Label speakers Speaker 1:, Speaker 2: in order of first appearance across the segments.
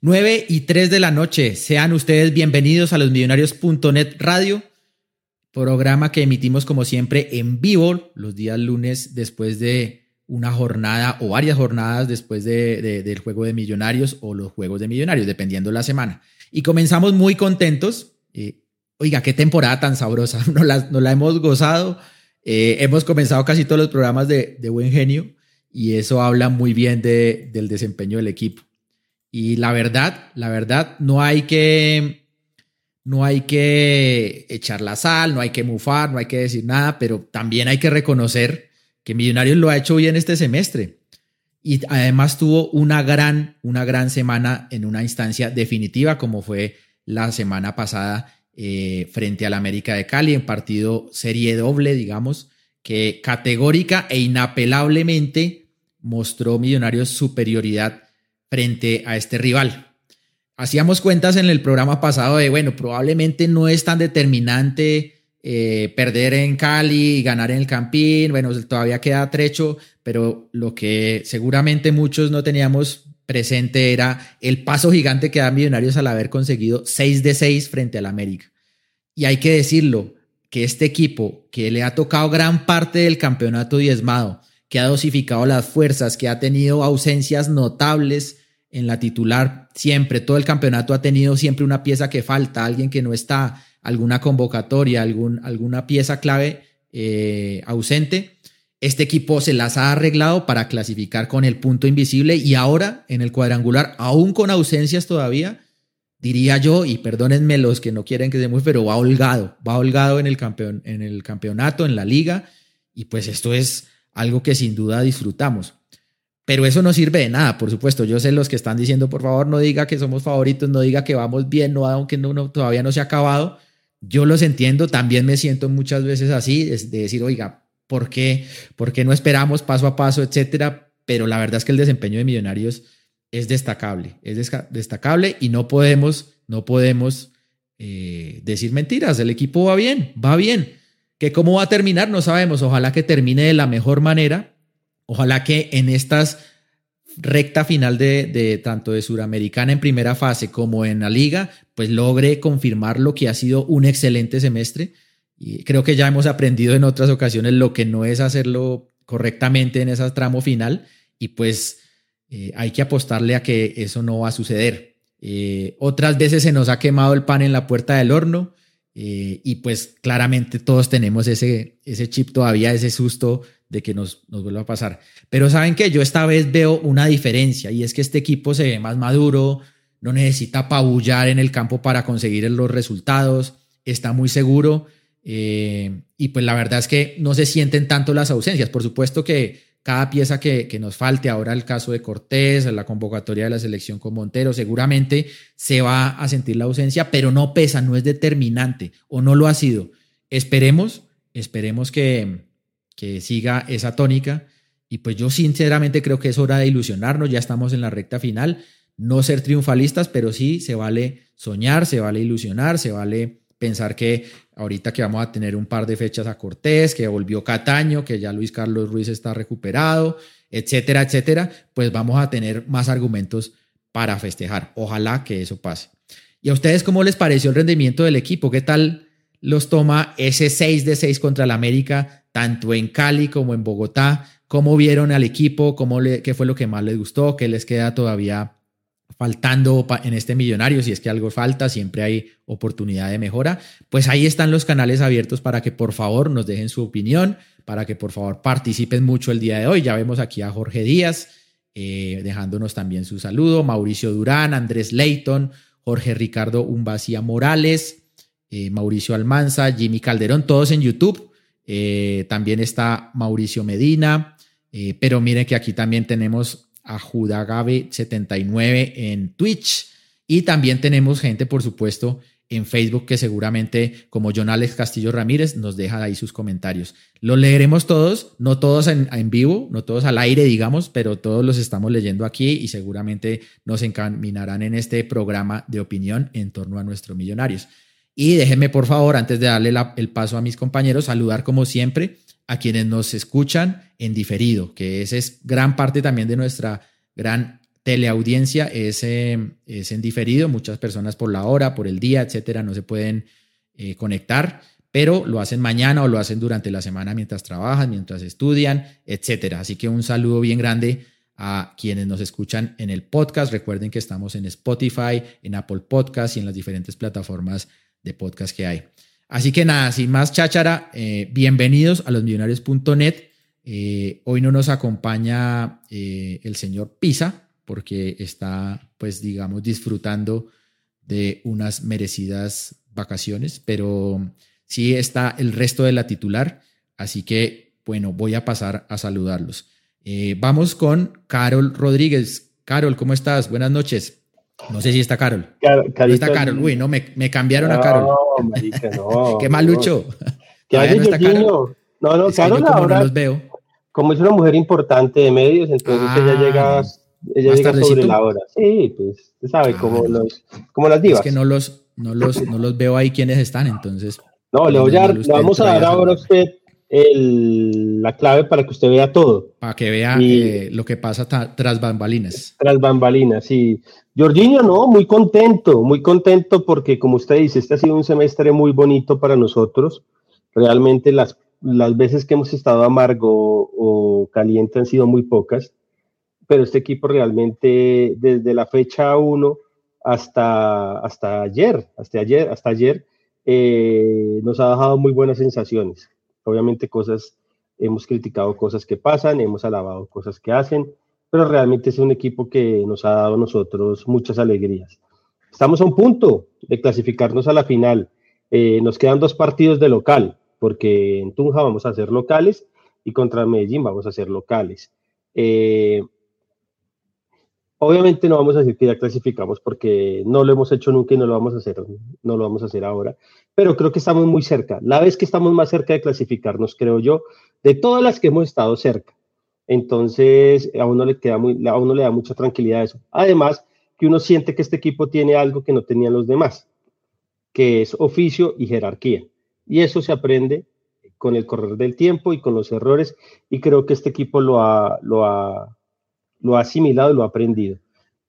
Speaker 1: 9 y 3 de la noche. Sean ustedes bienvenidos a los millonarios.net radio, programa que emitimos como siempre en vivo los días lunes después de una jornada o varias jornadas después de, del juego de millonarios o los juegos de millonarios, dependiendo la semana. Y comenzamos muy contentos. Eh, oiga, qué temporada tan sabrosa. Nos la, hemos gozado. Eh, hemos comenzado casi todos los programas de, buen genio y eso habla muy bien de, del desempeño del equipo. Y la verdad, la verdad, no hay que, no hay que echar la sal, no hay que mufar, no hay que decir nada, pero también hay que reconocer que Millonarios lo ha hecho bien este semestre. Y además tuvo una gran, una gran semana en una instancia definitiva, como fue la semana pasada eh, frente al América de Cali, en partido serie doble, digamos, que categórica e inapelablemente mostró Millonarios superioridad frente a este rival. Hacíamos cuentas en el programa pasado de, bueno, probablemente no es tan determinante eh, perder en Cali y ganar en el Campín, bueno, todavía queda trecho, pero lo que seguramente muchos no teníamos presente era el paso gigante que da Millonarios al haber conseguido 6 de 6 frente al América. Y hay que decirlo, que este equipo que le ha tocado gran parte del campeonato diezmado, que ha dosificado las fuerzas, que ha tenido ausencias notables en la titular siempre, todo el campeonato ha tenido siempre una pieza que falta, alguien que no está, alguna convocatoria, algún, alguna pieza clave eh, ausente. Este equipo se las ha arreglado para clasificar con el punto invisible y ahora en el cuadrangular, aún con ausencias todavía, diría yo, y perdónenme los que no quieren que se mueva, pero va holgado, va holgado en el, campeón, en el campeonato, en la liga, y pues esto es algo que sin duda disfrutamos. Pero eso no sirve de nada, por supuesto. Yo sé los que están diciendo, por favor, no diga que somos favoritos, no diga que vamos bien, no, aunque no, todavía no se ha acabado. Yo los entiendo, también me siento muchas veces así, de, decir, oiga, ¿por qué? ¿por qué no esperamos paso a paso, etcétera? Pero la verdad es que el desempeño de Millonarios es destacable, es destacable y no podemos, no podemos eh, decir mentiras. El equipo va bien, va bien. Que cómo va a terminar, no sabemos. Ojalá que termine de la mejor manera Ojalá que en estas recta final de, tanto de Suramericana en primera fase como en la liga, pues logre confirmar lo que ha sido un excelente semestre. Y creo que ya hemos aprendido en otras ocasiones lo que no es hacerlo correctamente en ese tramo final y pues eh, hay que apostarle a que eso no va a suceder. Eh, otras veces se nos ha quemado el pan en la puerta del horno eh, y pues claramente todos tenemos ese, ese chip todavía, ese susto de que nos, nos vuelva a pasar. Pero saben que yo esta vez veo una diferencia y es que este equipo se ve más maduro, no necesita apabullar en el campo para conseguir los resultados, está muy seguro eh, y pues la verdad es que no se sienten tanto las ausencias. Por supuesto que cada pieza que, que, nos falte, ahora el caso de Cortés, la convocatoria de la selección con Montero, seguramente se va a sentir la ausencia, pero no pesa, no es determinante o no lo ha sido. Esperemos, esperemos que, que siga esa tónica. Y pues yo sinceramente creo que es hora de ilusionarnos, ya estamos en la recta final, no ser triunfalistas, pero sí se vale soñar, se vale ilusionar, se vale pensar que ahorita que vamos a tener un par de fechas a Cortés, que volvió Cataño, que ya Luis Carlos Ruiz está recuperado, etcétera, etcétera, pues vamos a tener más argumentos para festejar. Ojalá que eso pase. ¿Y a ustedes cómo les pareció el rendimiento del equipo? ¿Qué tal los toma ese 6 de 6 contra el América tanto en Cali como en Bogotá. ¿Cómo vieron al equipo? ¿Cómo le, ¿Qué fue lo que más les gustó? ¿Qué les queda todavía faltando en este millonario? Si es que algo falta, siempre hay oportunidad de mejora. Pues ahí están los canales abiertos para que por favor nos dejen su opinión, para que por favor participen mucho el día de hoy. Ya vemos aquí a Jorge Díaz. Eh, dejándonos también su saludo, Mauricio Durán, Andrés Leighton, Jorge Ricardo Umbacía Morales, eh, Mauricio Almanza, Jimmy Calderón, todos en YouTube. Eh, también está Mauricio Medina, eh, pero miren que aquí también tenemos a Judagabe79 en Twitch y también tenemos gente, por supuesto, en Facebook que seguramente, como John Alex Castillo Ramírez, nos deja ahí sus comentarios. Los leeremos todos, no todos en, en, vivo, no todos al aire, digamos, pero todos los estamos leyendo aquí y seguramente nos encaminarán en este programa de opinión en torno a nuestros millonarios. Y déjenme, por favor, antes de darle el paso a mis compañeros, saludar como siempre a quienes nos escuchan en diferido, que esa es gran parte también de nuestra gran teleaudiencia es, eh, es en diferido. Muchas personas por la hora, por el día, etcétera, no se pueden eh, conectar, pero lo hacen mañana o lo hacen durante la semana mientras trabajan, mientras estudian, etcétera. Así que un saludo bien grande a quienes nos escuchan en el podcast. Recuerden que estamos en Spotify, en Apple Podcast y en las diferentes plataformas de podcast que hay. Así que nada, sin más cháchara, eh, bienvenidos a los millonarios.net. Eh, hoy no nos acompaña eh, el señor Pisa porque está, pues digamos, disfrutando de unas merecidas vacaciones, pero sí está el resto de la titular. Así que, bueno, voy a pasar a saludarlos. vamos con Carol Rodríguez. Carol, ¿cómo estás? Buenas noches. No sé si está Carol. está Carol. Uy, no, me, me cambiaron a Carol. No, marica, no. Qué malucho.
Speaker 2: ¿Qué hay no, Carol? no, no, Carol ahora. No los veo. Como es una mujer importante de medios, entonces ella ah, llega, ella llega sobre la hora. Sí, pues, usted sabe, como, ah. los, como las divas.
Speaker 1: Es que no los, no los, no los veo ahí quienes están, entonces.
Speaker 2: No, le, voy a, le vamos a dar ahora a usted el, la clave para que usted vea todo.
Speaker 1: Para que vea eh, lo que pasa tras bambalinas.
Speaker 2: Tras bambalinas, sí. Jorginho, no, muy contento, muy contento porque como usted dice, este ha sido un semestre muy bonito para nosotros. Realmente las, las veces que hemos estado amargo o caliente han sido muy pocas, pero este equipo realmente desde la fecha 1 hasta, hasta ayer, hasta ayer, hasta ayer, eh, nos ha dejado muy buenas sensaciones. Obviamente cosas, hemos criticado cosas que pasan, hemos alabado cosas que hacen, pero realmente es un equipo que nos ha dado a nosotros muchas alegrías. Estamos a un punto de clasificarnos a la final. Eh, nos quedan dos partidos de local, porque en Tunja vamos a ser locales y contra Medellín vamos a ser locales. Eh, obviamente no vamos a decir que ya clasificamos porque no lo hemos hecho nunca y no lo vamos a hacer, no lo vamos a hacer ahora, pero creo que estamos muy cerca. La vez que estamos más cerca de clasificarnos, creo yo, de todas las que hemos estado cerca. Entonces, a uno le queda muy, a uno le da mucha tranquilidad eso. Además, que uno siente que este equipo tiene algo que no tenían los demás, que es oficio y jerarquía. Y eso se aprende con el correr del tiempo y con los errores, y creo que este equipo lo ha, lo ha, lo ha asimilado lo ha aprendido.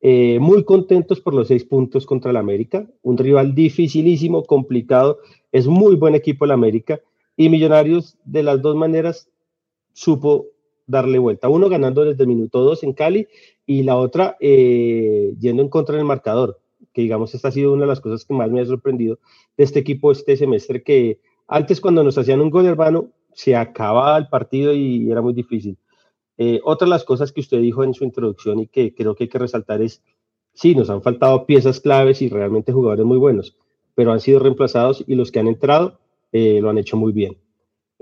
Speaker 2: Eh, muy contentos por los seis puntos contra el América, un rival dificilísimo, complicado, es muy buen equipo el América, y Millonarios de las dos maneras supo darle vuelta. Uno ganando desde el minuto 2 en Cali y la otra eh, yendo en contra del marcador, que digamos esta ha sido una de las cosas que más me ha sorprendido de este equipo este semestre, que antes cuando nos hacían un gol hermano se acababa el partido y era muy difícil. Eh, otra de las cosas que usted dijo en su introducción y que creo que hay que resaltar es, sí, nos han faltado piezas claves y realmente jugadores muy buenos, pero han sido reemplazados y los que han entrado eh, lo han hecho muy bien.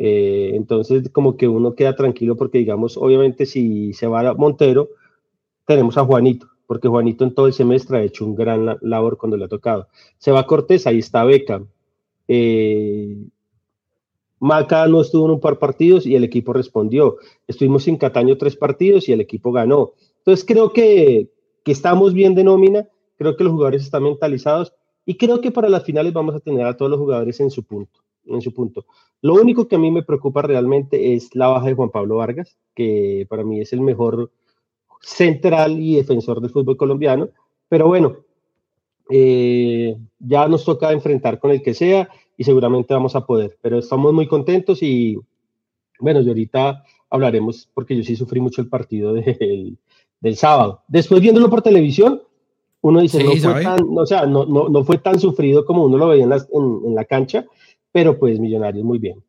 Speaker 2: Eh, entonces, como que uno queda tranquilo porque, digamos, obviamente si se va a Montero, tenemos a Juanito, porque Juanito en todo el semestre ha hecho un gran labor cuando le ha tocado. Se va a Cortés, ahí está Beca. Eh, Maca no estuvo en un par partidos y el equipo respondió. Estuvimos sin Cataño tres partidos y el equipo ganó. Entonces creo que, que estamos bien de nómina, creo que los jugadores están mentalizados y creo que para las finales vamos a tener a todos los jugadores en su punto en su punto. Lo único que a mí me preocupa realmente es la baja de Juan Pablo Vargas, que para mí es el mejor central y defensor del fútbol colombiano. Pero bueno, eh, ya nos toca enfrentar con el que sea y seguramente vamos a poder. Pero estamos muy contentos y bueno, yo ahorita hablaremos porque yo sí sufrí mucho el partido del, del sábado. Después viéndolo por televisión, uno dice, no, fue tan, o sea, no, no, no, fue tan sufrido como uno lo veía en, en, en la cancha, pero pues Millonarios muy bien.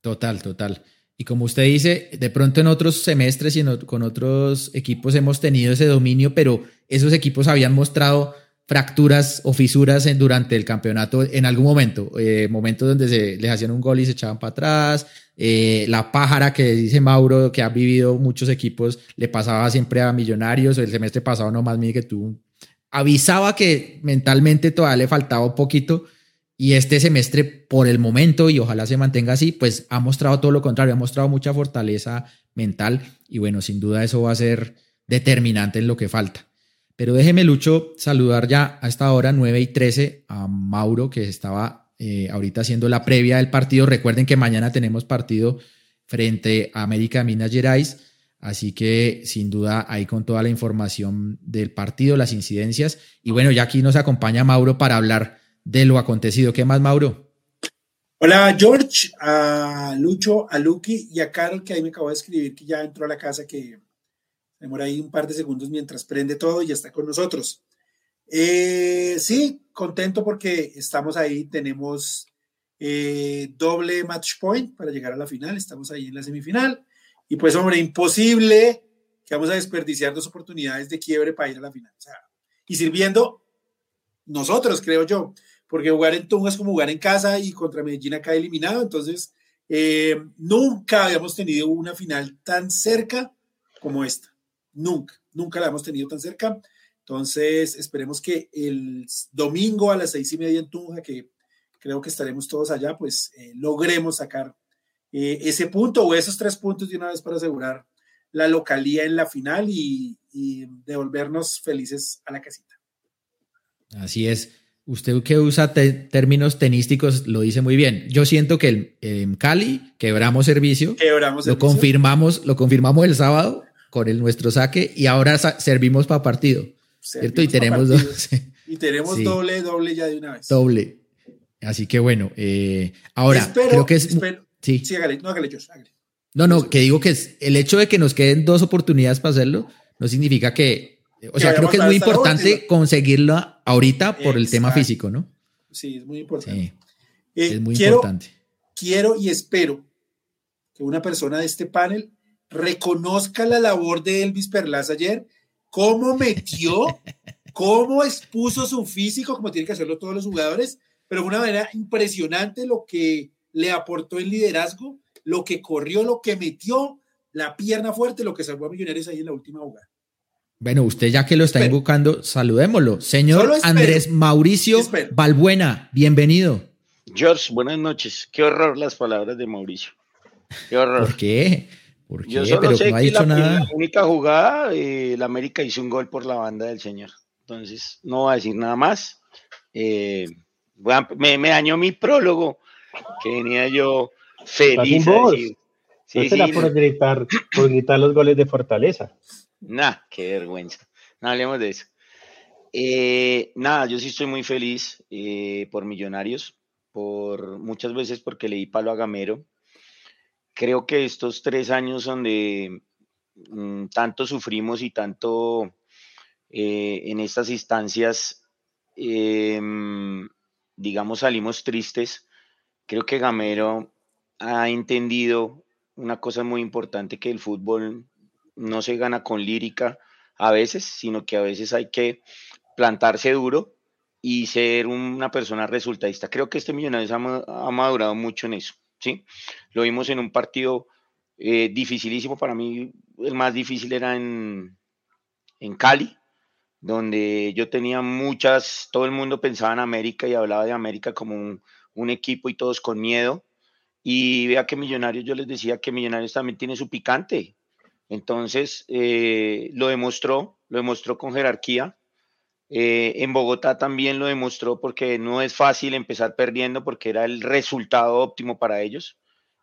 Speaker 1: Total, total. Y como usted dice, de pronto en otros semestres y con otros equipos hemos tenido ese dominio, pero esos equipos habían mostrado fracturas o fisuras en, durante el campeonato en algún momento, eh, momentos donde se les hacían un gol y se echaban para atrás, eh, la pájara que dice Mauro, que ha vivido muchos equipos, le pasaba siempre a Millonarios, el semestre pasado nomás, mire que tú avisaba que mentalmente todavía le faltaba un poquito, y este semestre, por el momento, y ojalá se mantenga así, pues ha mostrado todo lo contrario, ha mostrado mucha fortaleza mental y bueno, sin duda eso va a ser determinante en lo que falta. Pero déjeme, Lucho, saludar ya a esta hora, 9 y 13, a Mauro, que estaba eh, ahorita haciendo la previa del partido. Recuerden que mañana tenemos partido frente a América Minas Gerais. Así que sin duda ahí con toda la información del partido, las incidencias. Y bueno, ya aquí nos acompaña Mauro para hablar de lo acontecido. ¿Qué más, Mauro?
Speaker 3: Hola, George, a Lucho, a Lucky y a Carol, que ahí me acabo de escribir que ya entró a la casa, que demora ahí un par de segundos mientras prende todo y ya está con nosotros. Eh, sí, contento porque estamos ahí, tenemos eh, doble match point para llegar a la final, estamos ahí en la semifinal y pues, hombre, imposible que vamos a desperdiciar dos oportunidades de quiebre para ir a la final. O sea, y sirviendo nosotros, creo yo, porque jugar en Tunja es como jugar en casa y contra Medellín acá eliminado. Entonces, eh, nunca habíamos tenido una final tan cerca como esta. Nunca, nunca la hemos tenido tan cerca. Entonces, esperemos que el domingo a las seis y media en Tunja, que creo que estaremos todos allá, pues eh, logremos sacar eh, ese punto o esos tres puntos de una vez para asegurar la localía en la final y, devolvernos felices a la casita.
Speaker 1: Así es. Usted que usa términos tenísticos lo dice muy bien. Yo siento que en Cali quebramos servicio.
Speaker 3: Quebramos
Speaker 1: lo confirmamos, lo confirmamos el sábado con el nuestro saque y ahora servimos para partido. ¿Cierto? Y tenemos dos.
Speaker 3: Y tenemos doble, doble ya de una vez.
Speaker 1: Doble. Así que bueno, eh, ahora creo que es.
Speaker 3: Sí. Sí, hágale, no hágale, yo,
Speaker 1: No, no, que digo que es, el hecho de que nos queden dos oportunidades para hacerlo no significa que. O sea, creo que es muy importante conseguirlo ahorita por el tema físico, ¿no?
Speaker 3: Sí, es muy importante.
Speaker 1: Eh, es muy importante.
Speaker 3: Quiero y espero que una persona de este panel reconozca la labor de Elvis Perlas ayer, cómo metió, cómo expuso su físico, como tienen que hacerlo todos los jugadores, pero de una manera impresionante lo que le aportó el liderazgo, lo que corrió, lo que metió, la pierna fuerte, lo que salvó a Millonarios ahí en la última jugada.
Speaker 1: Bueno, usted ya que lo está invocando, saludémoslo. Señor Andrés Mauricio Balbuena, bienvenido.
Speaker 4: George, buenas noches. Qué horror las palabras de Mauricio. Qué horror.
Speaker 1: ¿Por qué?
Speaker 4: ¿Por qué? Yo solo sé que la, única jugada, eh, la América hizo un gol por la banda del señor. Entonces, no voy a decir nada más. Eh, me, me, dañó mi prólogo que venía yo feliz a decir.
Speaker 2: Sí, no por gritar, por gritar los goles de Fortaleza.
Speaker 4: Nah, qué vergüenza. No hablemos de eso. Eh, nada, yo sí estoy muy feliz eh, por Millonarios, por muchas veces porque leí palo a Gamero. Creo que estos tres años donde mm, tanto sufrimos y tanto eh, en estas instancias, digamos, salimos tristes, creo que Gamero ha entendido una cosa muy importante, que el fútbol no se gana con lírica a veces, sino que a veces hay que plantarse duro y ser una persona resultadista. Creo que este Millonarios ha, madurado mucho en eso, ¿sí? Lo vimos en un partido eh, dificilísimo, para mí el más difícil era en, en Cali, donde yo tenía muchas, todo el mundo pensaba en América y hablaba de América como un, un equipo y todos con miedo. Y vea que Millonarios, yo les decía que Millonarios también tiene su picante. Entonces, eh, lo demostró, lo demostró con jerarquía. Eh, en Bogotá también lo demostró porque no es fácil empezar perdiendo porque era el resultado óptimo para ellos.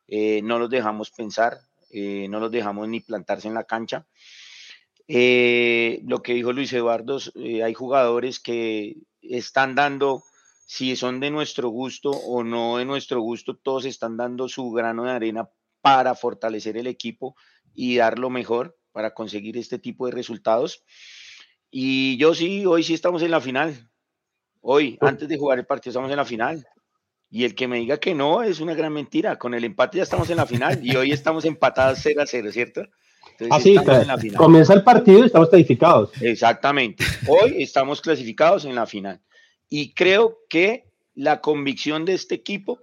Speaker 4: Eh, no los dejamos pensar, no los dejamos ni plantarse en la cancha. lo que dijo Luis Eduardo, hay jugadores que están dando si son de nuestro gusto o no de nuestro gusto, todos están dando su grano de arena para fortalecer el equipo y dar lo mejor para conseguir este tipo de resultados. Y yo sí, hoy sí estamos en la final. Hoy, antes de jugar el partido, estamos en la final. Y el que me diga que no es una gran mentira. Con el empate ya estamos en la final y hoy estamos empatados 0 a 0, ¿cierto?
Speaker 2: Así, Así, comienza el partido y estamos clasificados.
Speaker 4: Exactamente. Hoy estamos clasificados en la final. Y creo que la convicción de este equipo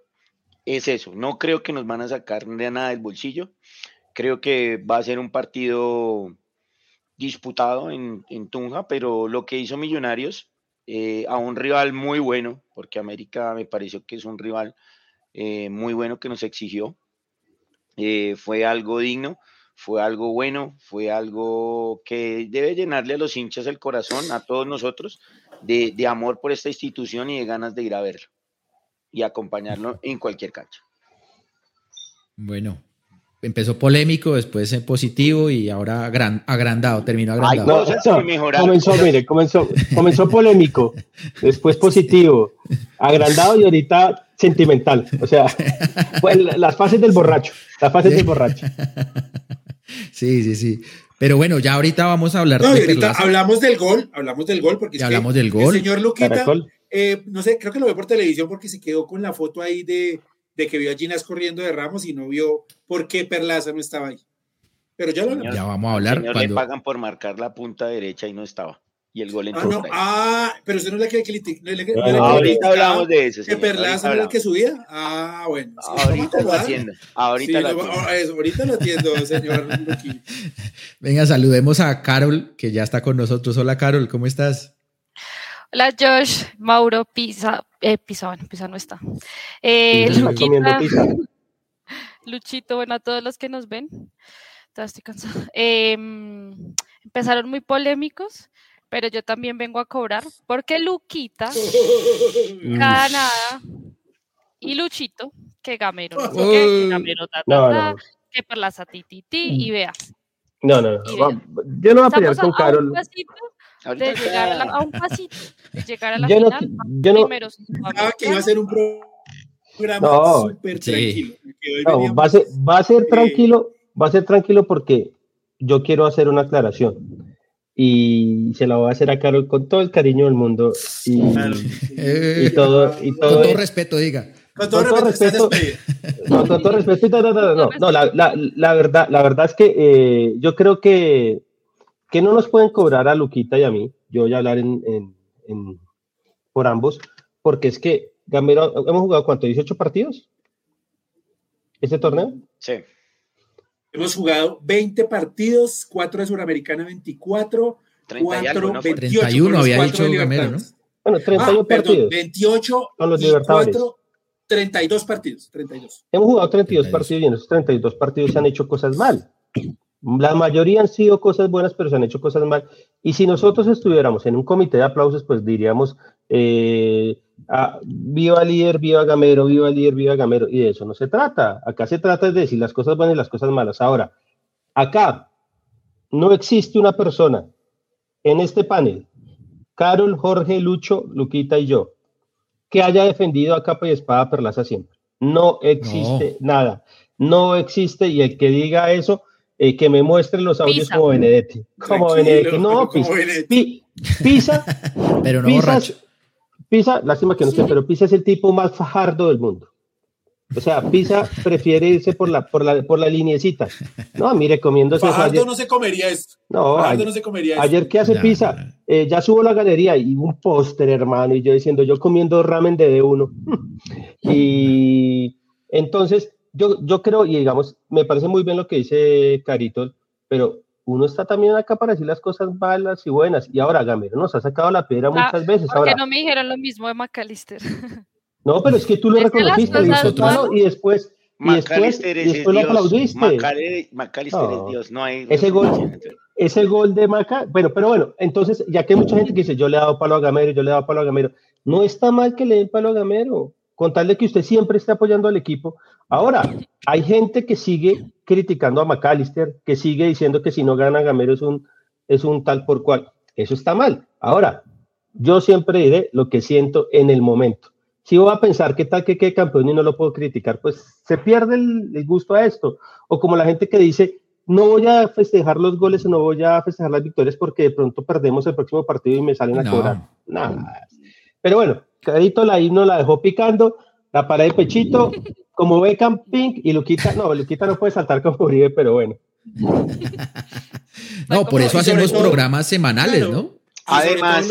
Speaker 4: es eso. No creo que nos van a sacar de nada del bolsillo. Creo que va a ser un partido disputado en, Tunja, pero lo que hizo Millonarios eh, a un rival muy bueno, porque América me pareció que es un rival eh, muy bueno que nos exigió, eh, fue algo digno, fue algo bueno, fue algo que debe llenarle a los hinchas el corazón, a todos nosotros, de, amor por esta institución y de ganas de ir a verlo y acompañarlo en cualquier cancha.
Speaker 1: Bueno, empezó polémico, después en positivo y ahora agrandado, terminó agrandado.
Speaker 2: No, comenzó, mire, comenzó, comenzó polémico, después positivo, agrandado y ahorita sentimental. O sea, pues, las fases del borracho, las fases del borracho.
Speaker 1: Sí, sí, sí. Pero bueno, ya ahorita vamos a hablar
Speaker 3: no, de ahorita hablamos del gol, hablamos del gol porque
Speaker 1: ya hablamos del gol.
Speaker 3: El señor Luquita, eh, no sé, creo que lo veo por televisión porque se quedó con la foto ahí de, de que vio a Ginas corriendo de Ramos y no vio por qué Perlaza no estaba ahí. Pero ya lo
Speaker 1: Ya vamos a hablar.
Speaker 4: Cuando... Le pagan por marcar la punta derecha y no estaba. Y el gol
Speaker 3: entró. Ah, no, ah pero usted no es la que,
Speaker 4: no, no, ahorita hablamos de eso.
Speaker 3: Que Perlaza era el que subía. Ah, bueno.
Speaker 4: ahorita lo atiendo. Ahorita, lo, atiendo.
Speaker 3: ahorita lo atiendo, señor
Speaker 1: Venga, saludemos a Carol, que ya está con nosotros. Hola, Carol, ¿cómo estás?
Speaker 5: Hola Josh, Mauro, Pisa, eh, Pisa, bueno, Pisa no está. Eh, Luchita, Luchito, bueno, a todos los que nos ven. estoy cansada. Em, empezaron muy polémicos, pero yo también vengo a cobrar porque Luquita, Canadá y Luchito, que Gamero, no que Gamero, ta, ta, que Perlaza, ti, ti, ti, y veas.
Speaker 2: No, no, no. Yo no voy a pelear con Carol
Speaker 5: de llegar a, un pasito, de llegar a la yo final, no, yo primeros.
Speaker 3: Ah, que iba a ser un programa no, súper tranquilo.
Speaker 2: No, va, a ser, va a ser tranquilo, va a ser tranquilo porque yo quiero hacer una aclaración y se la voy a hacer a Carol con todo el cariño del mundo y, y todo y todo,
Speaker 1: con todo respeto diga
Speaker 3: con todo, con todo respeto,
Speaker 2: no, con todo respeto no, no, no, no la, la, la, verdad la verdad es que eh, yo creo que que no nos pueden cobrar a Luquita y a mí, yo voy a hablar en, en, por ambos, porque es que Gamero, hemos jugado cuánto, 18 partidos este torneo.
Speaker 4: Sí.
Speaker 3: Hemos jugado 20 partidos, 4 de Suramericana 24, 4, 28,
Speaker 1: 31 había dicho Gamero, ¿no?
Speaker 2: Bueno, 31 ah, partidos. Perdón,
Speaker 3: 28 con los Libertadores. 4, 32 partidos, 32.
Speaker 2: Hemos jugado 32 partidos y en esos 32 partidos se han hecho cosas mal. La mayoría han sido cosas buenas, pero se han hecho cosas mal. Y si nosotros estuviéramos en un comité de aplausos, pues diríamos, eh, ah, viva líder, viva Gamero, viva líder, viva Gamero. Y de eso no se trata. Acá se trata de decir las cosas buenas y las cosas malas. Ahora, acá no existe una persona en este panel, Carol, Jorge, Lucho, Luquita y yo, que haya defendido a capa y espada Perlaza siempre. No existe nada. No existe. Y el que diga eso eh, que me muestren los audios como Benedetti. Como Benedetti. No, Pisa.
Speaker 1: pero no
Speaker 2: Pisa, Pisa, lástima que no sé, pero Pisa es el tipo más fajardo del mundo. O sea, Pisa prefiere irse por la, por la, por la liniecita. No, mire, comiéndose.
Speaker 3: Fajardo no se comería esto.
Speaker 2: No, ayer, no se comería esto. Ayer, ¿qué hace Pisa? Eh, ya subo la galería y un póster, hermano, y yo diciendo, yo comiendo ramen de D1. y entonces, yo, yo creo, y digamos, me parece muy bien lo que dice Carito, pero uno está también acá para decir las cosas malas y buenas. Y ahora Gamero nos ha sacado la piedra ah, muchas veces.
Speaker 5: Porque no me dijeron lo mismo de McAllister.
Speaker 2: No, pero es que tú lo reconociste y, y después, y después, y después lo aplaudiste.
Speaker 4: McAllister es Dios, no hay.
Speaker 2: Ese gol, ese gol de Maca, bueno, pero bueno, entonces, ya que hay mucha gente que dice, yo le he dado palo a Gamero, yo le he dado palo a Gamero, no está mal que le den palo a Gamero con tal de que usted siempre esté apoyando al equipo. Ahora, hay gente que sigue criticando a McAllister, que sigue diciendo que si no gana Gamero es un, es un tal por cual. Eso está mal. Ahora, yo siempre diré lo que siento en el momento. Si voy a pensar qué tal que quede campeón y no lo puedo criticar, pues se pierde el, gusto a esto. O como la gente que dice, no voy a festejar los goles o no voy a festejar las victorias porque de pronto perdemos el próximo partido y me salen a cobrar. Nada. Pero bueno, Carito la himno la dejó picando, la pared de pechito, como Beckham Pink y Luquita, no, Luquita no puede saltar como Uribe, pero bueno.
Speaker 1: no, por eso hacemos programas semanales, ¿no?
Speaker 3: Además,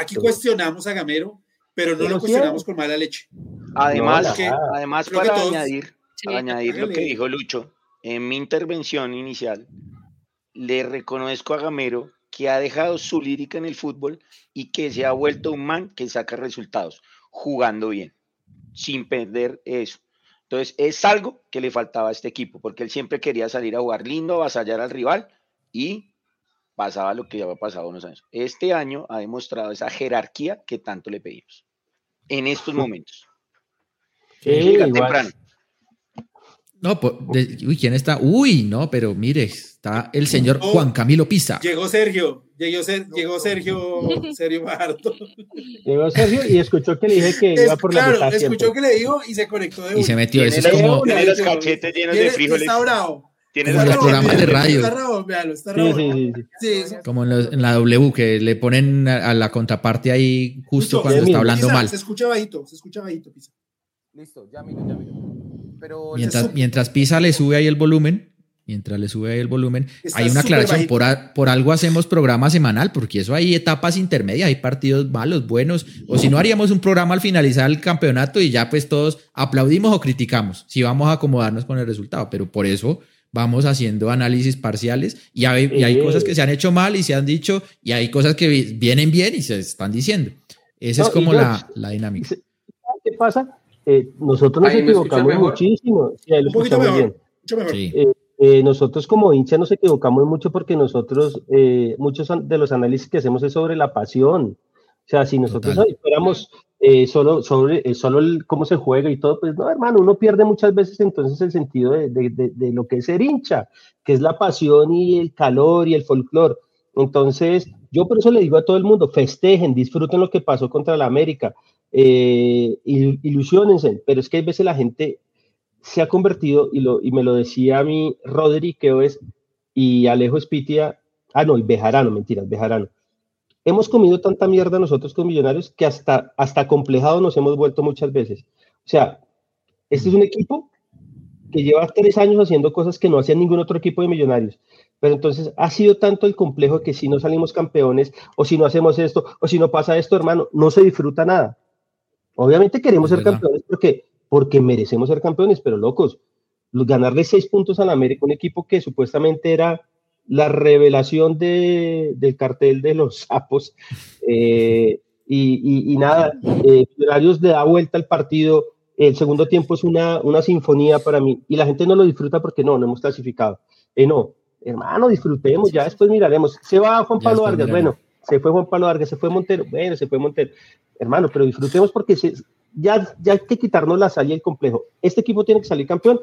Speaker 3: aquí, cuestionamos a Gamero, pero no lo cuestionamos con mala leche.
Speaker 4: Además, además para añadir, añadir lo que dijo Lucho, en mi intervención inicial, le reconozco a Gamero que ha dejado su lírica en el fútbol y que se ha vuelto un man que saca resultados, jugando bien, sin perder eso. Entonces, es algo que le faltaba a este equipo, porque él siempre quería salir a jugar lindo, avasallar al rival y pasaba lo que ya había pasado unos años. Este año ha demostrado esa jerarquía que tanto le pedimos en estos momentos.
Speaker 2: Sí, temprano.
Speaker 1: No, uy, ¿quién está? Uy, no, pero mire, está el señor Juan Camilo Pisa.
Speaker 3: Llegó Sergio, llegó, llegó Sergio, Sergio Barto.
Speaker 2: Llegó Sergio y escuchó que le dije que iba por
Speaker 3: la Claro, escuchó que le dijo y se conectó de
Speaker 1: Y se metió, eso es como...
Speaker 4: Tiene los cachetes llenos de frijoles.
Speaker 3: Está bravo.
Speaker 1: Tiene los programas de radio.
Speaker 3: Está bravo, véalo, está bravo. Sí,
Speaker 1: sí, sí. Como en, la W, que le ponen a, la contraparte ahí justo cuando está hablando mal.
Speaker 3: Se escucha bajito, se escucha bajito, Pisa.
Speaker 6: Listo, ya miro, ya miro
Speaker 1: mientras, mientras Pisa le sube ahí el volumen, mientras le sube ahí el volumen, hay una aclaración, por, por, algo hacemos programa semanal, porque eso hay etapas intermedias, hay partidos malos, buenos, o si no haríamos un programa al finalizar el campeonato y ya pues todos aplaudimos o criticamos, si vamos a acomodarnos con el resultado, pero por eso vamos haciendo análisis parciales y hay, y hay cosas que se han hecho mal y se han dicho, y hay cosas que vienen bien y se están diciendo. Esa es como la, la dinámica.
Speaker 2: ¿Qué pasa? Eh, nosotros nos equivocamos muchísimo. nosotros como hincha nos equivocamos mucho porque nosotros, eh, muchos de los análisis que hacemos es sobre la pasión. O sea, si nosotros esperamos eh, solo sobre solo cómo se juega y todo, pues no, hermano, uno pierde muchas veces entonces el sentido de, de lo que es ser hincha, que es la pasión y el calor y el folclore. Entonces, yo por eso le digo a todo el mundo, festejen, disfruten lo que pasó contra la América, eh, ilusionense, pero es que a veces la gente se ha convertido, y, lo, y me lo decía a mí Rodri, es, y Alejo Espitia, ah, no, el Bejarano, mentiras, Bejarano. Hemos comido tanta mierda nosotros con Millonarios que hasta, hasta complejado nos hemos vuelto muchas veces. O sea, este es un equipo que lleva tres años haciendo cosas que no hacía ningún otro equipo de Millonarios. Pero entonces ha sido tanto el complejo que si no salimos campeones, o si no hacemos esto, o si no pasa esto, hermano, no se disfruta nada. Obviamente queremos ser campeones porque, porque merecemos ser campeones, pero locos, ganarle seis puntos al América, un equipo que supuestamente era la revelación de, del cartel de los sapos, eh, y, nada, eh, le da vuelta al partido, el segundo tiempo es una, una sinfonía para mí, y la gente no lo disfruta porque no, no hemos clasificado. Eh, no, hermano, disfrutemos, ya después miraremos. Se va Juan Pablo Vargas, bueno, se fue Juan Pablo Vargas, se fue Montero, bueno, se fue Montero. Hermano, pero disfrutemos porque ya, ya hay que quitarnos la sal y el complejo. Este equipo tiene que salir campeón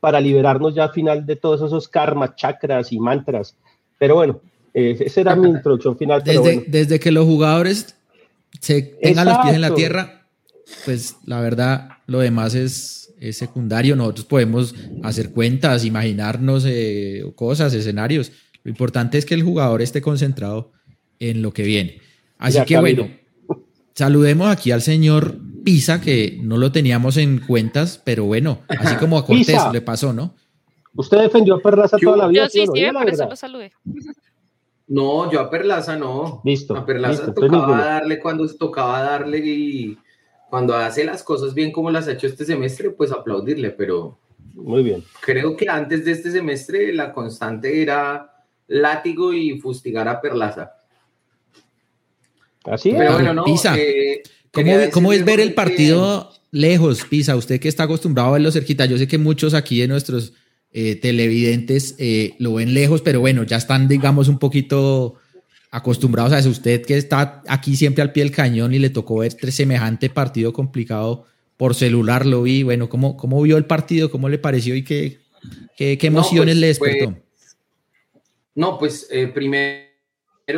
Speaker 2: para liberarnos ya al final de todos esos karmas, chakras y mantras. Pero bueno, eh, esa era mi introducción final.
Speaker 1: Desde, desde que los jugadores se tengan los pies en la tierra, pues la verdad, lo demás es, es secundario. Nosotros podemos hacer cuentas, imaginarnos eh, cosas, escenarios. Lo importante es que el jugador esté concentrado en lo que viene. Así que bueno, saludemos aquí al señor Pisa, que no lo teníamos en cuentas, pero bueno, así como a Cortés le pasó, ¿no?
Speaker 2: Usted defendió a Perlaza toda la vida.
Speaker 5: Yo sí, sí, por eso lo saludé.
Speaker 6: No, yo a Perlaza no.
Speaker 2: Listo.
Speaker 6: A Perlaza tocaba darle cuando tocaba darle y cuando hace las cosas bien como las ha hecho este semestre, pues aplaudirle, pero.
Speaker 2: Muy bien.
Speaker 6: Creo que antes de este semestre la constante era látigo y fustigar a Perlaza.
Speaker 2: Así
Speaker 1: Pero bueno, no, Pisa, eh, ¿cómo, es ver el partido lejos, Pisa? Usted que está acostumbrado a verlo cerquita, yo sé que muchos aquí de nuestros eh, televidentes eh, lo ven lejos, pero bueno, ya están, digamos, un poquito acostumbrados a eso. Usted que está aquí siempre al pie del cañón y le tocó ver semejante partido complicado por celular, lo vi. Bueno, ¿cómo, cómo vio el partido? ¿Cómo le pareció y qué, qué, emociones pues, le despertó?
Speaker 6: no, pues primero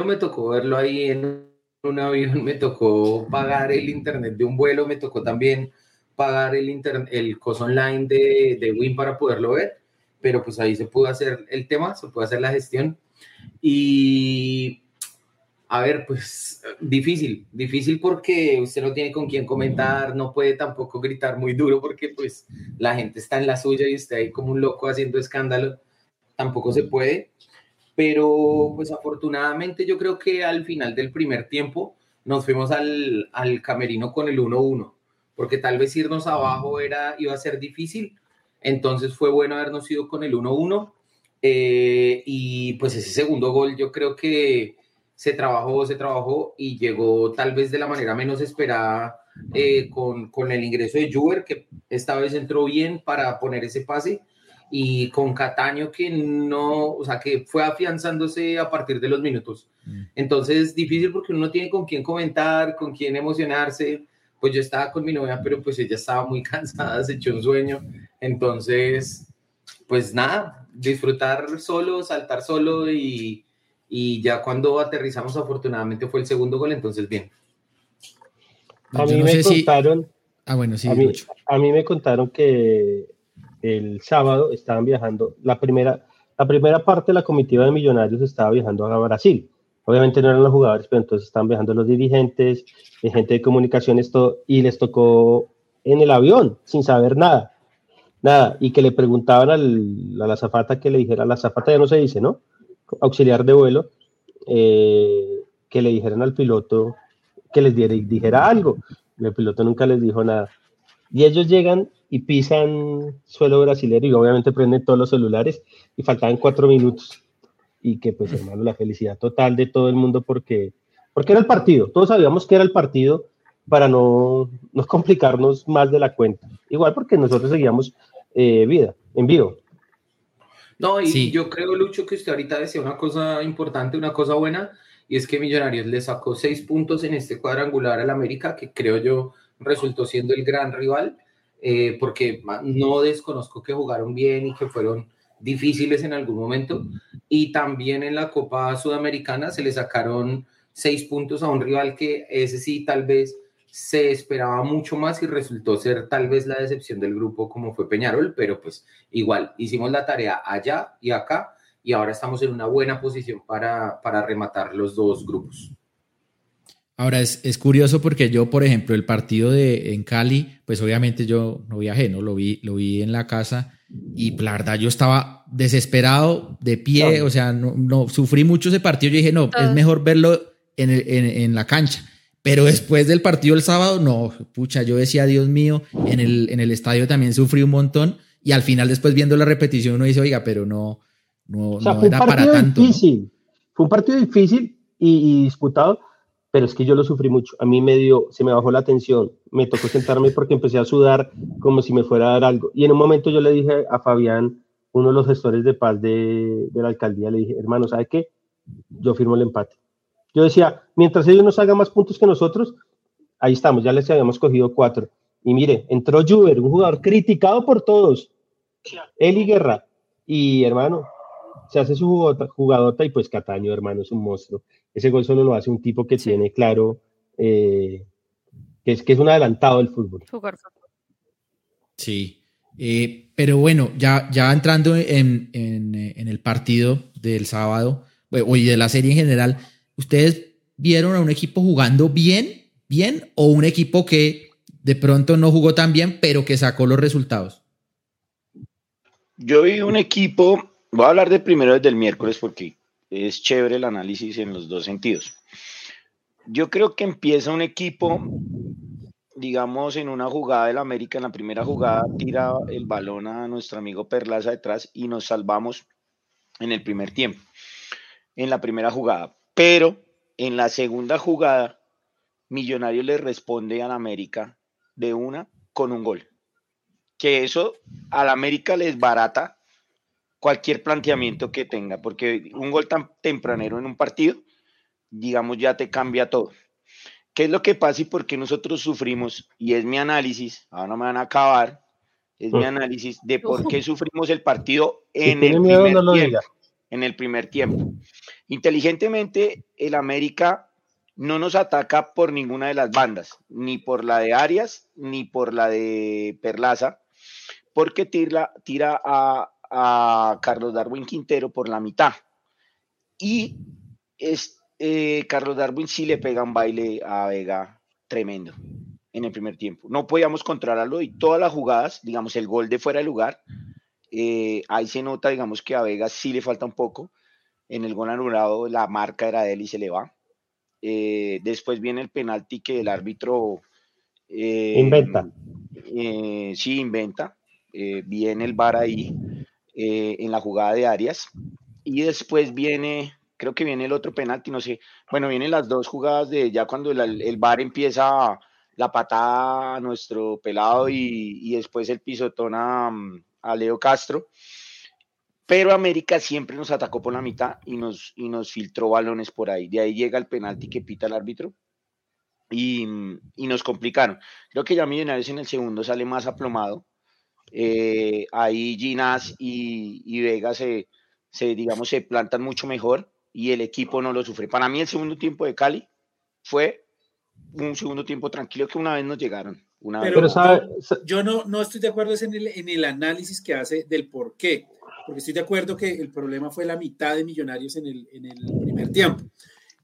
Speaker 6: me tocó verlo ahí en un avión, me tocó pagar el internet de un vuelo, me tocó también pagar el, internet, el coso online de, de Win para poderlo ver, pero pues ahí se pudo hacer el tema, se pudo hacer la gestión. Y a ver, pues difícil, difícil porque usted no tiene con quién comentar, no puede tampoco gritar muy duro porque pues la gente está en la suya y usted ahí como un loco haciendo escándalo, tampoco se puede pero pues afortunadamente yo creo que al final del primer tiempo nos fuimos al, al camerino con el 1-1, porque tal vez irnos abajo era, iba a ser difícil, entonces fue bueno habernos ido con el 1-1 eh, y pues ese segundo gol yo creo que se trabajó, se trabajó y llegó tal vez de la manera menos esperada eh, con, con, el ingreso de Juber, que esta vez entró bien para poner ese pase y con Cataño que no, o sea, que fue afianzándose a partir de los minutos. Mm. Entonces, difícil porque uno no tiene con quién comentar, con quién emocionarse. Pues yo estaba con mi novia, pero pues ella estaba muy cansada, se echó un sueño. Entonces, pues nada, disfrutar solo, saltar solo y, ya cuando aterrizamos afortunadamente fue el segundo gol, entonces bien.
Speaker 2: A mí me contaron, ah, bueno, sí, a mí, me contaron que el sábado estaban viajando, la primera, la primera parte de la comitiva de Millonarios estaba viajando a Brasil. Obviamente no eran los jugadores, pero entonces estaban viajando los dirigentes, gente de comunicaciones, todo, y les tocó en el avión, sin saber nada nada, y que le preguntaban al, a la zafata que le dijera, la zafata ya no se dice, ¿no? Auxiliar de vuelo, eh, que le dijeran al piloto que les diera, dijera algo. El piloto nunca les dijo nada. Y ellos llegan y pisan suelo brasileño y obviamente prenden todos los celulares y faltaban cuatro minutos. Y que pues hermano, la felicidad total de todo el mundo porque, porque era el partido. Todos sabíamos que era el partido para no, no complicarnos más de la cuenta. Igual porque nosotros seguíamos eh, vida, en vivo.
Speaker 6: No, y yo creo, Lucho, que usted ahorita decía una cosa importante, una cosa buena, y es que Millonarios le sacó seis puntos en este cuadrangular al América, que creo yo resultó siendo el gran rival, eh, porque no desconozco que jugaron bien y que fueron difíciles en algún momento, y también en la Copa Sudamericana se le sacaron seis puntos a un rival que ese sí tal vez se esperaba mucho más y resultó ser tal vez la decepción del grupo como fue Peñarol, pero pues igual hicimos la tarea allá y acá y ahora estamos en una buena posición para, para rematar los dos grupos.
Speaker 1: Ahora es, es, curioso porque yo, por ejemplo, el partido de en Cali, pues obviamente yo no viajé, ¿no? Lo vi, lo vi en la casa y la verdad yo estaba desesperado, de pie, o sea, no, no, sufrí mucho ese partido. Yo dije, no, es mejor verlo en, en, en la cancha. Pero después del partido el sábado, no, pucha, yo decía, Dios mío, en el, en el estadio también sufrí un montón y al final después viendo la repetición uno dice, oiga, pero no, no, era para tanto.
Speaker 2: Difícil. Fue un partido difícil y, disputado, pero es que yo lo sufrí mucho. A mí me dio, se me bajó la tensión, me tocó sentarme porque empecé a sudar como si me fuera a dar algo. Y en un momento yo le dije a Fabián, uno de los gestores de paz de, de la alcaldía, le dije, hermano, ¿sabe qué? Yo firmo el empate yo decía, mientras ellos nos hagan más puntos que nosotros, ahí estamos, ya les habíamos cogido cuatro. Y mire, entró Juber, un jugador criticado por todos, Eli Guerra, y hermano, se hace su jugadota, y pues Cataño, hermano, es un monstruo. Ese gol solo lo hace un tipo que tiene claro eh, que, es, que es un adelantado del fútbol.
Speaker 1: Sí, eh, pero bueno, ya, ya entrando en, en, el partido del sábado, y de la serie en general, ¿Ustedes vieron a un equipo jugando bien, bien, o un equipo que de pronto no jugó tan bien, pero que sacó los resultados?
Speaker 4: Yo vi un equipo, voy a hablar de primero desde el miércoles porque es chévere el análisis en los dos sentidos. Yo creo que empieza un equipo, digamos, en una jugada del América, en la primera jugada tira el balón a nuestro amigo Perlaza detrás y nos salvamos en el primer tiempo, en la primera jugada. Pero en la segunda jugada, Millonario le responde al América de una con un gol. Que eso al América les barata cualquier planteamiento que tenga, porque un gol tan tempranero en un partido, digamos, ya te cambia todo. ¿Qué es lo que pasa y por qué nosotros sufrimos? Y es mi análisis, ahora no me van a acabar, es mi análisis de por qué sufrimos el partido en el primer tiempo. En el primer tiempo. Inteligentemente, el América no nos ataca por ninguna de las bandas, ni por la de Arias, ni por la de Perlaza, porque tira, tira a, Carlos Darwin Quintero por la mitad. Y es, eh, Carlos Darwin sí le pega un baile a Vega tremendo en el primer tiempo. No podíamos controlarlo y todas las jugadas, digamos, el gol de fuera de lugar, eh, ahí se nota, digamos, que a Vega sí le falta un poco en el gol anulado la marca era de él y se le va. Eh, después viene el penalti que el árbitro...
Speaker 2: Inventa.
Speaker 4: Sí, inventa. viene el VAR ahí en la jugada de Arias. Y después viene, creo que viene el otro penalti, no sé. Bueno, vienen las dos jugadas de ya cuando el, el VAR empieza la patada a nuestro pelado y, después el pisotón a, a Leo Castro pero América siempre nos atacó por la mitad y nos, y nos filtró balones por ahí. De ahí llega el penalti que pita el árbitro y, nos complicaron. Creo que ya Millonarios en el segundo sale más aplomado. Eh, ahí Ginás y, y Vega se, se, digamos, se plantan mucho mejor y el equipo no lo sufre. Para mí el segundo tiempo de Cali fue un segundo tiempo tranquilo que una vez nos llegaron. Una
Speaker 3: pero, yo no, no estoy de acuerdo en el, en el análisis que hace del por qué, porque estoy de acuerdo que el problema fue la mitad de millonarios en el, en el primer tiempo.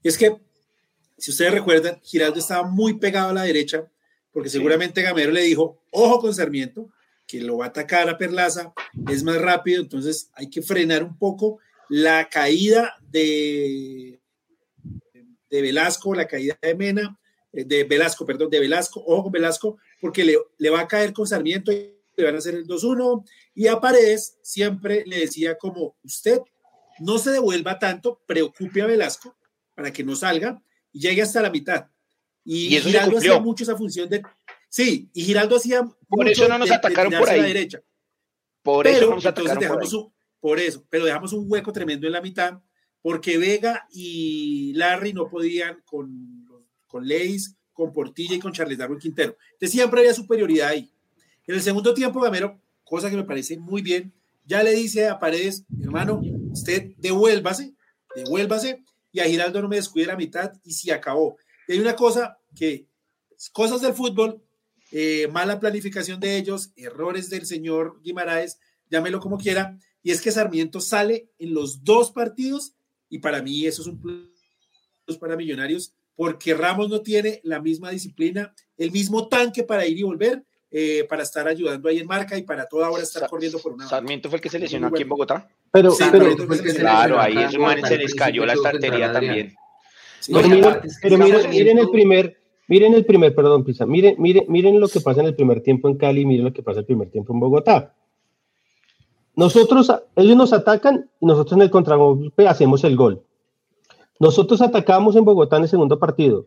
Speaker 3: Es que, si ustedes recuerdan, Giraldo estaba muy pegado a la derecha, porque seguramente Gamero le dijo, ojo con Sarmiento, que lo va a atacar a Perlaza, es más rápido, entonces hay que frenar un poco la caída de, de Velasco, la caída de Mena, eh, de Velasco, perdón, de Velasco, ojo con Velasco, porque le, le va a caer con Sarmiento y le van a hacer el 2-1. Y a Paredes siempre le decía como, usted no se devuelva tanto, preocupe a Velasco para que no salga y llegue hasta la mitad. Y, Giraldo hacía mucho esa función de... Sí, y Giraldo hacía...
Speaker 4: Por eso no nos atacaron por ahí.
Speaker 3: la derecha.
Speaker 4: Por
Speaker 3: eso no nos atacaron por ahí. por eso, pero dejamos un hueco tremendo en la mitad porque Vega y Larry no podían con, con Leis, con Portilla y con Charles Darwin Quintero. Entonces siempre había superioridad ahí. En el segundo tiempo, Gamero, cosa que me parece muy bien, ya le dice a Paredes, hermano, usted devuélvase, devuélvase, y a Giraldo no me descuide la mitad y se acabó. Y hay una cosa que, cosas del fútbol, eh, mala planificación de ellos, errores del señor Guimaraes, llámelo como quiera, y es que Sarmiento sale en los dos partidos y para mí eso es un plus para Millonarios porque Ramos no tiene la misma disciplina, el mismo tanque para ir y volver, eh, para estar ayudando ahí en marca y para toda hora estar corriendo por una.
Speaker 4: Sarmiento fue el que se lesionó aquí en Bogotá.
Speaker 2: Pero, pero
Speaker 4: claro, ahí es man se les cayó la estantería también.
Speaker 2: pero, miren, miren, el primer, miren el primer, perdón, Pisa, miren, miren, miren lo que pasa en el primer tiempo en Cali, miren lo que pasa en el primer tiempo en Bogotá. Nosotros, ellos nos atacan y nosotros en el contragolpe hacemos el gol. Nosotros atacamos en Bogotá en el segundo partido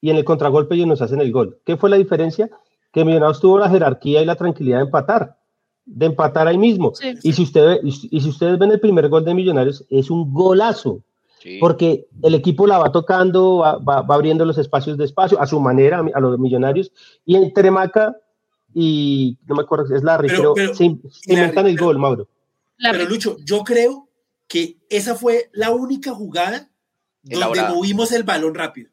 Speaker 2: y en el contragolpe ellos nos hacen el gol. ¿Qué fue la diferencia? Que Millonarios tuvo la jerarquía y la tranquilidad de empatar, de empatar ahí mismo. Y, si usted y, si ustedes ven el primer gol de Millonarios, es un golazo. Porque el equipo la va tocando, va, abriendo los espacios de espacio a su manera, a los millonarios. Y entre Maca y no me acuerdo, es Larry, pero, se, inventan el gol, Mauro.
Speaker 3: Pero Lucho, yo creo que esa fue la única jugada donde movimos el balón rápido.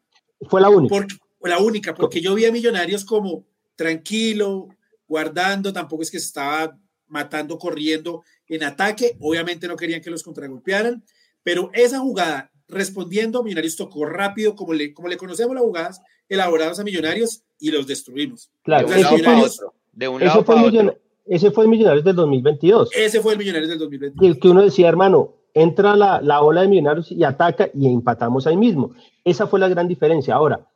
Speaker 2: Fue la única.
Speaker 3: Porque, la única, porque yo vi a Millonarios como tranquilo, guardando, tampoco es que se estaba matando, corriendo en ataque. Obviamente no querían que los contragolpearan, pero esa jugada, respondiendo, Millonarios tocó rápido, como le, como le conocemos las jugadas elaboradas a Millonarios y los destruimos.
Speaker 2: Claro, de un lado para otro. Ese fue el Millonarios del 2022.
Speaker 3: Ese fue el Millonarios del 2022.
Speaker 2: El que uno decía, hermano, entra la, la, ola de Millonarios y ataca y empatamos ahí mismo. Esa fue la gran diferencia. Ahora,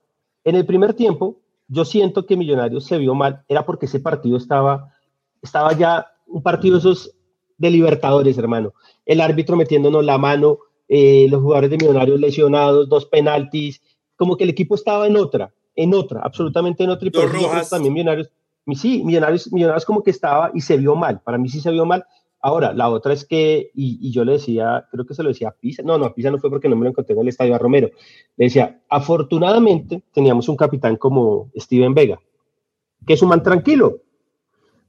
Speaker 2: en el primer tiempo, yo siento que Millonarios se vio mal, era porque ese partido estaba, estaba ya un partido esos de Libertadores, hermano. El árbitro metiéndonos la mano, eh, los jugadores de Millonarios lesionados, dos penaltis, como que el equipo estaba en otra, en otra, absolutamente en otra. Y por también Millonarios, sí, Millonarios, Millonarios como que estaba y se vio mal. Para mí sí se vio mal Ahora, la otra es que, y, yo le decía, creo que se lo decía a Pisa, no, no, a Pisa no fue porque no me lo encontré en el estadio a Romero. Le decía, afortunadamente teníamos un capitán como Steven Vega, que es un man tranquilo.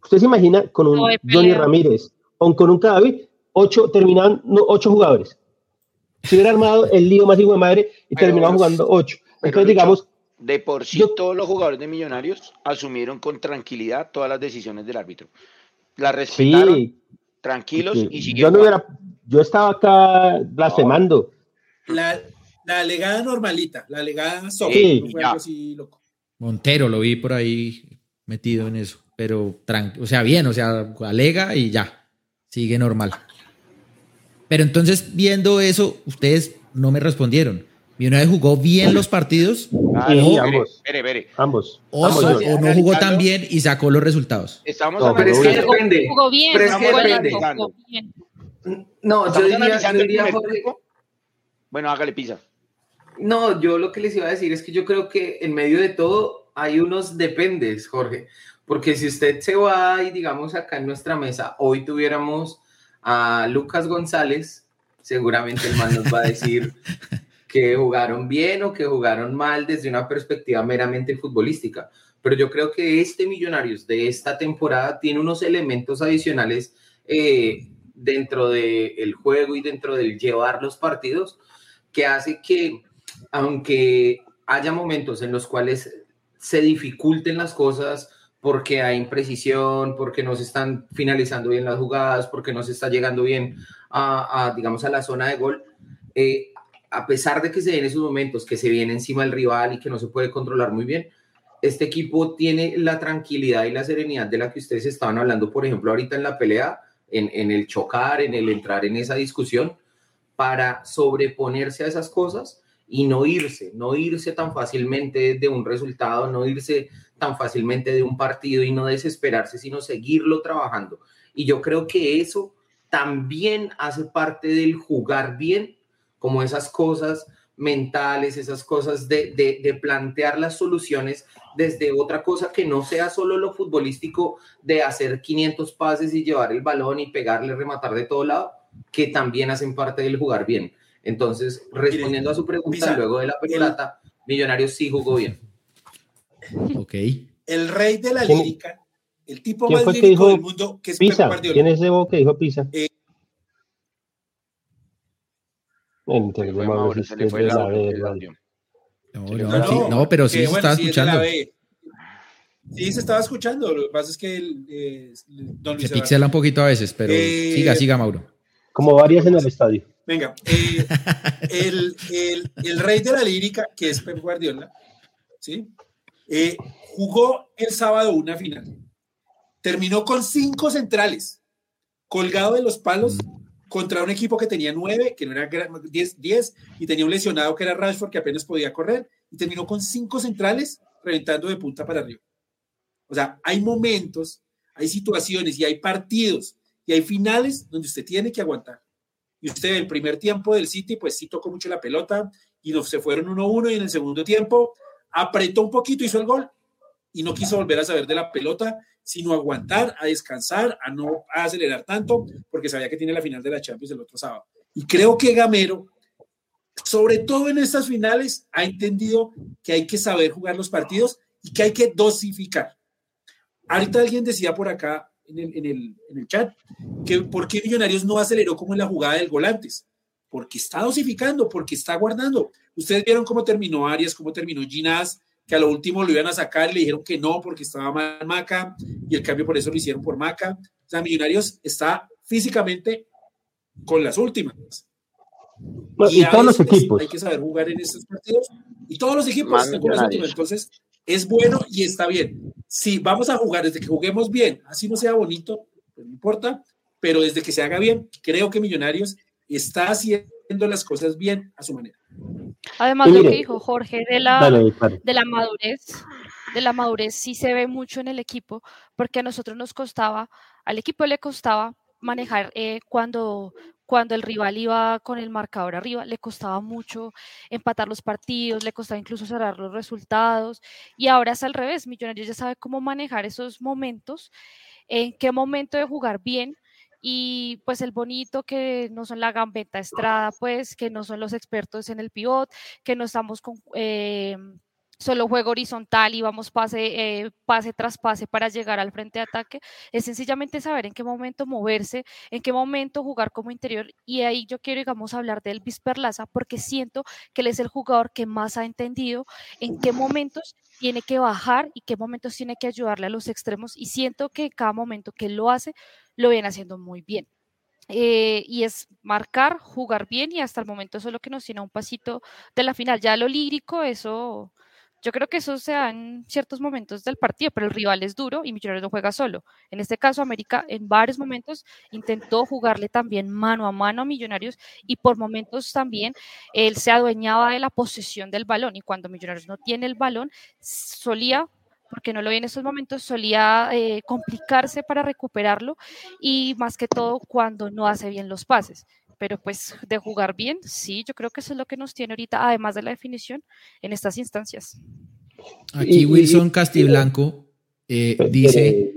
Speaker 2: Usted se imagina con un Johnny Ramírez o con un Cadavid, ocho, terminaban ocho jugadores. Si hubiera armado el lío más hijo de madre y terminaba jugando ocho. Entonces, digamos.
Speaker 4: De por sí, todos los jugadores de Millonarios asumieron con tranquilidad todas las decisiones del árbitro. La respetaron. Sí tranquilos y
Speaker 2: Yo, no yo estaba acá blasfemando.
Speaker 3: La, la legada normalita, la legada
Speaker 1: Montero lo vi por ahí metido en eso, pero o sea, bien, o sea, alega y ya, sigue normal. Pero entonces, viendo eso, ustedes no me respondieron. vez jugó bien los partidos.
Speaker 2: Ah, sí, ambos. Ambos.
Speaker 1: O, no jugó tan bien y sacó los resultados.
Speaker 6: Estamos no, pero es que depende.
Speaker 5: Jugó bien.
Speaker 6: Pero es que depende. No, yo diría, yo diría
Speaker 4: Bueno, hágale pisa.
Speaker 6: No, yo lo que les iba a decir es que yo creo que en medio de todo hay unos dependes, Jorge. Porque si usted se va y digamos acá en nuestra mesa, hoy tuviéramos a Lucas González, seguramente el man nos va a decir que jugaron bien o que jugaron mal desde una perspectiva meramente futbolística. pero yo creo que este Millonarios de esta temporada tiene unos elementos adicionales eh, dentro del juego y dentro del llevar los partidos que hace que, aunque haya momentos en los cuales se dificulten las cosas, porque hay imprecisión, porque no se están finalizando bien las jugadas, porque no se está llegando bien a, digamos, a la zona de gol. Eh, a pesar de que se den esos momentos que se viene encima del rival y que no se puede controlar muy bien, este equipo tiene la tranquilidad y la serenidad de la que ustedes estaban hablando, por ejemplo, ahorita en la pelea, en, en el chocar, en el entrar en esa discusión, para sobreponerse a esas cosas y no irse, no irse tan fácilmente de un resultado, no irse tan fácilmente de un partido y no desesperarse, sino seguirlo trabajando. Y yo creo que eso también hace parte del jugar bien, como esas cosas mentales, esas cosas de, de, plantear las soluciones desde otra cosa que no sea solo lo futbolístico de hacer 500 pases y llevar el balón y pegarle, rematar de todo lado, que también hacen parte del jugar bien. Entonces, respondiendo a su pregunta, luego de la pelota, Millonarios sí jugó bien.
Speaker 1: Ok.
Speaker 3: El rey de la lírica, el tipo más lírico del mundo, que es
Speaker 2: Pisa. ¿Quién es ese que dijo Pisa? Eh,
Speaker 1: no, no, pero sí se estaba escuchando.
Speaker 3: Sí, se estaba escuchando. Lo que pasa es que eh,
Speaker 1: se pixela un poquito a veces, pero eh, siga, siga, Mauro.
Speaker 2: Como varias en el estadio.
Speaker 3: Venga, eh, el, el, el, rey de la lírica, que es Pep Guardiola, ¿sí? Eh, jugó el sábado una final. Terminó con cinco centrales, colgado de los palos contra un equipo que tenía nueve, que no era diez, diez, y tenía un lesionado que era Rashford, que apenas podía correr, y terminó con cinco centrales reventando de punta para arriba. O sea, hay momentos, hay situaciones y hay partidos y hay finales donde usted tiene que aguantar. Y usted, el primer tiempo del City, pues sí tocó mucho la pelota y nos, se fueron 1-1 y en el segundo tiempo apretó un poquito, hizo el gol y no quiso volver a saber de la pelota, sino aguantar, a descansar, a no acelerar tanto, porque sabía que tiene la final de la Champions el otro sábado. Y creo que Gamero, sobre todo en estas finales, ha entendido que hay que saber jugar los partidos y que hay que dosificar. Ahorita alguien decía por acá, en el, chat, que por qué Millonarios no aceleró como en la jugada del gol antes. Porque está dosificando, porque está guardando. Ustedes vieron cómo terminó Arias, cómo terminó Ginás, que a lo último lo iban a sacar y le dijeron que no porque estaba mal Maca y el cambio por eso lo hicieron por Maca. O sea, Millonarios está físicamente con las últimas.
Speaker 2: y, todos los equipos.
Speaker 3: Hay que saber jugar en estos partidos y todos los equipos están con las últimas. Entonces, es bueno y está bien. Si vamos a jugar desde que juguemos bien, así no sea bonito, pues no importa, pero desde que se haga bien, creo que Millonarios está haciendo las cosas bien a su manera.
Speaker 5: Además, lo que dijo Jorge de la, de la madurez, de la madurez sí se ve mucho en el equipo, porque a nosotros nos costaba, al equipo le costaba manejar eh, cuando, cuando el rival iba con el marcador arriba, le costaba mucho empatar los partidos, le costaba incluso cerrar los resultados. Y ahora es al revés, Millonarios ya sabe cómo manejar esos momentos, en qué momento de jugar bien. Y pues el bonito que no son la gambeta estrada, pues que no son los expertos en el pivot, que no estamos con... Eh, solo juego horizontal y vamos pase, eh, pase tras pase para llegar al frente de ataque, es sencillamente saber en qué momento moverse, en qué momento jugar como interior. Y ahí yo quiero, digamos, hablar de Elvis Perlaza, porque siento que él es el jugador que más ha entendido en qué momentos tiene que bajar y qué momentos tiene que ayudarle a los extremos. Y siento que cada momento que lo hace, lo viene haciendo muy bien. Eh, y es marcar, jugar bien y hasta el momento eso es lo que nos tiene a un pasito de la final. Ya lo lírico, eso yo creo que eso se da en ciertos momentos del partido, pero el rival es duro y Millonarios no juega solo. En este caso, América en varios momentos intentó jugarle también mano a mano a Millonarios y por momentos también él se adueñaba de la posesión del balón y cuando Millonarios no tiene el balón, solía porque no lo vi en esos momentos, solía eh, complicarse para recuperarlo y más que todo cuando no hace bien los pases pero pues de jugar bien, sí, yo creo que eso es lo que nos tiene ahorita, además de la definición, en estas instancias.
Speaker 1: Aquí Wilson Castiblanco eh, dice,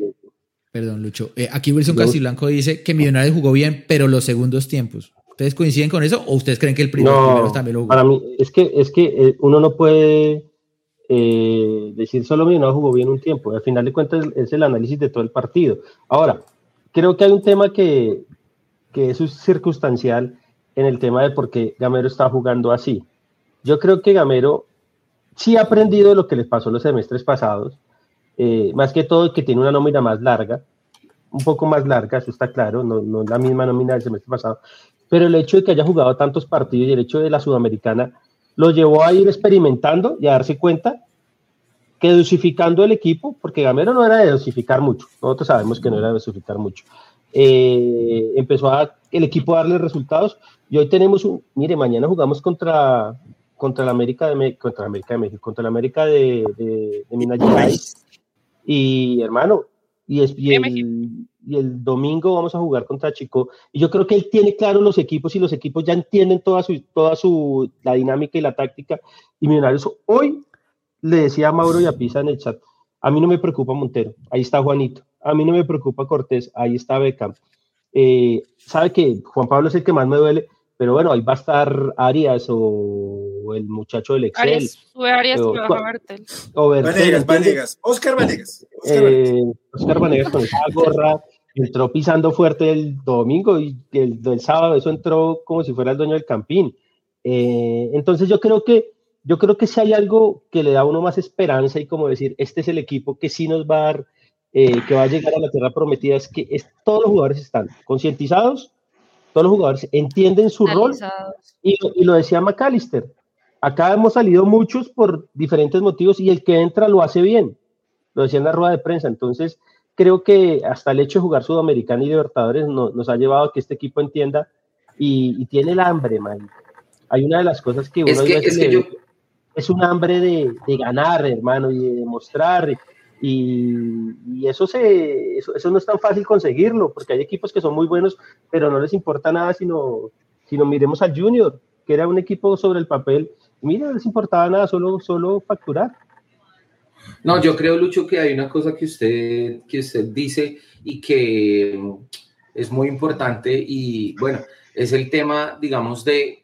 Speaker 1: perdón Lucho, eh, aquí Wilson Castiblanco dice que Millonarios jugó bien, pero los segundos tiempos. ¿Ustedes coinciden con eso o ustedes creen que el primer,
Speaker 2: no,
Speaker 1: también lo jugó?
Speaker 2: Para mí, es que, es que eh, uno no puede eh, decir solo no jugó bien un tiempo. Al final de cuentas es el análisis de todo el partido. Ahora, creo que hay un tema que, que es circunstancial en el tema de por qué Gamero está jugando así. Yo creo que Gamero sí ha aprendido lo que les pasó los semestres pasados, eh, más que todo que tiene una nómina más larga, un poco más larga, eso está claro, no, no es la misma nómina del semestre pasado, pero el hecho de que haya jugado tantos partidos y el hecho de la sudamericana lo llevó a ir experimentando y a darse cuenta que dosificando el equipo, porque Gamero no era de dosificar mucho, nosotros sabemos que no era de dosificar mucho, eh, empezó a el equipo a darle resultados y hoy tenemos un, mire, mañana jugamos contra, contra la América de, contra la América de México, contra la América de, de, Minas Gerais. Y hermano, y, es, y, el, domingo vamos a jugar contra Chico. Y yo creo que él tiene claro los equipos y los equipos ya entienden toda su, toda su, la dinámica y la táctica. Y Millonarios hoy le decía a Mauro y a Pisa en el chat, a mí no me preocupa Montero, ahí está Juanito. A mí no me preocupa Cortés, ahí está Beckham. Eh, sabe que Juan Pablo es el que más me duele, pero bueno, ahí va a estar Arias o el muchacho del Excel. Arias,
Speaker 5: sube Arias o, Bertel.
Speaker 3: O Vanegas, Vanegas, Oscar Vanegas.
Speaker 2: Eh, Oscar, Vanegas. con esa gorra, entró pisando fuerte el domingo y el, del sábado eso entró como si fuera el dueño del campín. Eh, entonces yo creo que yo creo que si hay algo que le da a uno más esperanza y como decir, este es el equipo que sí nos va a dar, eh, que va a llegar a la tierra prometida, es que todos los jugadores están concientizados, todos los jugadores entienden su rol y, y, lo decía McAllister. Acá hemos salido muchos por diferentes motivos y el que entra lo hace bien, lo decía en la rueda de prensa. Entonces, creo que hasta el hecho de jugar Sudamericana y Libertadores nos ha llevado a que este equipo entienda y, tiene el hambre, man. Hay una de las cosas que uno es es un hambre de, ganar, hermano, y de demostrar. Y, eso, se, eso, no es tan fácil conseguirlo, porque hay equipos que son muy buenos, pero no les importa nada, sino, sino miremos al Junior, que era un equipo sobre el papel. Mira, no les importaba nada, solo, solo facturar.
Speaker 6: No, yo creo, Lucho, que hay una cosa que usted, que usted dice y que es muy importante y bueno, es el tema, digamos, de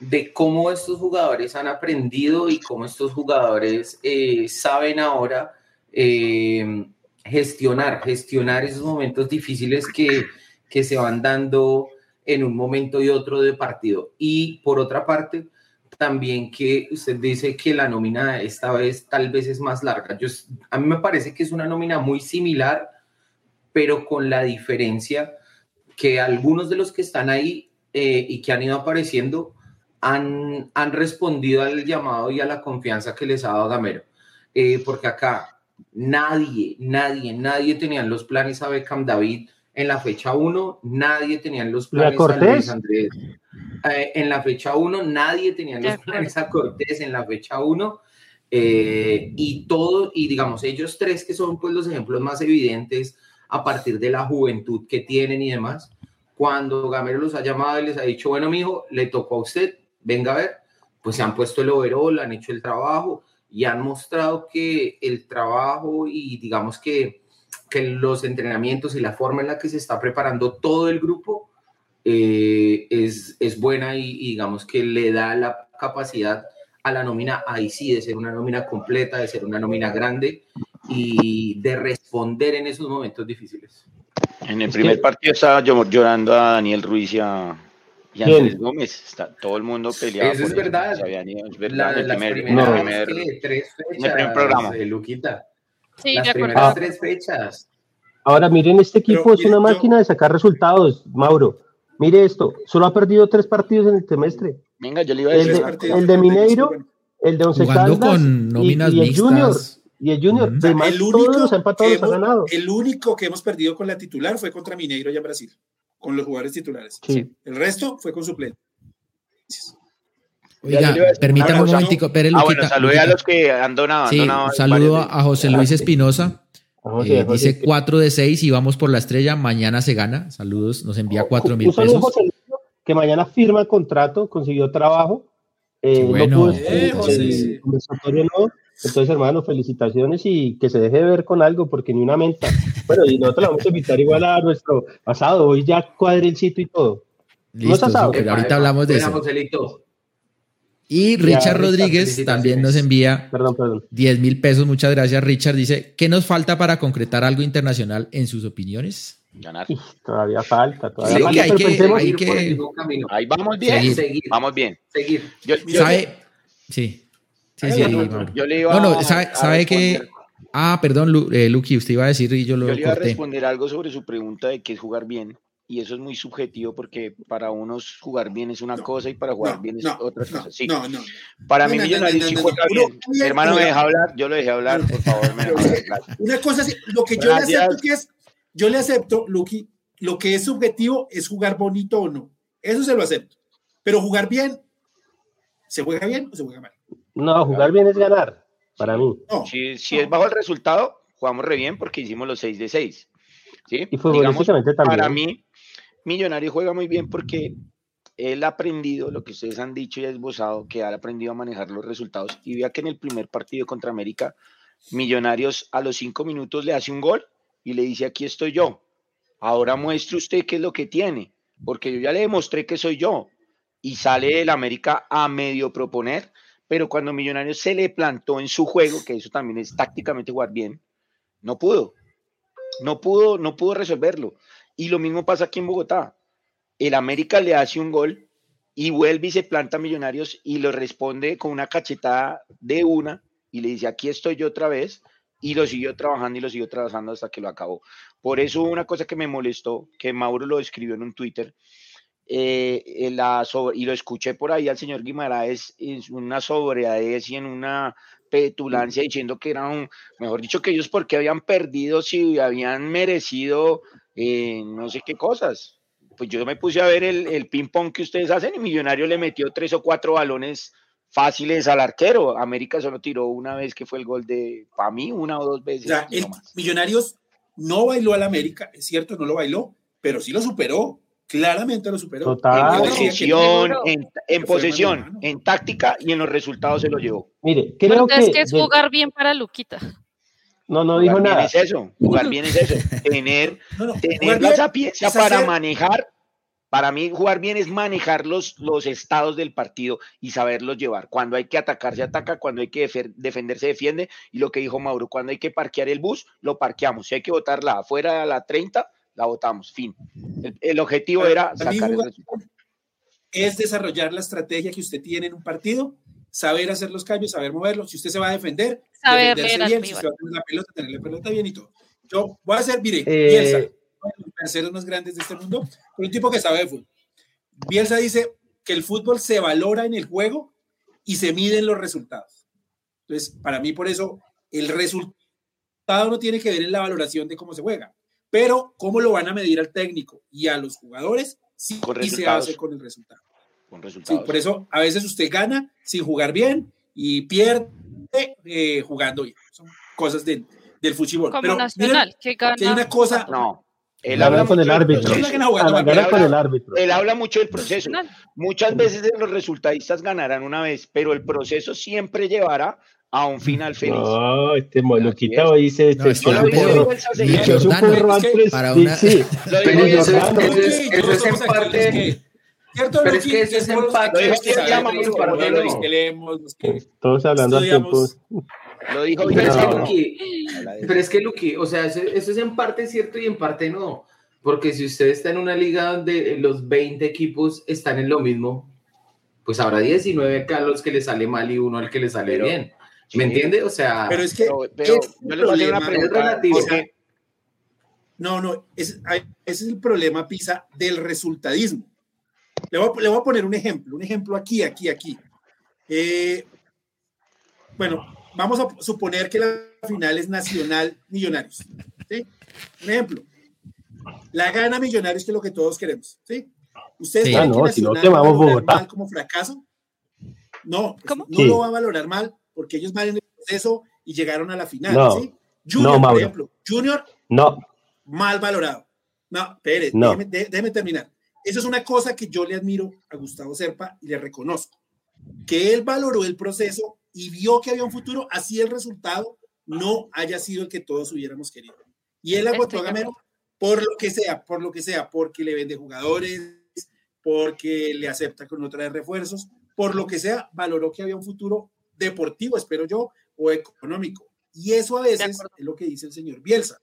Speaker 6: de cómo estos jugadores han aprendido y cómo estos jugadores eh, saben ahora eh, gestionar, gestionar esos momentos difíciles que, que se van dando en un momento y otro de partido. Y por otra parte, también que usted dice que la nómina esta vez tal vez es más larga. Yo, a mí me parece que es una nómina muy similar, pero con la diferencia que algunos de los que están ahí eh, y que han ido apareciendo han, han respondido al llamado y a la confianza que les ha dado Gamero. Eh, porque acá nadie, nadie, nadie tenía los planes a Beckham David en la fecha 1, nadie tenía los planes
Speaker 2: a Luis Andrés.
Speaker 6: Eh, en la fecha 1, nadie tenía los planes a Cortés en la fecha 1. Eh, y todo, y digamos, ellos tres que son pues los ejemplos más evidentes a partir de la juventud que tienen y demás, cuando Gamero los ha llamado y les ha dicho, bueno, mijo, le tocó a usted, venga a ver, pues se han puesto el overall, han hecho el trabajo y han mostrado que el trabajo y digamos que, que los entrenamientos y la forma en la que se está preparando todo el grupo eh, es, es, buena y, digamos que le da la capacidad a la nómina ahí sí de ser una nómina completa, de ser una nómina grande y de responder en esos momentos difíciles.
Speaker 4: En el primer partido estaba llorando a Daniel Ruiz y a, y Andrés Gómez, está todo el mundo peleado.
Speaker 6: Eso es verdad.
Speaker 4: es verdad.
Speaker 6: el primer, primer, tres fechas,
Speaker 4: programa.
Speaker 6: De Luquita.
Speaker 5: Sí,
Speaker 6: las primeras tres fechas.
Speaker 2: Ahora miren, este equipo es una máquina de sacar resultados, Mauro. Mire esto, solo ha perdido tres partidos en el semestre.
Speaker 4: Venga, yo le iba a decir.
Speaker 2: El de, el de Mineiro, el de Once Caldas
Speaker 1: con nóminas y,
Speaker 2: y, el Junior. Y el Junior, uh -huh. el único todos los empatados
Speaker 3: hemos,
Speaker 2: ha ganado.
Speaker 3: El único que hemos perdido con la titular fue contra Mineiro allá en Brasil con los jugadores titulares. Sí. El resto fue con suplentes.
Speaker 1: Oiga, permítame un momentico.
Speaker 4: Ah, bueno, saludé a los que han donado.
Speaker 1: Sí,
Speaker 4: han donado
Speaker 1: un saludo a José Luis Espinosa. Eh, dice 4 de 6 y vamos por la estrella. Mañana se gana. Saludos, nos envía 4 mil pesos.
Speaker 2: José Luis, que mañana firma el contrato, consiguió trabajo. Eh,
Speaker 1: bueno,
Speaker 2: no pudo, eh, el, no, entonces, hermano, felicitaciones y que se deje de ver con algo, porque ni una menta. Bueno, y nosotros la vamos a invitar igual a nuestro pasado. Hoy ya sitio y todo.
Speaker 1: Listo, no es asado. Pero ahorita hablamos de eso.
Speaker 6: Joselito.
Speaker 1: Y Richard Rodríguez también nos envía
Speaker 2: perdón,
Speaker 1: 10 mil pesos. Muchas gracias, Richard. Dice, ¿qué nos falta para concretar algo internacional en sus opiniones?
Speaker 4: Ganar.
Speaker 2: todavía falta, todavía
Speaker 1: Sí,
Speaker 2: falta,
Speaker 1: hay que- hay que-
Speaker 4: Ahí vamos bien.
Speaker 1: Seguir.
Speaker 6: Seguir,
Speaker 4: Vamos bien.
Speaker 6: seguir.
Speaker 4: Yo, yo-
Speaker 1: ¿Sabe? Sí. Sí, sí,
Speaker 3: no,
Speaker 4: yo le iba
Speaker 1: No, no,
Speaker 4: a-
Speaker 1: sabe,
Speaker 4: a
Speaker 1: sabe que... Ah, perdón, Lu, eh, Luqui, usted iba a decir y yo lo
Speaker 4: Yo le iba a
Speaker 1: corté.
Speaker 4: responder algo sobre su pregunta de qué es jugar bien. Y eso es muy subjetivo porque para unos jugar bien es una
Speaker 3: No,
Speaker 4: cosa y para jugar
Speaker 3: No,
Speaker 4: bien es
Speaker 3: no,
Speaker 4: otra
Speaker 3: no,
Speaker 4: cosa. Sí.
Speaker 3: no, no.
Speaker 4: Para
Speaker 3: No,
Speaker 4: mí Millonarios
Speaker 3: no,
Speaker 4: sí juega
Speaker 3: no.
Speaker 4: bien. Mi hermano me deja hablar, yo lo dejé hablar, por favor. me deja hablar. Gracias.
Speaker 3: Una cosa, así, lo que yo le
Speaker 4: Gracias.
Speaker 3: acepto que es, yo le acepto, Lucky, lo que es subjetivo es jugar bonito o no. Eso se lo acepto. Pero jugar bien, ¿se juega bien o se juega mal?
Speaker 2: No, jugar bien es ganar, para mí.
Speaker 3: No.
Speaker 4: Si, si es bajo el resultado, jugamos re bien porque hicimos los 6 de 6. ¿sí?
Speaker 2: Y futbolísticamente también.
Speaker 4: Para mí, Millonario juega muy bien porque él ha aprendido lo que ustedes han dicho y esbozado, que ha aprendido a manejar los resultados. Y vea que en el primer partido contra América, Millonarios a los cinco minutos le hace un gol y le dice, aquí estoy yo. Ahora muestre usted qué es lo que tiene, porque yo ya le demostré que soy yo. Y sale el América a medio proponer, pero cuando Millonarios se le plantó en su juego, que eso también es tácticamente jugar bien, no pudo. No pudo, no pudo resolverlo. Y lo mismo pasa aquí en Bogotá. El América le hace un gol y vuelve y se planta a Millonarios y lo responde con una cachetada de una y le dice, aquí estoy yo otra vez. Y lo siguió trabajando y lo siguió trabajando hasta que lo acabó. Por eso una cosa que me molestó, que Mauro lo escribió en un Twitter, eh, la sobre- y lo escuché por ahí al señor Guimaraes en una sobriedad y en una petulancia diciendo que era un, mejor dicho, que ellos porque habían perdido si habían merecido eh, no sé qué cosas. Pues yo me puse a ver el, el ping-pong que ustedes hacen y Millonario le metió tres o cuatro balones fáciles al arquero. América solo tiró una vez que fue el gol de, para mí, una o dos
Speaker 3: O
Speaker 4: veces.
Speaker 3: sea, el. Millonarios no bailó al América, es cierto, no lo bailó, pero sí lo superó. Claramente lo superó.
Speaker 2: Total.
Speaker 4: en posesión, en, posesión, en táctica y en los resultados se lo llevó.
Speaker 2: Mire, creo
Speaker 5: Entonces,
Speaker 2: que.
Speaker 5: ¿qué es
Speaker 2: de-
Speaker 5: jugar bien para Luquita?
Speaker 2: No, no dijo nada.
Speaker 4: es eso, jugar bien es eso, tener,
Speaker 3: No, no,
Speaker 4: tener
Speaker 3: bien
Speaker 4: sapiencia
Speaker 3: es
Speaker 4: para
Speaker 3: hacer-
Speaker 4: manejar. Para mí, jugar bien es manejar los, los estados del partido y saberlos llevar. Cuando hay que atacar, se ataca. Cuando hay que defer- defender, se defiende. Y lo que dijo Mauro, cuando hay que parquear el bus, lo parqueamos. Si hay que botarla afuera a la 30, la botamos. Fin. El, el objetivo
Speaker 3: Para-
Speaker 4: era sacar el resultado.
Speaker 3: es desarrollar la estrategia que usted tiene en un partido, saber hacer los cambios, saber moverlo. Si usted se va a defender,
Speaker 5: Saber
Speaker 3: defenderse bien, si usted va a tener la pelota, tener la pelota bien y todo. Yo voy a hacer, mire,
Speaker 2: Eh,
Speaker 3: Bielsa, uno de los terceros más grandes de este mundo, un tipo que sabe de fútbol. Bielsa dice que el fútbol se valora en el juego y se miden los resultados. Entonces, para mí, por eso, el resultado no tiene que ver en la valoración de cómo se juega, pero cómo lo van a medir al técnico y a los jugadores, sí,
Speaker 4: Con
Speaker 3: y se hace con el resultado.
Speaker 4: Con
Speaker 3: Sí, por eso a veces usted gana sin jugar bien y pierde eh, jugando bien. Son cosas del, del fútbol.
Speaker 5: Como
Speaker 3: Pero
Speaker 5: Nacional,
Speaker 3: miren
Speaker 5: que gana.
Speaker 3: que hay una cosa,
Speaker 4: no. Él habla
Speaker 2: con el
Speaker 4: mucho del
Speaker 2: árbitro. Con
Speaker 4: habla-
Speaker 2: el árbitro.
Speaker 4: Él habla mucho del proceso. Muchas veces los resultadistas ganarán una vez, pero el proceso siempre llevará a un final feliz.
Speaker 2: No, este dice este.
Speaker 1: No, Jordano, para una-
Speaker 2: sí.
Speaker 6: Pero eso es- en parte-
Speaker 3: ¿Cierto,
Speaker 6: Pero es que eso es en
Speaker 3: somos
Speaker 6: parte-
Speaker 3: aquellos que
Speaker 4: Lo dijo
Speaker 3: sabemos,
Speaker 4: Bielsa,
Speaker 3: los
Speaker 4: Mauro,
Speaker 3: que
Speaker 4: lo
Speaker 3: los
Speaker 4: dijo.
Speaker 3: que leemos, los que-
Speaker 2: Todos hablando al tiempo.
Speaker 3: Estudiamos.
Speaker 4: Lo dijo
Speaker 6: Pero es
Speaker 4: Bielsa.
Speaker 6: que,
Speaker 2: No.
Speaker 6: Luqui,
Speaker 4: Habla de-
Speaker 6: pero es que, Luqui, o sea, eso, eso es en parte cierto y en parte no. Porque si usted está en una liga donde los 20 equipos están en lo mismo, pues habrá 19 acá a los que le sale mal y uno al que le sale
Speaker 4: Pero-
Speaker 6: bien. ¿Me
Speaker 4: Sí.
Speaker 6: entiende? O sea,
Speaker 3: Pero es que
Speaker 4: Pero, pero
Speaker 3: es
Speaker 4: yo les voy a hacer una
Speaker 3: problema-
Speaker 4: pregunta.
Speaker 6: es relativo.
Speaker 4: porque-
Speaker 3: No, no, es- ese es el problema, Pisa, del resultadismo. Le voy, a, le voy a poner un ejemplo, un ejemplo aquí, aquí, aquí. Eh, bueno, vamos a suponer que la final es Nacional Millonarios. ¿sí? Un ejemplo. La gana Millonarios, que es lo que todos queremos. ¿sí? ¿Ustedes
Speaker 1: Sí.
Speaker 3: creen
Speaker 2: Ah, no,
Speaker 3: que
Speaker 2: si no,
Speaker 3: a
Speaker 2: vamos
Speaker 3: valorar
Speaker 2: Bogotá.
Speaker 3: mal como fracaso? No, pues,
Speaker 5: ¿Cómo?
Speaker 3: no
Speaker 2: Sí.
Speaker 3: lo va a valorar mal porque ellos van en el proceso y llegaron a la final.
Speaker 2: No.
Speaker 3: ¿sí? Junior,
Speaker 2: No,
Speaker 3: por ejemplo, Junior
Speaker 2: No,
Speaker 3: mal valorado. No, espere,
Speaker 2: No.
Speaker 3: déjeme, dé- déjeme terminar. Eso es una cosa que yo le admiro a Gustavo Serpa y le reconozco. Que él valoró el proceso y vio que había un futuro, así el resultado no haya sido el que todos hubiéramos querido. Y él agotó a Gamero por lo que sea, por lo que sea, porque le vende jugadores, porque le acepta con otra de refuerzos, por lo que sea, valoró que había un futuro deportivo, espero yo, o económico. Y eso a veces es lo que dice el señor Bielsa,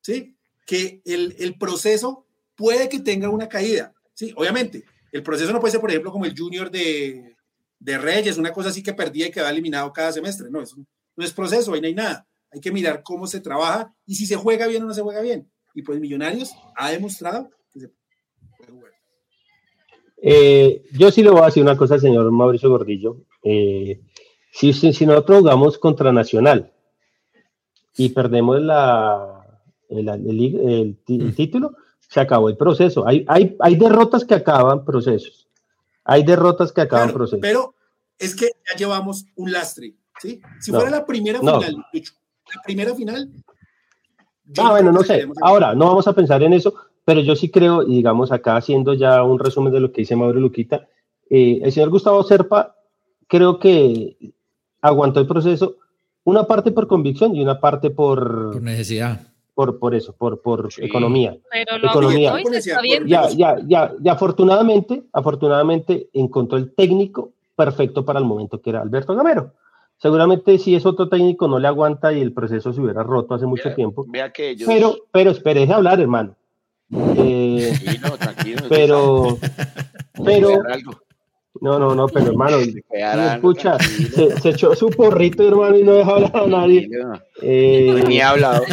Speaker 3: ¿sí? Que el, el proceso puede que tenga una caída, ¿sí? Obviamente, el proceso no puede ser, por ejemplo, como el junior de, de Reyes, una cosa así que perdía y quedaba eliminado cada semestre. No, eso no es proceso, ahí no hay nada. Hay que mirar cómo se trabaja y si se juega bien o no se juega bien. Y pues Millonarios ha demostrado que se puede jugar.
Speaker 2: Eh, yo sí le voy a decir una cosa, señor Mauricio Gordillo. Eh, si, si, nosotros jugamos contra Nacional y perdemos la, el, el, mm. título, se acabó el proceso. Hay, hay, hay derrotas que acaban procesos. Hay derrotas que acaban procesos.
Speaker 3: Pero es que ya llevamos un lastre. ¿sí? Si fuera la primera final, la primera final.
Speaker 2: Ah, bueno, no sé. Ahora, no vamos a pensar en eso, pero yo sí creo, y digamos acá haciendo ya un resumen de lo que dice Mauro Luquita, eh, el señor Gustavo Serpa creo que aguantó el proceso, una parte por convicción y una parte por,
Speaker 1: por necesidad.
Speaker 2: Por, por eso, por, por economía. Pero lo economía. Ya, ya, ya, ya, afortunadamente, afortunadamente encontró el técnico perfecto para el momento que era Alberto Gamero. Seguramente si es otro técnico no le aguanta y el proceso se hubiera roto hace mucho tiempo.
Speaker 4: Vea que ellos...
Speaker 2: Pero, pero espere, hablar, hermano. Eh, tranquilo, tranquilo. Pero, pero, no, no, no, pero hermano, escucha, se, echó su porrito, hermano, y no deja hablar a nadie.
Speaker 4: Eh, Ni ha hablado.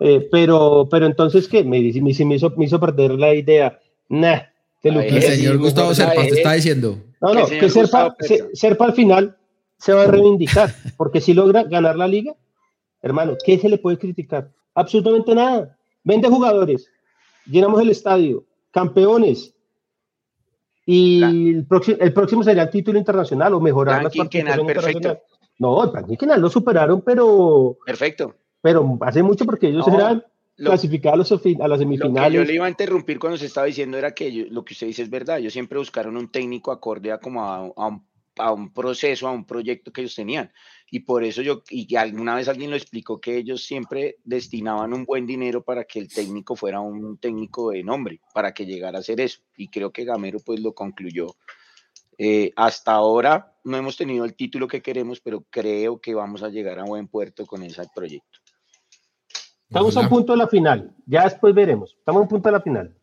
Speaker 2: Eh, pero, pero entonces, ¿qué? Me, me, me, hizo, me hizo perder la idea. Nah,
Speaker 1: que lo El señor Gustavo Serpa te está diciendo.
Speaker 2: No, no, que Serpa, Serpa al final se va a reivindicar, porque si logra ganar la liga, hermano, ¿qué se le puede criticar? Absolutamente nada. Vende jugadores, llenamos el estadio, campeones, y el, próximo, el próximo sería el título internacional o mejorar
Speaker 4: las perfecto.
Speaker 2: No, el quinquenal lo superaron, pero.
Speaker 4: Perfecto.
Speaker 2: Pero hace mucho porque ellos eran clasificados a las semifinales.
Speaker 4: Lo que yo le iba a interrumpir cuando se estaba diciendo era que lo que usted dice es verdad. Ellos siempre buscaron un técnico acorde a como a, a un a un proceso, a un proyecto que ellos tenían. Y por eso yo, y alguna vez alguien lo explicó, que ellos siempre destinaban un buen dinero para que el técnico fuera un técnico de nombre, para que llegara a hacer eso. Y creo que Gamero pues lo concluyó. Eh, hasta ahora no hemos tenido el título que queremos, pero creo que vamos a llegar a buen puerto con ese proyecto.
Speaker 2: Estamos a un punto de la final, ya después veremos. Estamos a un punto de la final.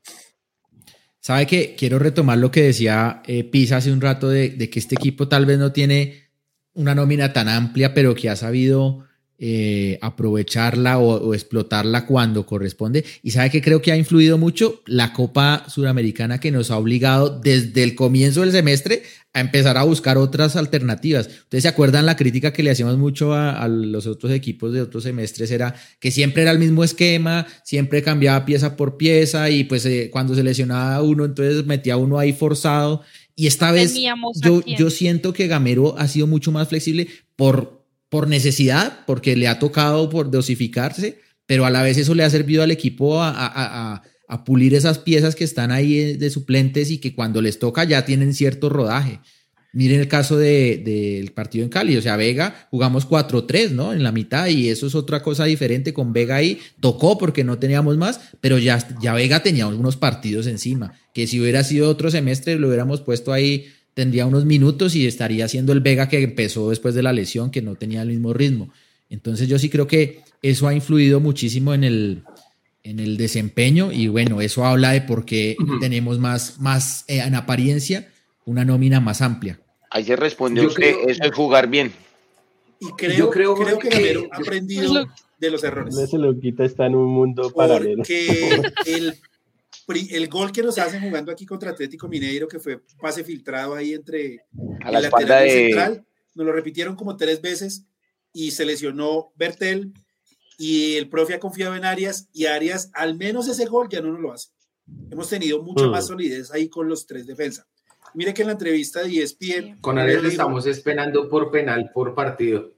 Speaker 1: Sabe que quiero retomar lo que decía eh, Pisa hace un rato de, que este equipo tal vez no tiene una nómina tan amplia, pero que ha sabido eh, aprovecharla o, explotarla cuando corresponde. Y sabe que creo que ha influido mucho la Copa Sudamericana que nos ha obligado desde el comienzo del semestre a empezar a buscar otras alternativas. Ustedes se acuerdan la crítica que le hacíamos mucho a, los otros equipos de otros semestres era que siempre era el mismo esquema, siempre cambiaba pieza por pieza y pues eh, cuando se lesionaba uno entonces metía uno ahí forzado y esta vez yo, yo siento que Gamero ha sido mucho más flexible por, por necesidad, porque le ha tocado por dosificarse, pero a la vez eso le ha servido al equipo a a pulir esas piezas que están ahí de suplentes y que cuando les toca ya tienen cierto rodaje. Miren el caso del de, partido en Cali, o sea, Vega jugamos 4-3, ¿no? En la mitad y eso es otra cosa diferente con Vega ahí. Tocó porque no teníamos más, pero ya, ya Vega tenía unos partidos encima, que si hubiera sido otro semestre lo hubiéramos puesto ahí, tendría unos minutos y estaría siendo el Vega que empezó después de la lesión, que no tenía el mismo ritmo. Entonces yo sí creo que eso ha influido muchísimo en el, en el desempeño y bueno, eso habla de por qué tenemos más, más eh, en apariencia una nómina más amplia.
Speaker 4: Ahí se respondió que eso es jugar bien.
Speaker 3: Y creo, Yo creo, creo que, Gamero ha aprendido de los errores.
Speaker 2: Ese loquita está en un mundo paralelo.
Speaker 3: el, el gol que nos hacen jugando aquí contra Atlético Mineiro, que fue pase filtrado ahí entre
Speaker 4: a la espalda de... central,
Speaker 3: nos lo repitieron como tres veces y se lesionó Bertel y el profe ha confiado en Arias y Arias al menos ese gol ya no nos lo hace. Hemos tenido mucha más mm. solidez ahí con los tres defensas. Mire que en la entrevista de ESPN...
Speaker 6: Con Arias estamos esperando por penal por partido.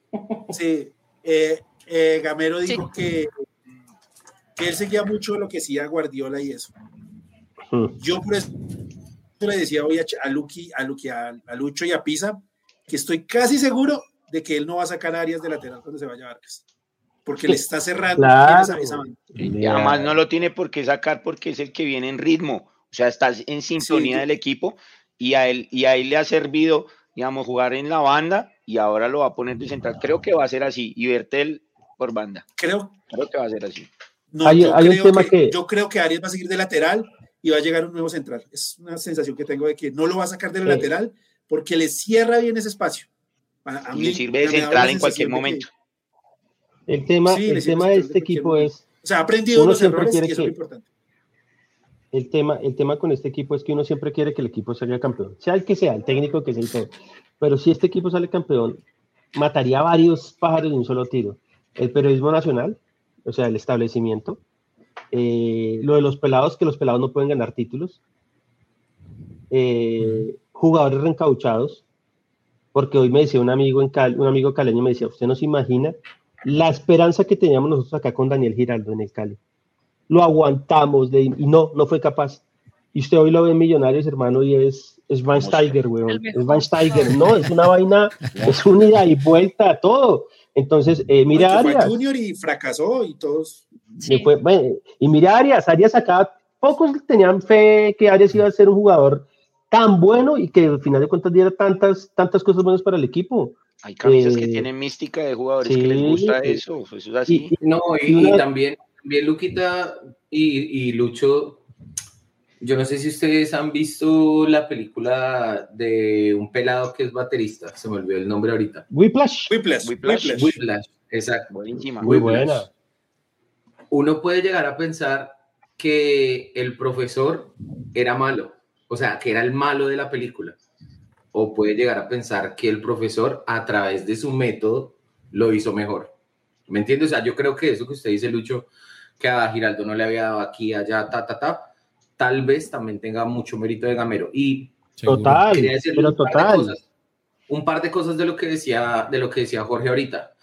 Speaker 3: Sí, eh, eh, Gamero dijo que, que él seguía mucho lo que decía Guardiola y eso. Mm. Yo por eso le decía hoy a, a Lucky, a, Lucky, a, Lucho y a Pisa que estoy casi seguro de que él no va a sacar Arias de lateral cuando se vaya a Vargas porque le está cerrando
Speaker 4: y además no lo tiene por qué sacar porque es el que viene en ritmo, o sea, está en sintonía del equipo y a él, y a él le ha servido, digamos, jugar en la banda y ahora lo va a poner de central. Creo que va a ser así. Y Bertel por banda.
Speaker 3: Creo,
Speaker 4: creo que va a ser así.
Speaker 3: No, yo, creo que, yo creo que Arias va a seguir de lateral y va a llegar un nuevo central. Es una sensación que tengo de que no lo va a sacar del lateral porque le cierra bien ese espacio.
Speaker 4: A, y le sirve de central en cualquier momento.
Speaker 2: el tema, el tema de este equipo es.
Speaker 3: O sea, ha aprendido los errores y eso es lo importante.
Speaker 2: El tema, el tema con este equipo es que uno siempre quiere que el equipo salga campeón, sea el que sea, el técnico que sea el todo. Pero si este equipo sale campeón, mataría varios pájaros de un solo tiro. El periodismo nacional, o sea, el establecimiento, eh, lo de los pelados, que los pelados no pueden ganar títulos, eh, jugadores reencauchados, porque hoy me decía un amigo, en un amigo caleño, me decía, usted no se imagina la esperanza que teníamos nosotros acá con Daniel Giraldo en el Cali. Lo aguantamos de, y no, no fue capaz. Y usted hoy lo ve en Millonarios, hermano, y es, es Van Steiger, weón. Es Van Steiger. No, es una vaina, es un ida y vuelta a todo. Entonces, eh, mira Arias.
Speaker 3: Junior y fracasó y todos.
Speaker 2: Y mira Arias, Arias acá, pocos tenían fe que Arias iba a ser un jugador tan bueno y que al final de cuentas diera tantas, tantas cosas buenas para el equipo.
Speaker 4: Hay camisas que eh, tienen mística de jugadores que les gusta eso, eso es así.
Speaker 6: no, y, también, también Luquita y, y Lucho yo no sé si ustedes han visto la película de un pelado que es baterista, se me olvidó el nombre ahorita.
Speaker 2: Whiplash.
Speaker 3: Whiplash.
Speaker 6: Whiplash. Whiplash. Exacto.
Speaker 4: Buenísima.
Speaker 2: Muy buena.
Speaker 6: Uno puede llegar a pensar que el profesor era malo, o sea, que era el malo de la película. O puede llegar a pensar que el profesor, a través de su método, lo hizo mejor. ¿Me entiendes? O sea, yo creo que eso que usted dice, Lucho, que a Giraldo no le había dado aquí, allá, ta, ta, ta, tal vez también tenga mucho mérito de Gamero. Y
Speaker 2: total, pero un total.
Speaker 6: Par cosas, un par de cosas de lo que decía, de lo que decía Jorge ahorita.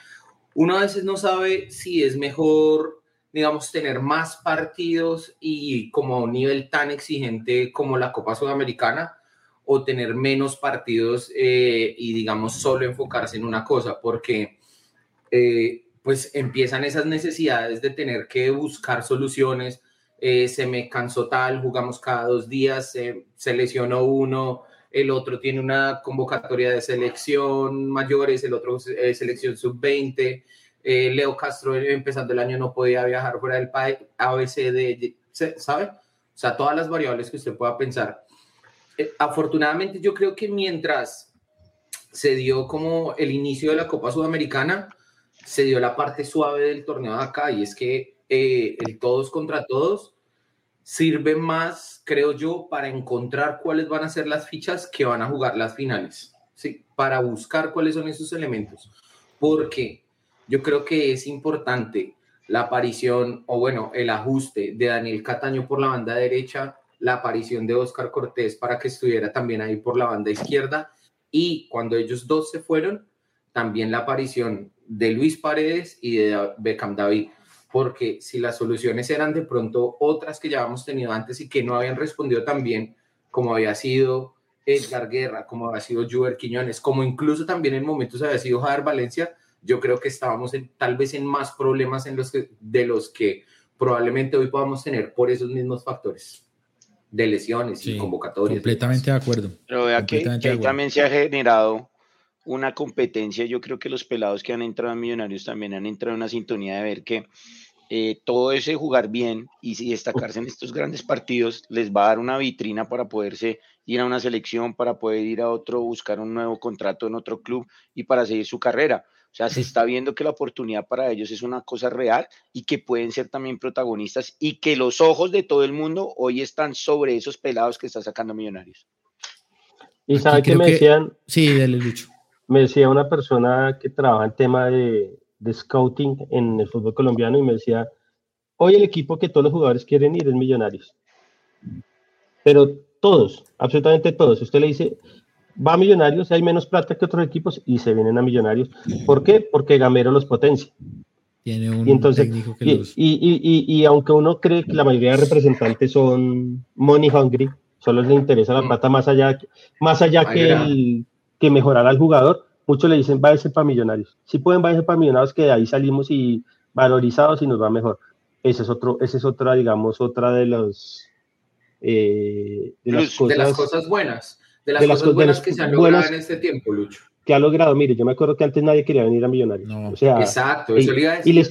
Speaker 6: Uno a veces no sabe si es mejor, digamos, tener más partidos y como a un nivel tan exigente como la Copa Sudamericana o tener menos partidos eh, y, digamos, solo enfocarse en una cosa, porque eh, pues empiezan esas necesidades de tener que buscar soluciones, eh, se me cansó tal, jugamos cada dos días, se lesionó uno, el otro tiene una convocatoria de selección mayores, el otro eh, selección sub-20, eh, Leo Castro empezando el año no podía viajar fuera del país, ABCD, ¿sabe? O sea, todas las variables que usted pueda pensar. afortunadamente yo creo que mientras se dio como el inicio de la Copa Sudamericana, se dio la parte suave del torneo de acá y es que el todos contra todos sirve más, creo yo, para encontrar cuáles van a ser las fichas que van a jugar las finales, ¿sí? Para buscar cuáles son esos elementos. Porque yo creo que es importante la aparición, o bueno, el ajuste de Daniel Cataño por la banda derecha, la aparición de Oscar Cortés para que estuviera también ahí por la banda izquierda, y cuando ellos dos se fueron, también la aparición de Luis Paredes y de Beckham David porque si las soluciones eran de pronto otras que ya habíamos tenido antes y que no habían respondido tan bien, como había sido Edgar Guerra, como había sido Juber Quiñones, como incluso también en momentos había sido Javier Valencia, yo creo que estábamos tal vez en más problemas en los que, de los que probablemente hoy podamos tener por esos mismos factores de lesiones y convocatorias.
Speaker 1: Completamente de acuerdo.
Speaker 4: Pero vea que, también se ha generado una competencia. Yo creo que los pelados que han entrado en Millonarios también han entrado en una sintonía de ver que eh, todo ese jugar bien y destacarse en estos grandes partidos les va a dar una vitrina para poderse ir a una selección, para poder ir a otro, buscar un nuevo contrato en otro club y para seguir su carrera. O sea, se está viendo que la oportunidad para ellos es una cosa real y que pueden ser también protagonistas y que los ojos de todo el mundo hoy están sobre esos pelados que está sacando Millonarios.
Speaker 2: Y sabe que me decían.
Speaker 1: Sí, dale, Lucho
Speaker 2: me decía una persona que trabaja en tema de, scouting en el fútbol colombiano y me decía, hoy el equipo que todos los jugadores quieren ir es Millonarios. Pero todos, absolutamente todos. Usted le dice, va a Millonarios, hay menos plata que otros equipos y se vienen a Millonarios. ¿Por qué? Porque Gamero los potencia.
Speaker 1: Tiene un y técnico que
Speaker 2: los... y, y, aunque uno cree que la mayoría de representantes son money hungry, solo les interesa la plata más allá, más allá que el, que mejorar al jugador, muchos le dicen, váyase para Millonarios. Si pueden, váyase para Millonarios, que de ahí salimos y valorizados y nos va mejor. Ese es otro, esa es otra, digamos, otra de los...
Speaker 6: Eh, de, las cosas, buenas. De las, cosas buenas que se han logrado en este tiempo, Lucho.
Speaker 2: Que ha logrado, mire, yo me acuerdo que antes nadie quería venir a Millonarios. O sea,
Speaker 6: Exacto,
Speaker 2: y,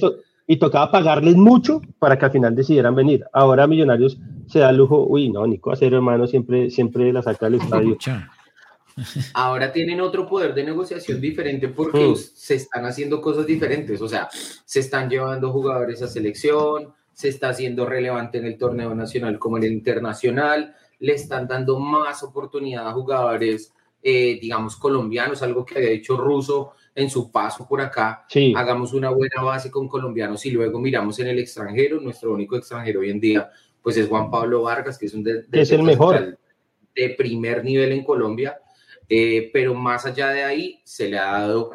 Speaker 2: y, tocaba pagarles mucho para que al final decidieran venir. Ahora Millonarios se da lujo, uy, no, Nico Acero, hermano, siempre, siempre la saca del estadio.
Speaker 6: Ahora tienen otro poder de negociación diferente porque mm. se están haciendo cosas diferentes, o sea, se están llevando jugadores a selección, se está haciendo relevante en el torneo nacional como en el internacional, le están dando más oportunidad a jugadores, eh, digamos, colombianos, algo que había hecho Russo en su paso por acá. Hagamos una buena base con colombianos y luego miramos en el extranjero. Nuestro único extranjero hoy en día, pues es Juan Pablo Vargas, que es un de,
Speaker 2: es el mejor
Speaker 6: de primer nivel en Colombia. Eh, pero más allá de ahí, se le ha dado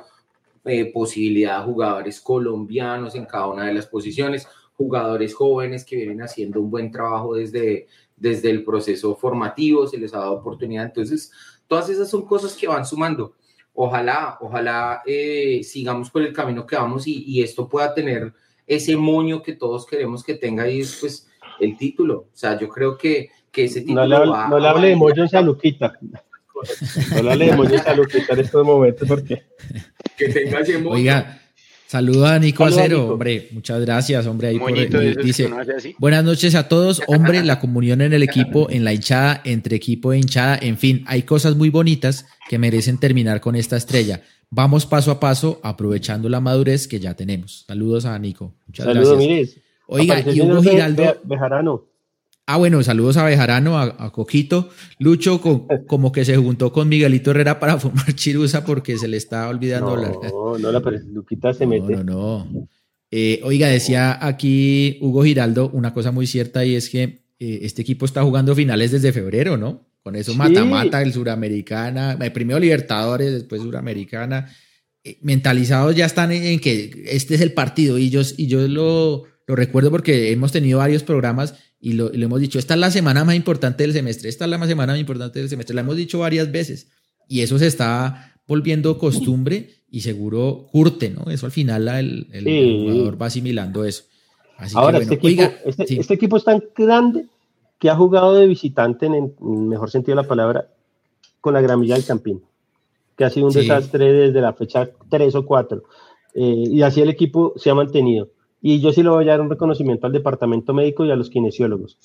Speaker 6: eh, posibilidad a jugadores colombianos en cada una de las posiciones, jugadores jóvenes que vienen haciendo un buen trabajo desde, desde el proceso formativo, se les ha dado oportunidad. Entonces, todas esas son cosas que van sumando. Ojalá, ojalá eh, sigamos por el camino que vamos y, esto pueda tener ese moño que todos queremos que tenga y es pues el título. O sea, yo creo que, que ese título.
Speaker 2: No le, va, no le hable de moño a Luquita. No le demos a Luquita en estos momentos porque.
Speaker 6: Que tenga ese moño.
Speaker 1: Oiga, Saluda a Nico Acero, hombre, muchas gracias, hombre. Ahí dice, buenas noches a todos, hombre, la comunión en el equipo, en la hinchada, entre equipo e hinchada, en fin, hay cosas muy bonitas que merecen terminar con esta estrella. Vamos paso a paso, aprovechando la madurez que ya tenemos. Saludos a Nico.
Speaker 2: Muchas gracias.
Speaker 1: Oiga, y Hugo Giraldo.
Speaker 2: Bejarano.
Speaker 1: Ah, bueno, saludos a Bejarano, a, Coquito. Lucho como que se juntó con Miguelito Herrera para fumar chirusa porque se le está olvidando hablar.
Speaker 2: No, no, la Luquita se mete.
Speaker 1: No, no, eh, oiga, decía aquí Hugo Giraldo una cosa muy cierta y es que eh, este equipo está jugando finales desde febrero, ¿no? Con eso mata-mata el Suramericana, eh, primero Libertadores, después Suramericana. mentalizados ya están en, que este es el partido y yo, y yo lo, lo recuerdo porque hemos tenido varios programas y lo, hemos dicho, esta es la semana más importante del semestre, esta es la semana más importante del semestre, la hemos dicho varias veces y eso se está volviendo costumbre y seguro curte, ¿no? Eso al final el, jugador va asimilando eso.
Speaker 2: Ahora, este, equipo, este, este, equipo es tan grande que ha jugado de visitante, en el mejor sentido de la palabra, con la gramilla del Campín, que ha sido un desastre desde la fecha 3 o 4. Eh, y así el equipo se ha mantenido. Y yo sí le voy a dar un reconocimiento al departamento médico y a los kinesiólogos,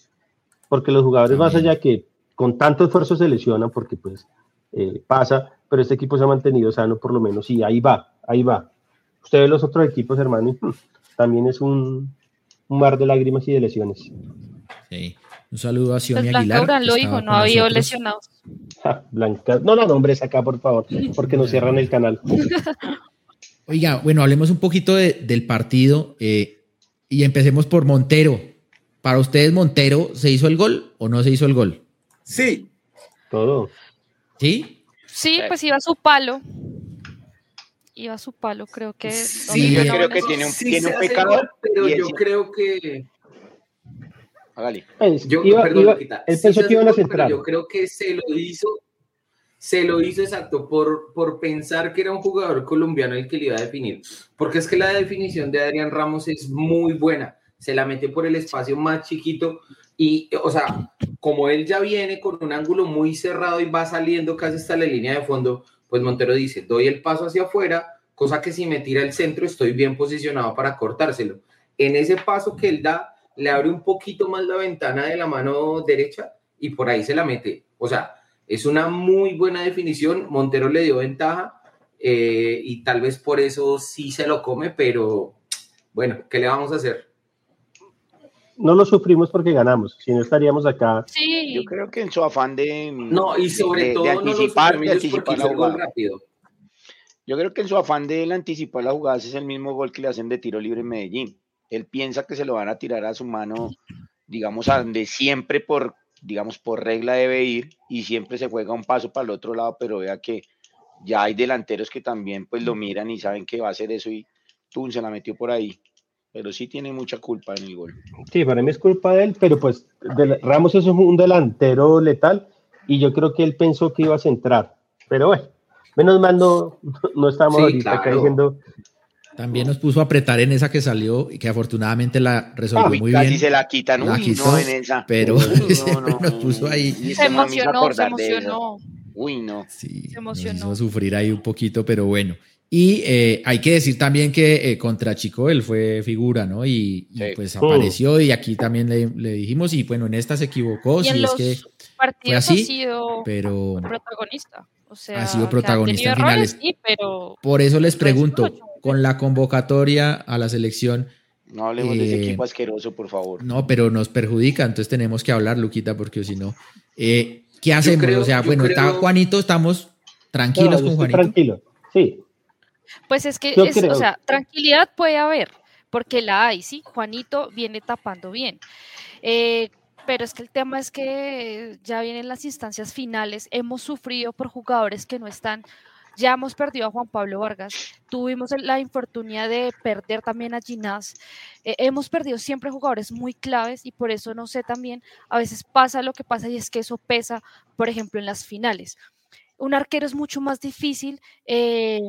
Speaker 2: porque los jugadores más allá que con tanto esfuerzo se lesionan, porque pues eh, pasa, pero este equipo se ha mantenido sano por lo menos y ahí va, ahí va. Usted ve los otros equipos, hermano, también es un, mar de lágrimas y de lesiones.
Speaker 1: Sí. Un saludo a Xioni pues Aguilar.
Speaker 5: lo dijo, no había lesionados.
Speaker 2: Blanca. No no, nombres acá, por favor, porque nos cierran el canal.
Speaker 1: Oiga, bueno, hablemos un poquito del partido eh, y empecemos por Montero. Para ustedes, Montero, ¿se hizo el gol o no se hizo el gol?
Speaker 3: Sí.
Speaker 2: Todo.
Speaker 1: ¿Sí?
Speaker 5: Sí, pues iba a su palo. Iba a su palo, creo que.
Speaker 6: Sí, yo creo que tiene un, tiene un pecado. pero yo creo que. Hágale.
Speaker 2: Pues, yo, iba, perdón, él pensó que iban a centrar.
Speaker 6: Yo creo que se lo hizo se lo hizo exacto por, por pensar que era un jugador colombiano el que le iba a definir. Porque es que la definición de Adrián Ramos es muy buena. Se la mete por el espacio más chiquito y, o sea, como él ya viene con un ángulo muy cerrado y va saliendo casi hasta la línea de fondo, pues Montero dice, doy el paso hacia afuera, cosa que si me tira el centro estoy bien posicionado para cortárselo. En ese paso que él da, le abre un poquito más la ventana de la mano derecha y por ahí se la mete. O sea, es una muy buena definición. Montero le dio ventaja eh, y tal vez por eso sí se lo come, pero bueno, ¿qué le vamos a hacer?
Speaker 2: No lo sufrimos porque ganamos, si no estaríamos acá.
Speaker 5: Sí.
Speaker 4: Yo creo que en su afán de.
Speaker 6: No, y sobre todo
Speaker 4: anticipar, de anticipar la jugada. Rápido. Yo creo que en su afán de anticipar la jugada es el mismo gol que le hacen de tiro libre en Medellín. Él piensa que se lo van a tirar a su mano, digamos, a donde siempre por digamos, por regla debe ir y siempre se juega un paso para el otro lado, pero vea que ya hay delanteros que también pues lo miran y saben que va a hacer eso y Tun se la metió por ahí. Pero sí tiene mucha culpa en el gol.
Speaker 2: Sí, para mí es culpa de él, pero pues Ramos es un delantero letal y yo creo que él pensó que iba a centrar. Pero bueno, menos mal no, no estamos ahorita cayendo
Speaker 1: también nos puso a apretar en esa que salió y que afortunadamente la resolvió muy bien.
Speaker 4: se la quitan,
Speaker 1: la
Speaker 4: no en esa.
Speaker 1: Pero nos puso ahí.
Speaker 5: Se emocionó, se emocionó.
Speaker 4: Uy, no.
Speaker 1: Sí, se emocionó. Nos hizo sufrir ahí un poquito, pero bueno. Y eh, hay que decir también que eh, contra Chico él fue figura, ¿no? Y, pues apareció y aquí también le, dijimos, y bueno, en esta se equivocó,
Speaker 5: y
Speaker 1: si es que
Speaker 5: fue así, ha sido pero protagonista. O sea,
Speaker 1: ha sido protagonista en finales. pero Por eso les pregunto, con la convocatoria a la selección.
Speaker 4: No hablemos de ese eh, equipo asqueroso, por favor.
Speaker 1: No, pero nos perjudica, entonces tenemos que hablar, Luquita, porque si no. ¿Qué hacemos? o sea, bueno, está Juanito, estamos tranquilos con Juanito.
Speaker 2: Tranquilo, sí.
Speaker 5: Pues es que, o sea, tranquilidad puede haber, porque la hay, sí, Juanito viene tapando bien. Eh, pero es que el tema es que ya vienen las instancias finales, hemos sufrido por jugadores que no están, ya hemos perdido a Juan Pablo Vargas, tuvimos la infortunia de perder también a Ginás, eh, hemos perdido siempre jugadores muy claves y por eso no sé también, a veces pasa lo que pasa y es que eso pesa, por ejemplo, en las finales. Un arquero es mucho más difícil. Eh,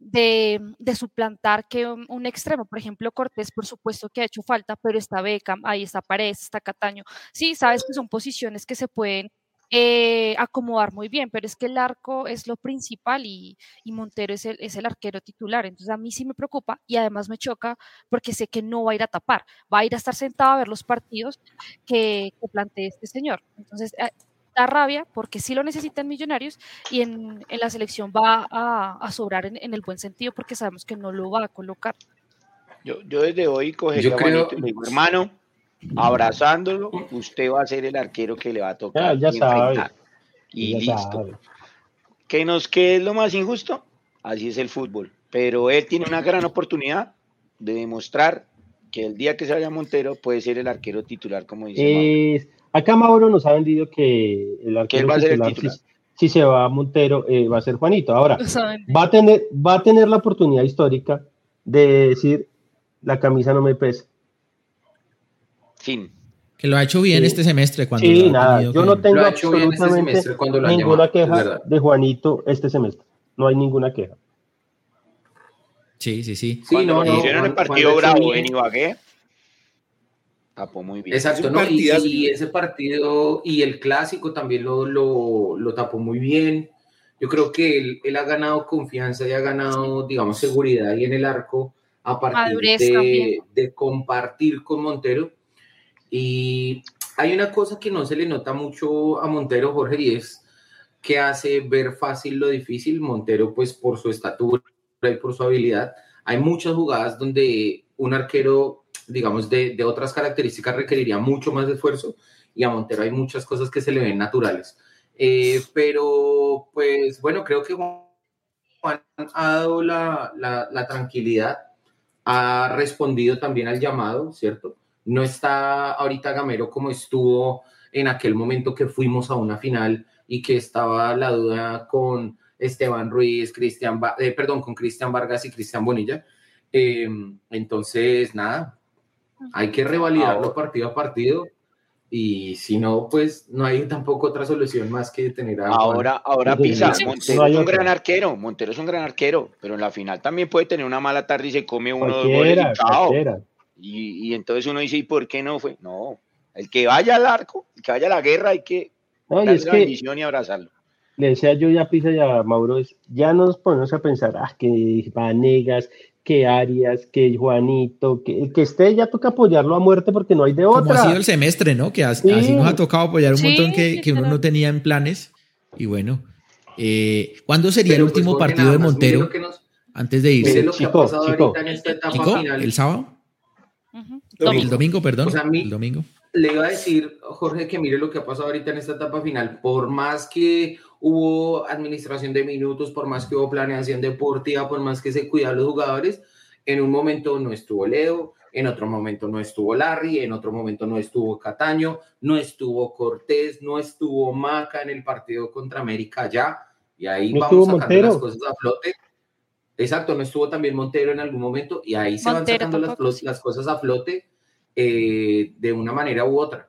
Speaker 5: de, suplantar que un, extremo. Por ejemplo, Cortés, por supuesto que ha hecho falta, pero está Beckham, ahí está Paredes, está Cataño. Sí, sabes que son posiciones que se pueden eh, acomodar muy bien, pero es que el arco es lo principal y, Montero es el, es el, arquero titular. Entonces a mí sí me preocupa y además me choca porque sé que no va a ir a tapar, va a ir a estar sentado a ver los partidos que, que plantee este señor. Entonces, eh, da rabia porque sí lo necesitan millonarios y en, la selección va a, sobrar en, el buen sentido porque sabemos que no lo va a colocar.
Speaker 4: Yo, yo desde hoy cogería creo... a mi hermano, abrazándolo, usted va a ser el arquero que le va a tocar.
Speaker 2: Ya, sabe.
Speaker 4: Y listo. ¿Qué nos qué es lo más injusto? Así es el fútbol. Pero él tiene una gran oportunidad de demostrar que el día que se vaya Montero puede ser el arquero titular, como dice.
Speaker 2: Acá Mauro nos ha vendido que el arquero Si, se va a Montero, eh, va a ser Juanito. Ahora, va a, tener, va a tener la oportunidad histórica de decir, la camisa no me pesa.
Speaker 4: Fin.
Speaker 1: Que lo ha hecho bien este semestre. Cuando
Speaker 2: sí, nada, yo no tengo este absolutamente ninguna queja de Juanito este semestre. No hay ninguna queja.
Speaker 1: Sí, sí, sí.
Speaker 4: sí no, no, hicieron el partido bravo en Ibagué, tapó muy bien.
Speaker 6: Exacto, ¿no? Y, ese partido y el clásico también lo, lo, tapó muy bien. Yo creo que él, ha ganado confianza y ha ganado, digamos, seguridad ahí en el arco a partir de, de, compartir con Montero. Y hay una cosa que no se le nota mucho a Montero, Jorge, y es que hace ver fácil lo difícil. Montero, pues por su estatura y por su habilidad, hay muchas jugadas donde un arquero digamos, de, de, otras características requeriría mucho más esfuerzo y a Montero hay muchas cosas que se le ven naturales. Eh, pero, pues bueno, creo que Juan ha dado la, la, la, tranquilidad, ha respondido también al llamado, ¿cierto? No está ahorita Gamero como estuvo en aquel momento que fuimos a una final y que estaba la duda con Esteban Ruiz, Cristian, eh, perdón, con Cristian Vargas y Cristian Bonilla. Eh, entonces, nada, hay que revalidarlo partido a partido y si no, pues no hay tampoco otra solución más que tener a
Speaker 4: Ahora, ahora Pisa, Montero es un gran arquero, Montero es un gran arquero, pero en la final también puede tener una mala tarde y se come uno dos goles y, y, entonces uno dice, ¿y por qué no fue? No, el que vaya al arco, el que vaya a la guerra, hay que darle la bendición y abrazarlo.
Speaker 2: Le decía yo ya Pisa y a Mauro, ya nos ponemos a pensar, ah, que Vanegas, que Arias, que Juanito, que que esté ya toca apoyarlo a muerte porque no hay de otra.
Speaker 1: Como ha sido el semestre, ¿no? Que así, nos ha tocado apoyar un montón que, que, uno no tenía en planes. Y bueno, eh, ¿cuándo sería el último pues, partido de Montero antes de irse?
Speaker 6: Que en esta etapa final.
Speaker 1: ¿El sábado? El domingo, perdón. el domingo.
Speaker 6: Le iba a decir, Jorge, que mire lo que ha pasado ahorita en esta etapa final. Por más que hubo administración de minutos, por más que hubo planeación deportiva, por más que se cuidaban los jugadores, en un momento no estuvo Leo, en otro momento no estuvo Larry, en otro momento no estuvo Cataño, no estuvo Cortés, no estuvo Maca en el partido contra América ya, y ahí vamos sacando las cosas a flote. Exacto, no estuvo también Montero en algún momento, y ahí se van sacando las, las, cosas a flote eh, de una manera u otra.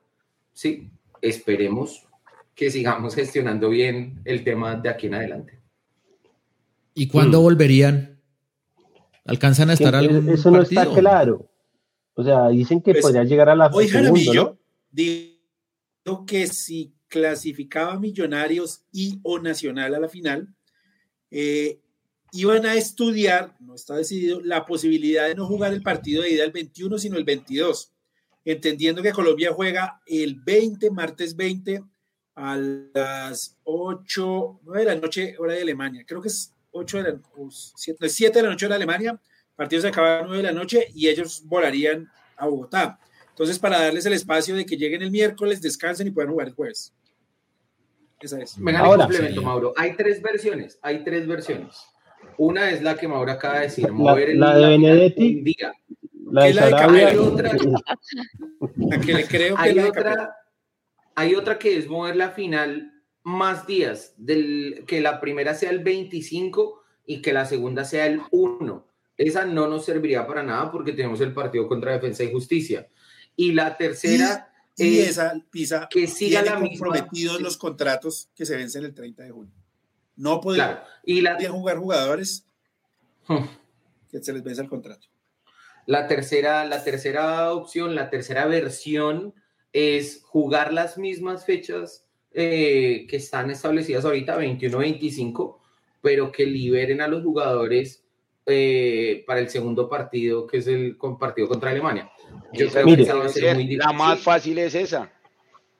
Speaker 6: Sí, esperemos que sigamos gestionando bien el tema de aquí en adelante.
Speaker 1: ¿Y cuándo mm. volverían? ¿Alcanzan a estar algún
Speaker 2: Eso no está claro. O sea, dicen que pues, podría llegar a la
Speaker 3: hoy Jaramillo dijo que si clasificaba Millonarios y o Nacional a la final, eh, iban a estudiar, no está decidido, la posibilidad de no jugar el partido de ida el 21, sino el 22, entendiendo que Colombia juega el 20, martes 20, a las 8, 9 de la noche, hora de Alemania. Creo que es 8 de la, 7, 7 de la noche de Alemania. El partido se acaba a las 9 de la noche y ellos volarían a Bogotá. Entonces, para darles el espacio de que lleguen el miércoles, descansen y puedan jugar el jueves.
Speaker 6: Esa es. Venga, Ahora, complemento, Mauro. Hay tres versiones. Hay tres versiones. Una es la que Mauro acaba de decir,
Speaker 2: mover la, el la de Benedetti.
Speaker 6: La de, la Hay otra, la que le creo que hay otra, hay otra que es mover la final más días, del, que la primera sea el 25 y que la segunda sea el 1. Esa no nos serviría para nada porque tenemos el partido contra Defensa y Justicia. Y la tercera...
Speaker 3: Y, esa, Pisa, que siga la comprometidos los contratos que se vencen el 30 de junio. No podrían y la, jugar jugadores hmm. que se les vence el contrato.
Speaker 6: La tercera, la tercera opción, la tercera versión es jugar las mismas fechas eh, que están establecidas ahorita, 21-25, pero que liberen a los jugadores eh, para el segundo partido, que es el partido contra Alemania.
Speaker 4: Yo creo que esa va a ser muy difícil. La más fácil es esa.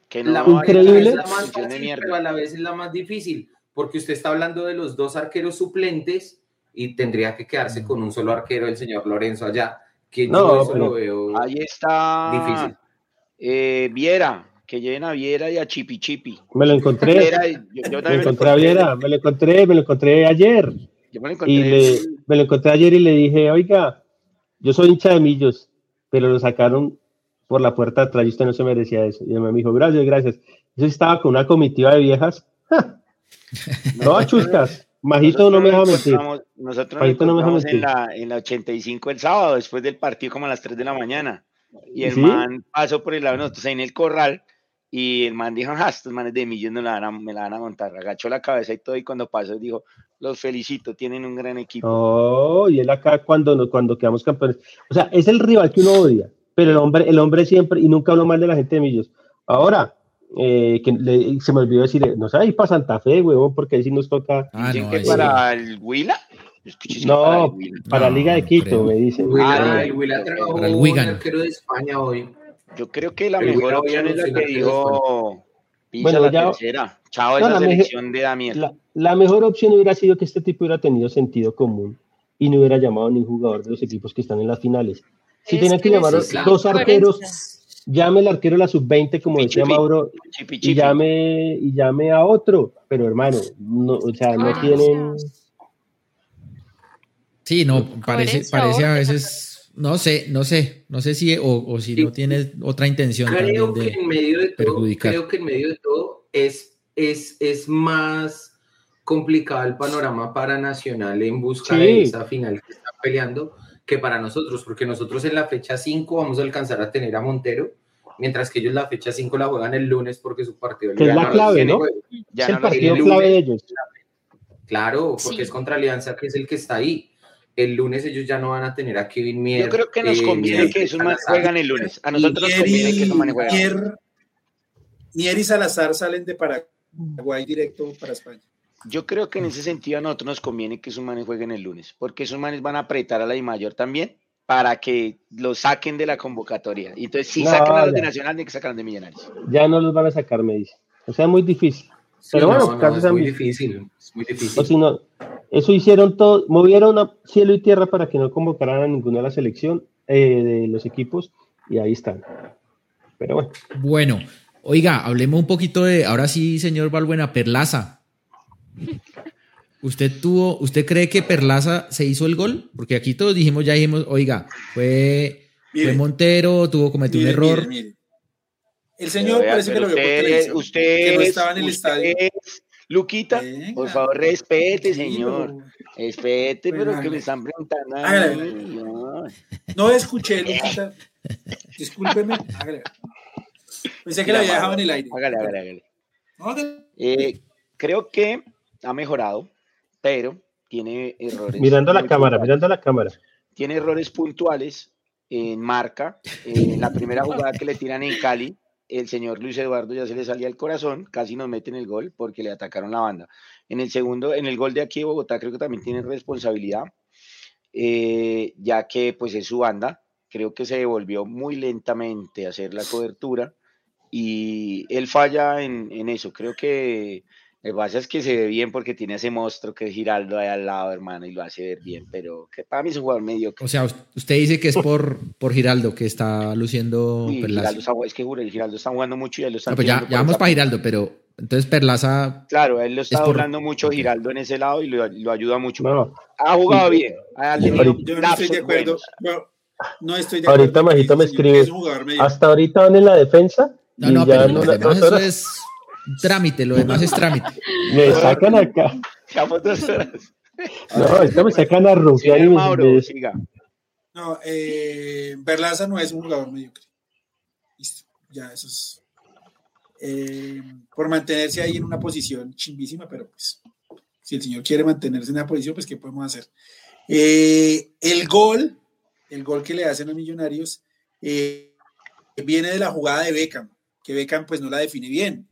Speaker 6: Que no la increíble. Es la más fácil, pero a la vez es la más difícil, porque usted está hablando de los dos arqueros suplentes y tendría que quedarse con un solo arquero, el señor Lorenzo allá, que no, yo lo veo
Speaker 4: ahí está difícil. Eh, Viera, que lleven a Viera y a Chipi Chipi.
Speaker 2: Me lo encontré. me lo encontré a Viera, me lo encontré, me lo encontré ayer. Yo me lo encontré. Y me lo encontré ayer y le dije, oiga, yo soy hincha de Millos, pero lo sacaron por la puerta atrás y usted no se merecía eso. Y me dijo, gracias, gracias. Yo estaba con una comitiva de viejas. no, chuscas. Majito no me deja mentir.
Speaker 4: Nosotros nos no me en, la, en la 85 el sábado, después del partido como a las 3 de la mañana. Y el man pasó por el lado de nosotros en el corral y el man dijo, ah, estos manes de millones me la, van a, me la van a montar. Agachó la cabeza y todo y cuando pasó dijo, los felicito, tienen un gran equipo.
Speaker 2: Oh, y él acá cuando, cuando quedamos campeones. O sea, es el rival que uno odia, pero el hombre, el hombre siempre, y nunca habló mal de la gente de Millos. Ahora, eh, que se me olvidó decir, no sé, ahí para Santa Fe, huevón, porque ahí sí nos toca.
Speaker 4: Ah, no, que para el Huila?
Speaker 2: No, para, la Liga de Quito, me dicen.
Speaker 6: Ah, el Huila trajo un arquero de España hoy.
Speaker 4: Yo creo que la mejor opción es la que dijo Pisa la tercera. Chao, esa selección de Damián.
Speaker 2: La, mejor opción hubiera sido que este tipo hubiera tenido sentido común y no hubiera llamado a ningún jugador de los equipos que están en las finales. Si tienen que, llamar a dos arqueros, llame el arquero a la sub-20, como decía Mauro, y llame, y llame a otro. Pero hermano, no, o sea, no tienen
Speaker 1: Sí, no, parece, parece a veces, no sé, no sé, no sé si, o, si no tienes otra intención
Speaker 6: creo que en medio de todo, Creo que en medio de todo es, es, es más complicado el panorama para Nacional en busca de esa final que está peleando que para nosotros, porque nosotros en la fecha 5 vamos a alcanzar a tener a Montero, mientras que ellos la fecha 5 la juegan el lunes porque su partido...
Speaker 2: es la clave, ¿no? es el partido clave de ellos.
Speaker 6: Claro, porque es contra Alianza, que es el que está ahí el lunes ellos ya no van a tener a Kevin Mier.
Speaker 4: Yo creo que nos eh, conviene que esos manes juegan el lunes. A nosotros nos conviene que esos manes jueguen.
Speaker 3: Mier y Salazar salen de Paraguay directo para España.
Speaker 4: Yo creo que en ese sentido a nosotros nos conviene que esos manes jueguen el lunes, porque esos manes van a apretar a la I mayor también para que lo saquen de la convocatoria. Y entonces, si sacan a los de Nacional, tienen que sacar de Millonarios.
Speaker 2: Ya no los van a sacar, me dice. O sea, muy difícil. Pero bueno,
Speaker 6: no, es muy difícil. Es muy difícil.
Speaker 2: O si no, eso hicieron todo, movieron a cielo y tierra para que no convocaran a ninguna de la selección eh, de los equipos y ahí están. Pero bueno.
Speaker 1: Bueno, oiga, hablemos un poquito de, ahora sí, señor Balbuena, Perlaza. ¿Usted tuvo, usted cree que Perlaza se hizo el gol? Porque aquí todos dijimos, ya dijimos, oiga, fue, fue Montero, tuvo cometió un error.
Speaker 3: El señor parece que lo vio
Speaker 4: usted, usted, que no estaba en el estadio. Luquita, por favor, respete, señor. Respete, pero que me están preguntando.
Speaker 3: No. escuché, Luquita. Discúlpeme. Pensé que la había dejado en el aire.
Speaker 4: Hágale, hágale, hágale. Eh, creo que ha mejorado, pero tiene errores.
Speaker 2: Mirando la cámara, mirando la cámara.
Speaker 4: Tiene errores puntuales en marca. En la primera jugada que le tiran en Cali, el señor Luis Eduardo ya se le salía el corazón, casi nos meten el gol porque le atacaron la banda. En el segundo, en el gol de aquí de Bogotá creo que también tiene responsabilidad, eh, ya que pues es su banda, creo que se devolvió muy lentamente a hacer la cobertura y él falla en, en eso, creo que lo que pasa es que se ve bien porque tiene ese monstruo que es Giraldo ahí al lado, hermano, y lo hace ver bien, pero que para mí es un jugador medio.
Speaker 1: O sea, usted dice que es por, por Giraldo que está luciendo
Speaker 4: sí, Giraldo es que el Giraldo está jugando mucho y él lo está
Speaker 1: no, pues ya, ya vamos para Giraldo, pero entonces Perlaza.
Speaker 4: Claro, él lo está jugando mucho Giraldo en ese lado y lo, lo ayuda mucho. ha jugado bien. Ha
Speaker 3: yo no estoy de acuerdo. No, estoy de
Speaker 2: acuerdo. Ahorita Majito me escribe. Hasta ahorita van en la defensa.
Speaker 1: No, no, pero no, eso es trámite, lo demás es trámite.
Speaker 2: Me sacan acá. No, esto me sacan a rufiar y me
Speaker 3: siga. No, eh, Berlaza no es un jugador mediocre. Listo, ya eso es. Eh, por mantenerse ahí en una posición chimbísima, pero pues, si el señor quiere mantenerse en una posición, pues, ¿qué podemos hacer? Eh, el gol, el gol que le hacen a Millonarios, eh, viene de la jugada de Beckham, que Beckham pues no la define bien.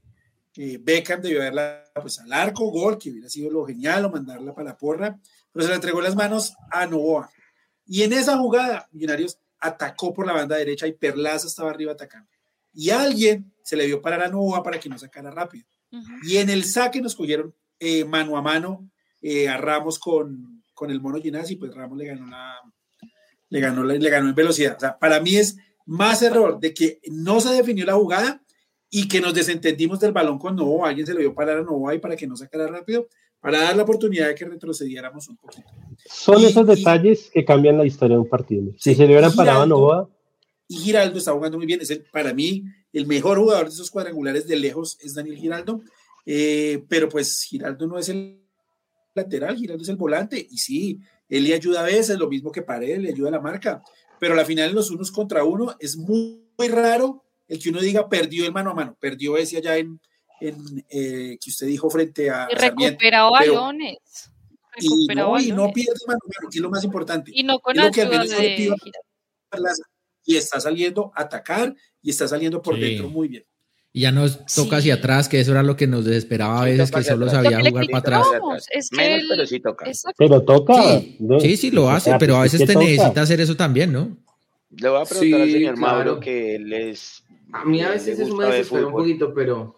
Speaker 3: Eh, Beckham debió haberla pues, al arco, gol, que hubiera sido lo genial, o mandarla para la porra, pero se la entregó las manos a Novoa. Y en esa jugada, Millonarios atacó por la banda derecha y Perlaza estaba arriba atacando. Y alguien se le vio parar a Novoa para que no sacara rápido. Y en el saque nos cogieron eh, mano a mano eh, a Ramos con, con el mono Ginás y pues Ramos le ganó la, le ganó, le ganó en velocidad. O sea, para mí es más error de que no se definió la jugada y que nos desentendimos del balón con Novo, alguien se le dio parar a Novo ahí para que no sacara rápido, para dar la oportunidad de que retrocediéramos un poquito.
Speaker 2: Son esos detalles que cambian la historia de un partido. Si se le hubieran parado a Novoa.
Speaker 3: Y Giraldo está jugando muy bien, es el, para mí el mejor jugador de esos cuadrangulares de lejos es Daniel Giraldo, eh, pero pues Giraldo no es el lateral, Giraldo es el volante, y sí, él le ayuda a veces, lo mismo que Paredes, le ayuda a la marca, pero la final en los unos contra uno es muy, muy raro el que uno diga perdió el mano a mano, perdió ese allá en, en eh, que usted dijo frente a.
Speaker 5: Y recuperó balones.
Speaker 3: Y no, y no, pierde mano a mano, que es lo más importante.
Speaker 5: Y no con la
Speaker 3: Y está saliendo a atacar y está saliendo por dentro muy bien.
Speaker 1: Y ya nos toca hacia atrás, que eso era lo que nos desesperaba a veces, que solo sabía jugar para atrás.
Speaker 5: Es que
Speaker 4: pero sí toca.
Speaker 2: Pero toca.
Speaker 1: Sí, sí, lo hace, pero a veces te necesita hacer eso también, ¿no?
Speaker 4: Le voy a preguntar al señor Mauro que él es
Speaker 6: a mí a veces es me desespera un poquito, pero.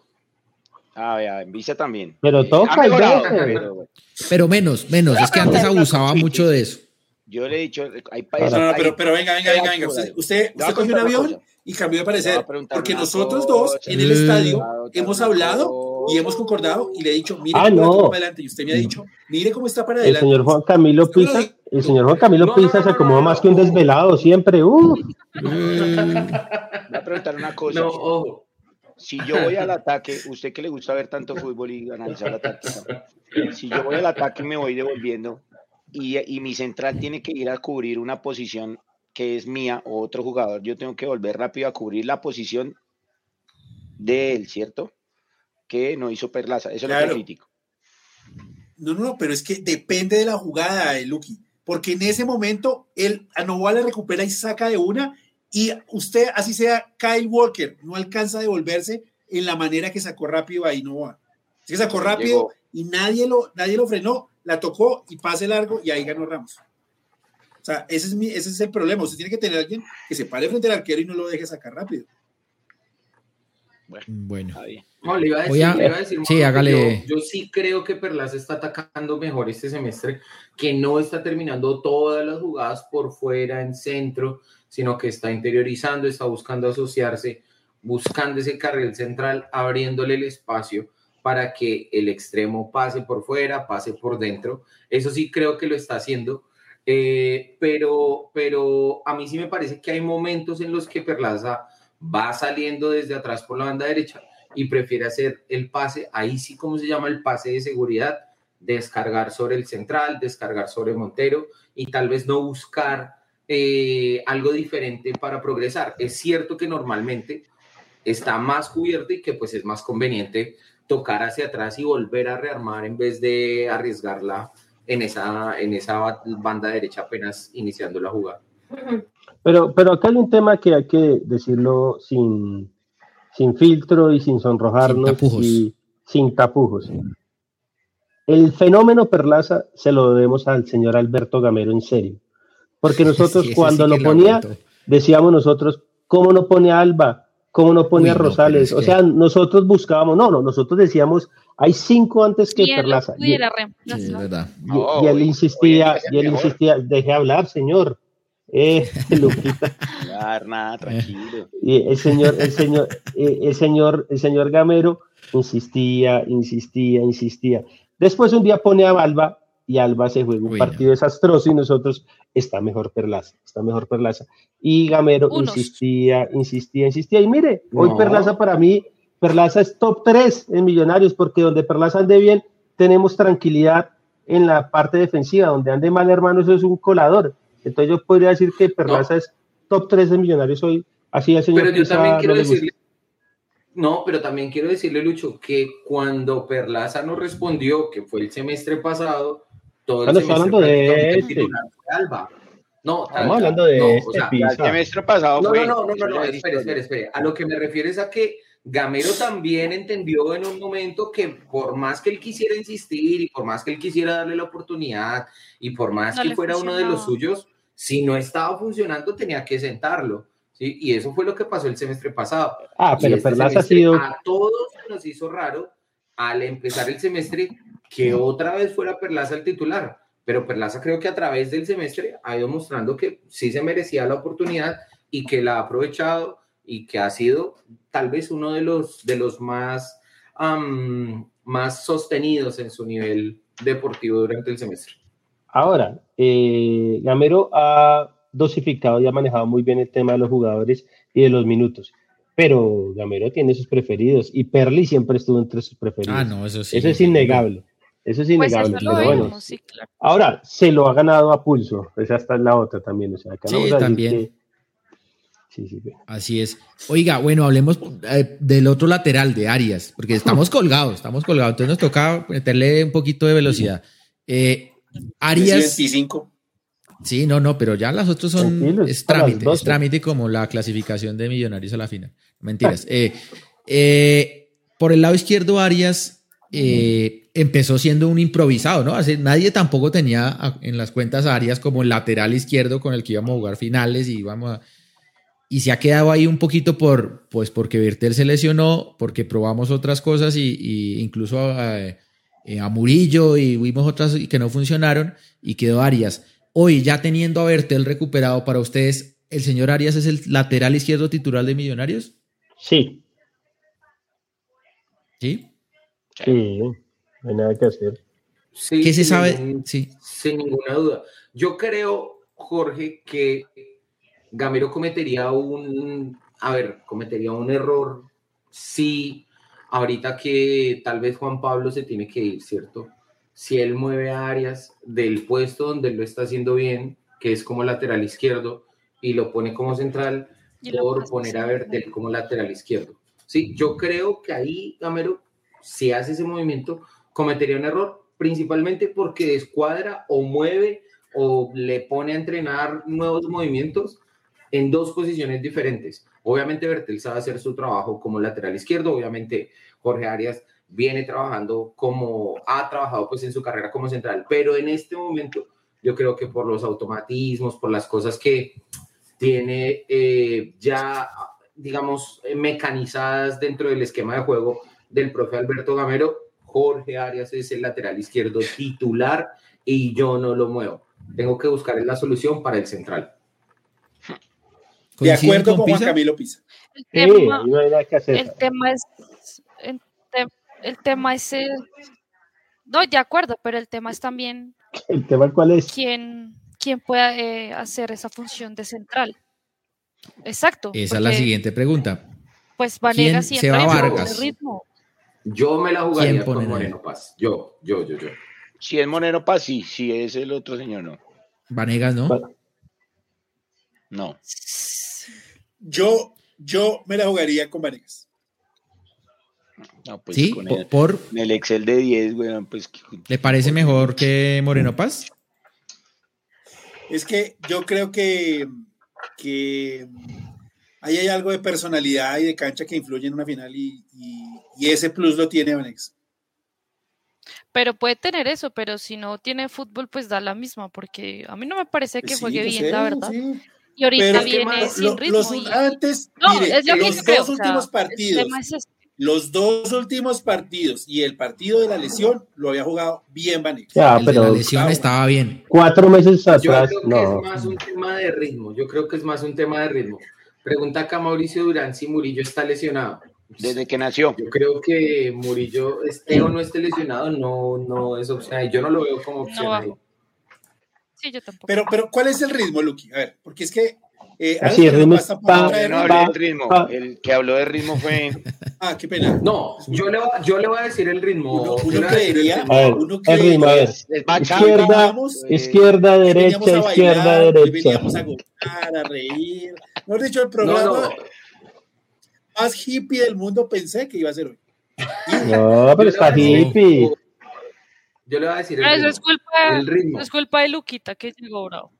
Speaker 4: Ah, ya, en Visa también.
Speaker 2: Pero toca,
Speaker 1: pero, pero, menos, menos. Es que antes abusaba mucho de eso.
Speaker 4: Yo le he dicho, hay
Speaker 3: países. No, no, pero, pero venga, venga, venga, venga. Usted, usted, cogió un avión y cambió de parecer. Porque nosotros dos en el estadio hemos hablado y hemos concordado y le he dicho, mire
Speaker 2: ah,
Speaker 3: cómo
Speaker 2: no.
Speaker 3: está para adelante. Y usted me ha dicho, mire cómo está para adelante.
Speaker 2: El señor Juan Camilo Pisa, el señor Juan Camilo Pisa se acomoda más que un desvelado siempre. Uh.
Speaker 4: Voy a preguntar una cosa.
Speaker 6: No, ojo.
Speaker 4: Si yo voy al ataque, usted que le gusta ver tanto fútbol y analizar el ataque, si yo voy al ataque y me voy devolviendo y, y mi central tiene que ir a cubrir una posición que es mía o otro jugador, yo tengo que volver rápido a cubrir la posición de él, ¿cierto? Que no hizo Perlaza. Eso
Speaker 3: Claro.
Speaker 4: es lo crítico.
Speaker 3: No, no, no, pero es que depende de la jugada de Lucky, porque en ese momento él a Novoa le recupera y saca de una, y usted, así sea Kyle Walker, no alcanza a devolverse en la manera que sacó rápido ahí Novoa. Es que sacó rápido
Speaker 4: Llegó.
Speaker 3: y nadie lo, nadie lo frenó, la tocó y pase largo y ahí ganó Ramos. O sea, ese es, mi, ese es el problema. Usted tiene que tener a alguien que se pare frente al arquero y no lo deje sacar rápido.
Speaker 1: Bueno.
Speaker 4: Está bien.
Speaker 6: No, le iba a decir,
Speaker 1: a-
Speaker 6: le iba a decir,
Speaker 1: sí, hágale.
Speaker 6: Yo, yo sí creo que Perlas está atacando mejor este semestre, que no está terminando todas las jugadas por fuera, en centro, sino que está interiorizando, está buscando asociarse, buscando ese carril central, abriéndole el espacio para que el extremo pase por fuera, pase por dentro. Eso sí creo que lo está haciendo. Eh, pero, pero a mí sí me parece que hay momentos en los que Perlaza va saliendo desde atrás por la banda derecha y prefiere hacer el pase, ahí sí como se llama el pase de seguridad, descargar sobre el central, descargar sobre Montero y tal vez no buscar eh, algo diferente para progresar. Es cierto que normalmente está más cubierto y que pues es más conveniente tocar hacia atrás y volver a rearmar en vez de arriesgarla en esa, en esa banda derecha apenas iniciando la jugada.
Speaker 2: Pero, pero acá hay un tema que hay que decirlo sin, sin filtro y sin sonrojarnos y sin tapujos. El fenómeno Perlaza se lo debemos al señor Alberto Gamero en serio. Porque nosotros cuando lo ponía, decíamos nosotros, ¿cómo no pone a Alba? ¿Cómo no pone a Rosales? o sea, nosotros buscábamos, no, no, nosotros decíamos, hay cinco antes que Perlaza. Y, él insistía, y él insistía, deje hablar, señor. Eh,
Speaker 4: nada, tranquilo.
Speaker 2: Y el señor, el señor, eh, el señor, el señor Gamero insistía, insistía, insistía. Después un día pone a Alba y Alba se juega un partido desastroso y nosotros está mejor Perlaza, está mejor Perlaza. Y Gamero insistía, insistía, insistía. Y mire, hoy Perlaza para mí, Perlaza es top 3 en Millonarios porque donde Perlaza ande bien, tenemos tranquilidad en la parte defensiva, donde ande mal hermano, eso es un colador. Entonces yo podría decir que Perlaza es top 3 de Millonarios hoy. Así es,
Speaker 6: señor. Pero yo también quiero decirle, no, pero también quiero decirle, Lucho, que cuando Perlaza no respondió, que fue el semestre pasado, todo el semestre
Speaker 2: hablando de este.
Speaker 6: Alba.
Speaker 2: No, estamos hablando de este,
Speaker 4: el semestre pasado
Speaker 6: no,
Speaker 4: fue.
Speaker 6: No, no, no, no, espere, espere, espere. A lo que me refiero es a que Gamero también entendió en un momento que por más que él quisiera insistir y por más que él quisiera darle la oportunidad y por más que fuera uno de los suyos, si no estaba funcionando tenía que sentarlo. Y eso fue lo que pasó el semestre pasado.
Speaker 2: Ah, pero este Perlaza ha sido...
Speaker 6: A todos nos hizo raro al empezar el semestre que otra vez fuera Perlaza el titular. Pero Perlaza creo que a través del semestre ha ido mostrando que sí se merecía la oportunidad y que la ha aprovechado y que ha sido tal vez uno de los, de los más, más sostenidos en su nivel deportivo durante el semestre.
Speaker 2: Ahora, eh, Gamero ha dosificado y ha manejado muy bien el tema de los jugadores y de los minutos. Pero Gamero tiene sus preferidos y Perli siempre estuvo entre sus preferidos.
Speaker 1: Ah, no, eso sí.
Speaker 2: Eso es innegable. Eso es pues innegable. bueno, ahora se lo ha ganado a pulso. Esa está la otra también. O sea,
Speaker 1: sí, también. Sí, sí, Así es. Oiga, bueno, hablemos eh, del otro lateral de Arias, porque estamos colgados, estamos colgados. Entonces nos toca meterle un poquito de velocidad. Eh, Arias.
Speaker 3: 25.
Speaker 1: Sí, no, no, pero ya las otras son es trámite, es trámite como la clasificación de Millonarios a la final. Mentiras. Eh, eh, por el lado izquierdo, Arias eh, empezó siendo un improvisado, ¿no? Así, nadie tampoco tenía en las cuentas a Arias como el lateral izquierdo con el que íbamos a jugar finales y íbamos a, y se ha quedado ahí un poquito por, pues porque Bertel se lesionó, porque probamos otras cosas y, y incluso a, a, Murillo y vimos otras que no funcionaron y quedó Arias. Hoy, ya teniendo a Bertel recuperado para ustedes, ¿el señor Arias es el lateral izquierdo titular de Millonarios?
Speaker 2: Sí.
Speaker 1: ¿Sí?
Speaker 2: Sí, no hay nada que hacer.
Speaker 1: ¿Qué se sabe? sí.
Speaker 6: Sin ninguna duda. Yo creo, Jorge, que Gamero cometería un, a ver, cometería un error si ahorita que tal vez Juan Pablo se tiene que ir, ¿cierto? si él mueve a Arias del puesto donde lo está haciendo bien, que es como lateral izquierdo, y lo pone como central, por poner a Bertel como lateral izquierdo. Sí, yo creo que ahí Gamero, si hace ese movimiento, cometería un error, principalmente porque descuadra o mueve o le pone a entrenar nuevos movimientos en dos posiciones diferentes. Obviamente Bertel sabe hacer su trabajo como lateral izquierdo, obviamente Jorge Arias viene trabajando como ha trabajado pues en su carrera como central, pero en este momento yo creo que por los automatismos, por las cosas que tiene eh, ya, digamos, mecanizadas dentro del esquema de juego del profe Alberto Gamero, Jorge Arias es el lateral izquierdo titular y yo no lo muevo. Tengo que buscar la solución para el central.
Speaker 3: De acuerdo con, Juan Camilo Pisa.
Speaker 5: El tema, es, el tema es el... No, de acuerdo, pero el tema es también...
Speaker 2: ¿El tema cuál es?
Speaker 5: ¿Quién, quién puede eh, hacer esa función de central? Exacto.
Speaker 1: Esa es la siguiente pregunta.
Speaker 5: Pues Vanegas
Speaker 1: se va a Vargas?
Speaker 5: ritmo.
Speaker 6: Yo me la jugaría con Moreno Paz. Yo, yo, yo, yo.
Speaker 4: Si es Moreno Paz, sí. Si es el otro señor, no.
Speaker 1: Vanegas, ¿no?
Speaker 4: No.
Speaker 3: Yo, yo me la jugaría con Vanegas.
Speaker 4: Pues sí, por, el Excel de 10, bueno, pues.
Speaker 1: ¿Le parece mejor que Moreno Paz?
Speaker 3: Es que yo creo que, que ahí hay algo de personalidad y de cancha que influye en una final y, ese plus lo tiene Vanex.
Speaker 5: Pero puede tener eso, pero si no tiene fútbol, pues da la misma, porque a mí no me parece que juegue bien, la verdad. Y ahorita viene sin ritmo.
Speaker 3: antes, los dos últimos partidos, los dos últimos partidos y el partido de la lesión lo había jugado bien.
Speaker 1: Ya, pero la lesión estaba bien.
Speaker 2: Cuatro meses atrás,
Speaker 6: Yo creo que es más un tema de ritmo. Yo creo que es más un tema de ritmo. Pregunta acá Mauricio Durán si Murillo está lesionado.
Speaker 4: Desde que nació.
Speaker 6: Yo creo que Murillo esté o no esté lesionado, no, no es opción. Yo no lo veo como opción.
Speaker 5: Sí, yo tampoco.
Speaker 3: Pero, pero, ¿cuál es el ritmo, Luqui? A ver, porque es que
Speaker 2: eh, Así, el ritmo
Speaker 4: no ritmo. El que habló de ritmo fue.
Speaker 3: Ah, qué pena.
Speaker 6: No, yo le, yo le voy a decir el ritmo.
Speaker 3: Uno, creería.
Speaker 2: el ritmo es izquierda, izquierda, derecha, izquierda, derecha.
Speaker 3: Veníamos a gozar, a reír. Hemos dicho, el programa más hippie del mundo pensé que iba a ser hoy.
Speaker 2: No, pero está hippie.
Speaker 6: Yo le voy a decir
Speaker 5: el, ritmo. Es culpa, el ritmo. Es culpa de Luquita que llegó bravo.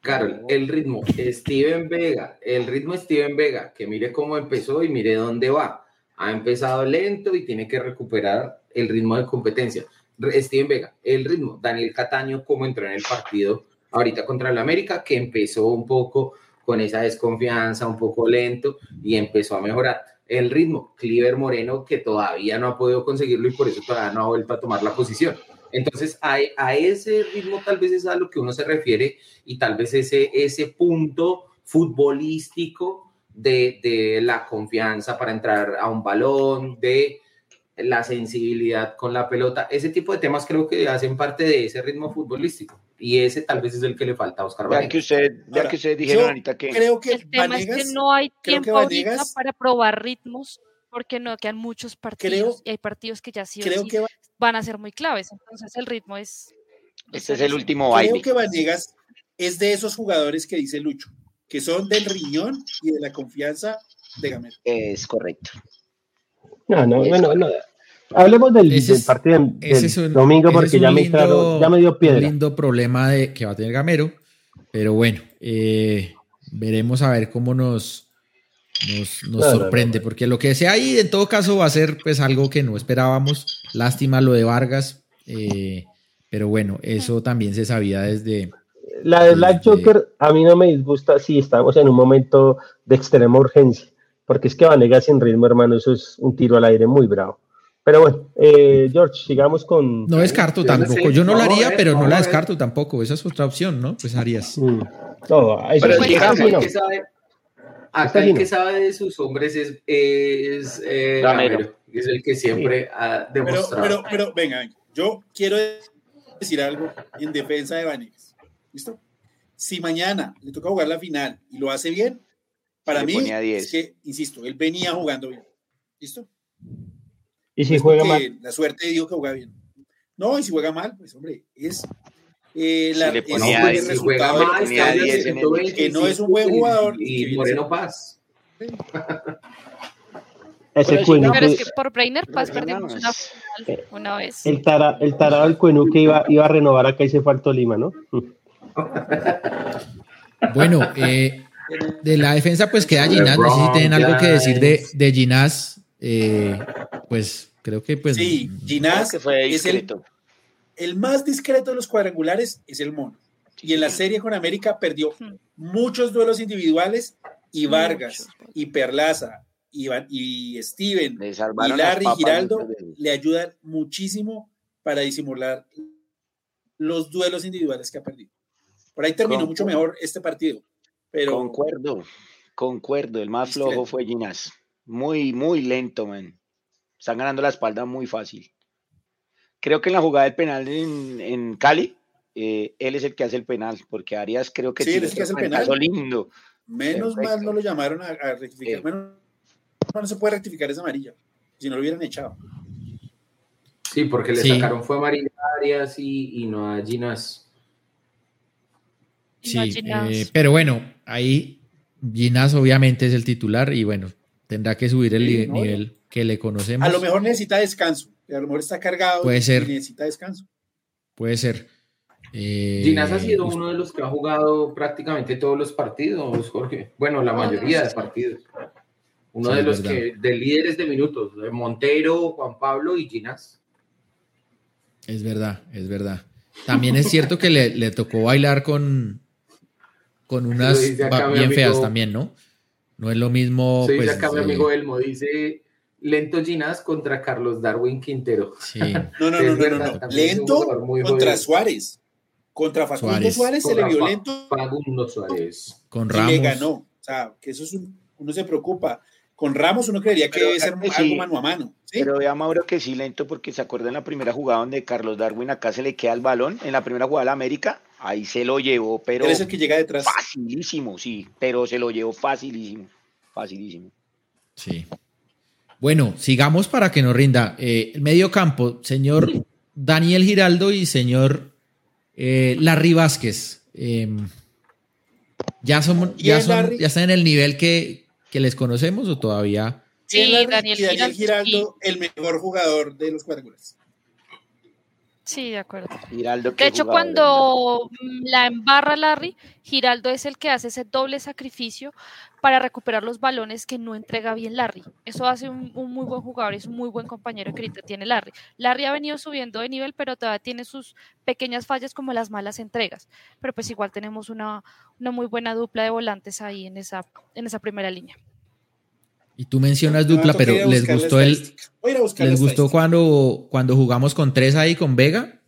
Speaker 6: Carol, el ritmo, Steven Vega, el ritmo Steven Vega, que mire cómo empezó y mire dónde va. Ha empezado lento y tiene que recuperar el ritmo de competencia. Steven Vega, el ritmo. Daniel Cataño, cómo entró en el partido ahorita contra el América, que empezó un poco con esa desconfianza, un poco lento y empezó a mejorar. El ritmo, Cliver Moreno, que todavía no ha podido conseguirlo y por eso todavía no ha vuelto a tomar la posición. Entonces, a, a, ese ritmo tal vez es a lo que uno se refiere y tal vez ese, ese punto futbolístico de, de la confianza para entrar a un balón, de la sensibilidad con la pelota, ese tipo de temas creo que hacen parte de ese ritmo futbolístico y ese tal vez es el que le falta a Oscar
Speaker 4: Ya que usted, ya que usted dijeron ahorita que
Speaker 3: creo que
Speaker 5: el tema es que no hay tiempo ahorita para probar ritmos porque no quedan muchos partidos y hay partidos que ya sí, van a ser muy claves. Entonces el ritmo es.
Speaker 4: Este es el último baile.
Speaker 3: Creo que Vanegas es de esos jugadores que dice Lucho, que son del riñón y de la confianza de Gamero.
Speaker 4: Es correcto.
Speaker 2: No, no, bueno, no. Hablemos del, partido del domingo porque ya, me ya me dio piedra.
Speaker 1: Un lindo problema de, que va a tener Gamero, pero bueno, eh, veremos a ver cómo nos, nos, sorprende, porque lo que sea ahí en todo caso va a ser pues algo que no esperábamos. Lástima lo de Vargas, eh, pero bueno, eso también se sabía desde...
Speaker 2: La de Black Joker a mí no me disgusta si estamos en un momento de extrema urgencia, porque es que Vanegas sin ritmo, hermano, eso es un tiro al aire muy bravo. Pero bueno, eh, George, sigamos con...
Speaker 1: No descarto tampoco, yo no lo haría, pero no la descarto tampoco, esa es otra opción, ¿no? Pues harías.
Speaker 2: Mm. No, eso
Speaker 6: es, Acá el que sabe de sus hombres es, es eh, es el que siempre ha demostrado.
Speaker 3: Pero, pero, pero, venga, yo quiero decir algo en defensa de Vanegas. ¿Listo? Si mañana le toca jugar la final y lo hace bien, para mí es que, insisto, él venía jugando bien. ¿Listo?
Speaker 2: ¿Y si juega mal?
Speaker 3: La suerte dio que juega bien. No, y si juega mal, pues hombre, es eh, la,
Speaker 4: le ponía
Speaker 3: el resultado mal, que no es un buen jugador.
Speaker 6: Y, Moreno Paz.
Speaker 2: Ese
Speaker 5: pero, pero es que por Brainer Paz perdimos una, final, una vez.
Speaker 2: El, tara, el tarado del Cuenú que iba, iba a renovar acá y se fue al Tolima, ¿no?
Speaker 1: bueno, eh, de la defensa pues queda Ginás, no sé si tienen algo que decir de, de Ginás, eh, pues creo que pues...
Speaker 3: Sí, Ginás es el, el más discreto de los cuadrangulares es el Mono. Y en la serie con América perdió muchos duelos individuales y Vargas y Perlaza y, y Steven y Larry Giraldo le ayudan muchísimo para disimular los duelos individuales que ha perdido. Por ahí terminó mucho mejor este partido. Pero...
Speaker 4: Concuerdo, concuerdo. El más flojo fue Ginás. Muy, muy lento, man. Están ganando la espalda muy fácil creo que en la jugada del penal en, Cali, eh, él es el que hace el penal, porque Arias creo que
Speaker 3: sí, tiene es el que hace el penal.
Speaker 4: lindo.
Speaker 3: Menos mal no lo llamaron a, rectificar. Eh. no se puede rectificar esa amarilla, si no lo hubieran echado.
Speaker 6: Sí, porque le sacaron fue amarilla a Arias y, no a Ginas.
Speaker 1: Sí, eh, pero bueno, ahí Ginas obviamente es el titular y bueno, tendrá que subir el nivel que le conocemos.
Speaker 3: A lo mejor necesita descanso a lo mejor está cargado
Speaker 1: Puede ser.
Speaker 3: y necesita descanso.
Speaker 1: Puede ser.
Speaker 6: Eh, Ginás ha sido uno de los que ha jugado prácticamente todos los partidos, Jorge. Bueno, la mayoría de partidos. Uno de los que, de líderes de minutos, Montero, Juan Pablo y Ginás.
Speaker 1: Es verdad, es verdad. También es cierto que le, tocó bailar con, con unas bien feas también, ¿no? No es lo mismo.
Speaker 6: Soy pues, acá mi amigo Elmo, dice Lento Ginás contra Carlos Darwin Quintero.
Speaker 3: Sí. no, no, no, no, no, Lento contra Suárez. Contra Facundo Suárez, se le vio lento.
Speaker 6: Facundo Suárez.
Speaker 1: Con Ramos.
Speaker 3: Y le ganó. O sea, que eso es un, uno se preocupa. Con Ramos uno creería que debe ser algo mano a mano.
Speaker 4: Pero vea, Mauro, que sí lento, porque se acuerda en la primera jugada donde Carlos Darwin acá se le queda el balón, en la primera jugada de la América, ahí se lo llevó, pero.
Speaker 3: es el que llega detrás.
Speaker 4: Facilísimo, sí, pero se lo llevó facilísimo. Facilísimo.
Speaker 1: Sí. Bueno, sigamos para que nos rinda. Eh, el medio campo, señor Daniel Giraldo y señor eh, Larry Vázquez. Em, ¿ya, somos, ya, son, ¿Ya están en el nivel que, que les conocemos o todavía?
Speaker 3: Sí, Daniel, Giraldo, el mejor jugador de los cuadrangulas.
Speaker 5: Sí, de acuerdo. de hecho, cuando la embarra Larry, Giraldo es el que hace ese doble sacrificio para recuperar los balones que no entrega bien Larry. Eso hace un, muy buen jugador, es un muy buen compañero que ahorita tiene Larry. Larry ha venido subiendo de nivel, pero todavía tiene sus pequeñas fallas como las malas entregas. Pero pues igual tenemos una, una muy buena dupla de volantes ahí en esa, en esa primera línea.
Speaker 1: Y tú mencionas dupla, pero ¿les gustó el les gustó cuando, cuando jugamos con tres ahí con Vega?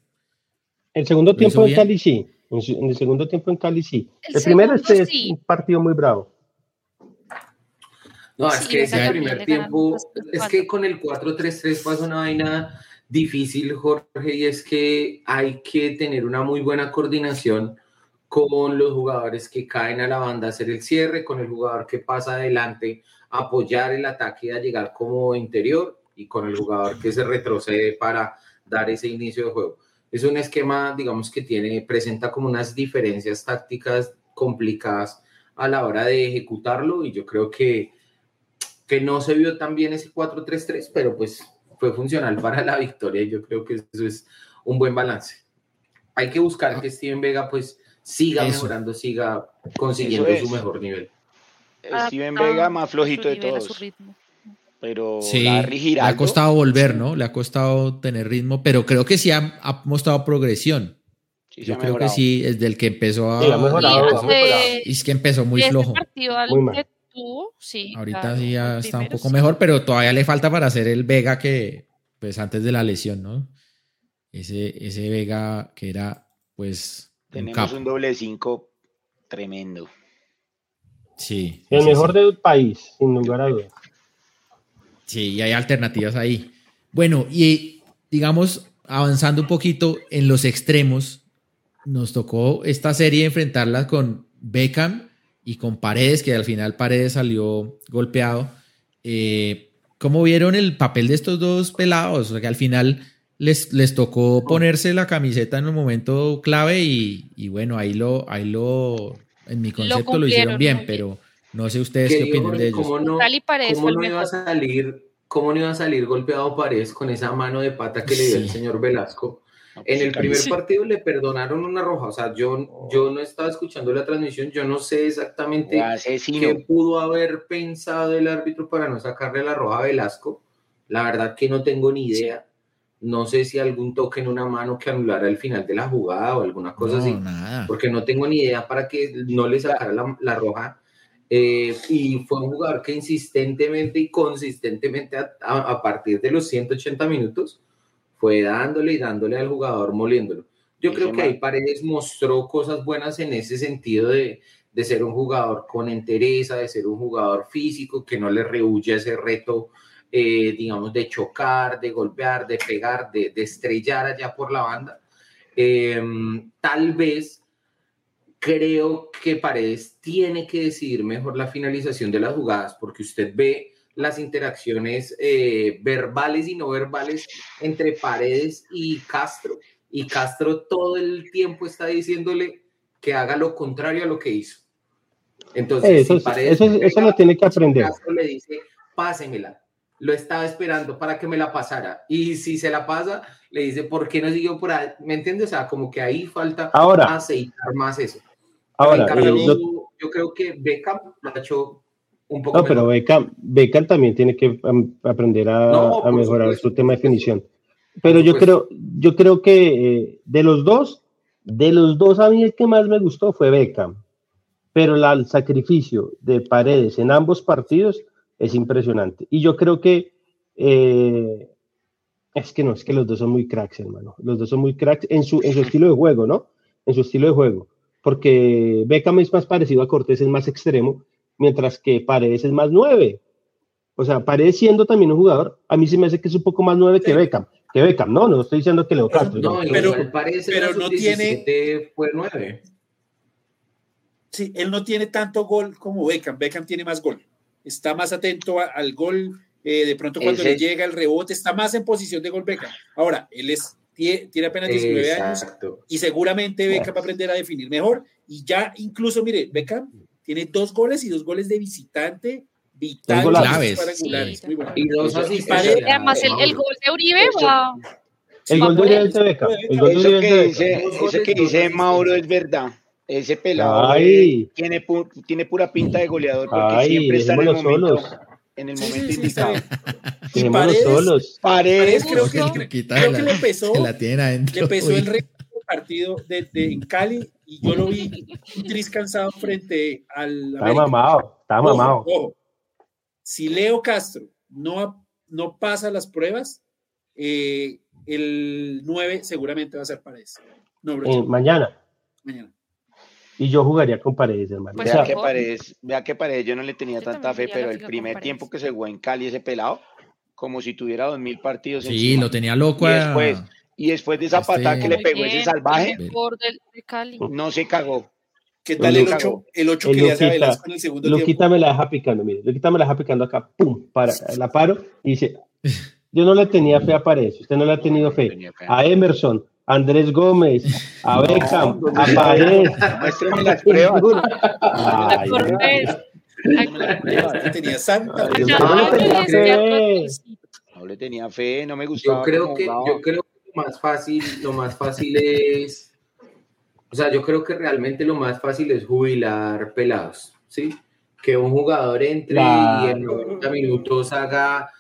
Speaker 2: El segundo tiempo en Cali sí. En el segundo tiempo en Cali sí. El, primero este es un partido muy bravo.
Speaker 6: No, es que ese primer tiempo, es que con el 4-3-3 pasa una vaina difícil, Jorge, y es que hay que tener una muy buena coordinación con los jugadores que caen a la banda, hacer el cierre, con el jugador que pasa adelante, apoyar el ataque a llegar como interior y con el jugador que se retrocede para dar ese inicio de juego. Es un esquema, digamos, que tiene, presenta como unas diferencias tácticas complicadas a la hora de ejecutarlo y yo creo que, que no se vio tan bien ese 4-3-3, pero pues fue funcional para la victoria y yo creo que eso es un buen balance. Hay que buscar que Steven Vega pues siga mejorando, siga consiguiendo su mejor nivel.
Speaker 4: Steven Vega más flojito de todos. Pero
Speaker 1: sí, le ha costado volver, ¿no? Le ha costado tener ritmo, pero creo que sí ha, mostrado progresión. Yo creo que sí, es del que empezó a. Y, es que empezó muy flojo. Ahorita sí ya está un poco mejor, pero todavía le falta para hacer el Vega que, pues antes de la lesión, ¿no? Ese, ese Vega que era, pues.
Speaker 4: Tenemos un, doble cinco tremendo.
Speaker 1: Sí.
Speaker 2: El mejor del país, sin lugar a dudas.
Speaker 1: Sí, y hay alternativas ahí. Bueno, y digamos, avanzando un poquito en los extremos, nos tocó esta serie enfrentarla con Beckham y con Paredes, que al final Paredes salió golpeado. Eh, ¿Cómo vieron el papel de estos dos pelados? O sea, que al final les, les tocó ponerse la camiseta en un momento clave y, bueno, ahí lo, ahí lo, en mi concepto lo, hicieron bien, pero no sé ustedes qué, opinan de ellos.
Speaker 6: ¿Cómo no, iba a salir, ¿Cómo no iba a salir golpeado Paredes con esa mano de pata que le dio el señor Velasco? En el primer partido le perdonaron una roja, o sea, yo, yo no estaba escuchando la transmisión, yo no sé exactamente qué pudo haber pensado el árbitro para no sacarle la roja a Velasco. La verdad que no tengo ni idea. No sé si algún toque en una mano que anulara el final de la jugada o alguna cosa así, porque no tengo ni idea para que no le sacara la, roja. Eh, y fue un jugador que insistentemente y consistentemente a, partir de los 180 minutos fue dándole y dándole al jugador, moliéndolo. Yo creo que ahí Paredes mostró cosas buenas en ese sentido de, de, ser un jugador con entereza, de ser un jugador físico, que no le rehuye ese reto eh, digamos, de chocar, de golpear, de pegar, de, estrellar allá por la banda. Em, tal vez creo que Paredes tiene que decidir mejor la finalización de las jugadas, porque usted ve las interacciones eh, verbales y no verbales entre Paredes y Castro, y Castro todo el tiempo está diciéndole que haga lo contrario a lo que hizo. Entonces,
Speaker 2: eso, eso, lo tiene que aprender.
Speaker 6: Castro le dice, pásemela, lo estaba esperando para que me la pasara. Y si se la pasa, le dice, ¿por qué no siguió por ahí? ¿Me entiendes? O sea, como que ahí falta
Speaker 2: ahora,
Speaker 6: aceitar más eso.
Speaker 2: Ahora,
Speaker 6: eh, yo, creo que Beckham lo ha hecho un poco.
Speaker 2: No, pero Beckham, Beckham, también tiene que aprender a, mejorar su tema de definición. Pero yo creo, yo creo que eh, de los dos, de los dos a mí el que más me gustó fue Beckham. Pero el sacrificio de Paredes en ambos partidos es impresionante. Y yo creo que eh, es que no, es que los dos son muy cracks, hermano. Los dos son muy cracks en su, en su estilo de juego, ¿no? En su estilo de juego. Porque Beckham es más parecido a Cortés, es más extremo, mientras que Paredes es más nueve. O sea, Paredes siendo también un jugador, a mí se me hace que es un poco más nueve que Beckham. Que Beckham, no, no estoy diciendo que Leo Castro.
Speaker 6: No, pero, pero no tiene. Fue nueve.
Speaker 3: Sí, él no tiene tanto gol como Beckham. Beckham tiene más gol está más atento al gol, eh, de pronto cuando le llega el rebote, está más en posición de gol Beckham. Ahora, él es, tiene, apenas 19 años y seguramente Beckham va a aprender a definir mejor. Y ya incluso, mire, Beckham tiene dos goles y dos goles de visitante vital
Speaker 1: claves.
Speaker 6: Y dos así.
Speaker 5: Además, el, gol de Uribe va...
Speaker 2: El gol de Uribe de Beckham. El gol
Speaker 4: de Uribe dice, eso que dice Mauro es verdad. Ese pelado tiene, tiene pura pinta de goleador porque siempre está en el momento, en el momento indicado.
Speaker 2: Y Paredes, solos.
Speaker 3: Paredes, creo, que, creo que le pesó, le pesó el partido de, de, en Cali y yo lo vi un tris cansado frente al.
Speaker 2: Está mamado, está mamado.
Speaker 3: Si Leo Castro no, no pasa las pruebas, eh, el 9 seguramente va a ser Paredes. No,
Speaker 2: eh, mañana.
Speaker 3: Mañana.
Speaker 2: Y yo jugaría con Paredes, hermano.
Speaker 4: Pues vea, que Paredes, vea que Paredes yo no le tenía tanta fe, pero el primer tiempo que se jugó en Cali ese pelado, como si tuviera dos mil partidos.
Speaker 1: Sí, lo tenía loco.
Speaker 4: Y después, y después de esa este patada que le pegó ese salvaje, no se cagó.
Speaker 3: ¿Qué tal el 8, el 8 que le hace
Speaker 2: Velasco en el segundo lo quita me la deja picando, mire, lo quita me la deja picando acá, pum, para, la paro y dice, yo no le tenía fe a Paredes, usted no le ha tenido fe. A Emerson, Andrés Gómez, a Beckham, a Paredes.
Speaker 4: Muéstrame las pruebas. Ay,
Speaker 3: tenía santa.
Speaker 4: No le tenía fe, no me gustaba.
Speaker 6: Yo creo que, yo creo que lo más fácil, lo más fácil es, o sea, yo creo que realmente lo más fácil es jubilar pelados, ¿sí? Que un jugador entre y en 90 minutos haga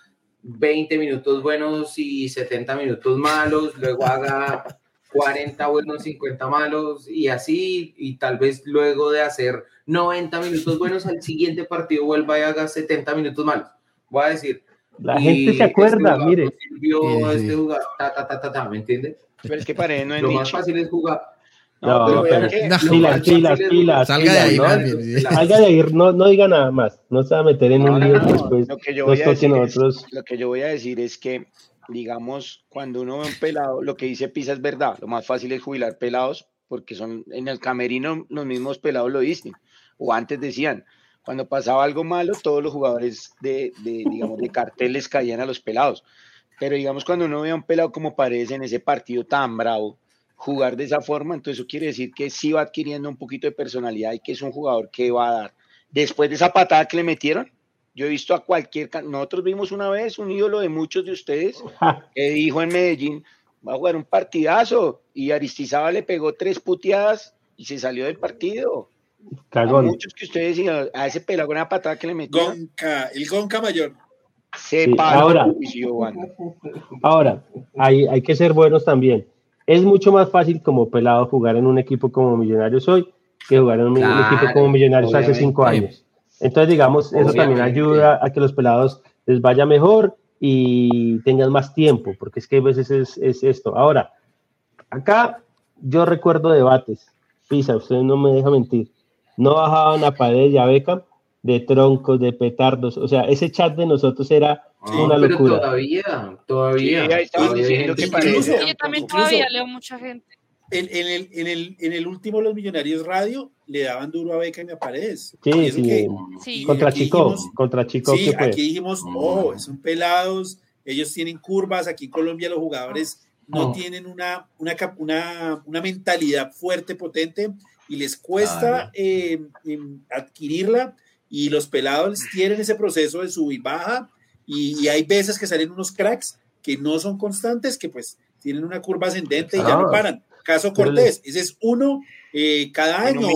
Speaker 6: 20 minutos buenos y 70 minutos malos, luego haga 40 buenos, 50 malos y así, y tal vez luego de hacer 90 minutos buenos, al siguiente partido vuelva y haga 70 minutos malos. Voy a decir.
Speaker 2: La gente se acuerda,
Speaker 6: este
Speaker 2: mire.
Speaker 6: Sirvió este jugador, ta, ta, ta, ta, ¿me entiendes?
Speaker 4: Pero es que para no es
Speaker 6: Lo más fácil es jugar.
Speaker 2: No, no pero, pero pilas, pilas, pilas,
Speaker 1: Salga de ahí,
Speaker 2: ¿no? Salga de ahí, no, no diga nada más. No se va a meter en un lío después.
Speaker 4: Lo que, yo voy a decir nosotros... lo que yo voy a decir es que, digamos, cuando uno ve un pelado, lo que dice Pisa es verdad. Lo más fácil es jubilar pelados, porque son en el camerino los mismos pelados lo dicen. O antes decían, cuando pasaba algo malo, todos los jugadores de, de digamos, de carteles caían a los pelados. Pero digamos, cuando uno ve a un pelado como parece en ese partido tan bravo, jugar de esa forma, entonces eso quiere decir que sí va adquiriendo un poquito de personalidad y que es un jugador que va a dar. Después de esa patada que le metieron, yo he visto a cualquier, nosotros vimos una vez un ídolo de muchos de ustedes que dijo en Medellín, va a jugar un partidazo y Aristizábal le pegó tres puteadas y se salió del partido.
Speaker 2: Cagón.
Speaker 4: muchos que ustedes a ese pelado con una patada que le metieron.
Speaker 3: Gonca, el Gonca mayor.
Speaker 2: Se ahora, ahora hay, hay que ser buenos también es mucho más fácil como pelado jugar en un equipo como Millonarios hoy que jugar en un, equipo como Millonarios hace cinco años. Entonces, digamos, eso también ayuda a que los pelados les vaya mejor y tengan más tiempo, porque es que a veces es, esto. Ahora, acá yo recuerdo debates, Pisa, usted no me deja mentir, no bajaban a Paredes y a Beckham de troncos, de petardos, o sea, ese chat de nosotros era una locura.
Speaker 6: Todavía, todavía.
Speaker 5: Yo también todavía leo mucha gente.
Speaker 3: En, en, el, en, el, en el último Los Millonarios Radio le daban duro a Beca y a Paredes.
Speaker 2: Sí, sí, sí. Contra Chico, contra Chico.
Speaker 3: Sí, aquí dijimos, oh, son pelados, ellos tienen curvas, aquí en Colombia los jugadores no tienen una, una, una, una, mentalidad fuerte, potente, y les cuesta eh, adquirirla, y los pelados tienen ese proceso de sub y baja, Y, hay veces que salen unos cracks que no son constantes, que pues tienen una curva ascendente y ya no paran. Caso Cortés, ese es uno eh, cada año.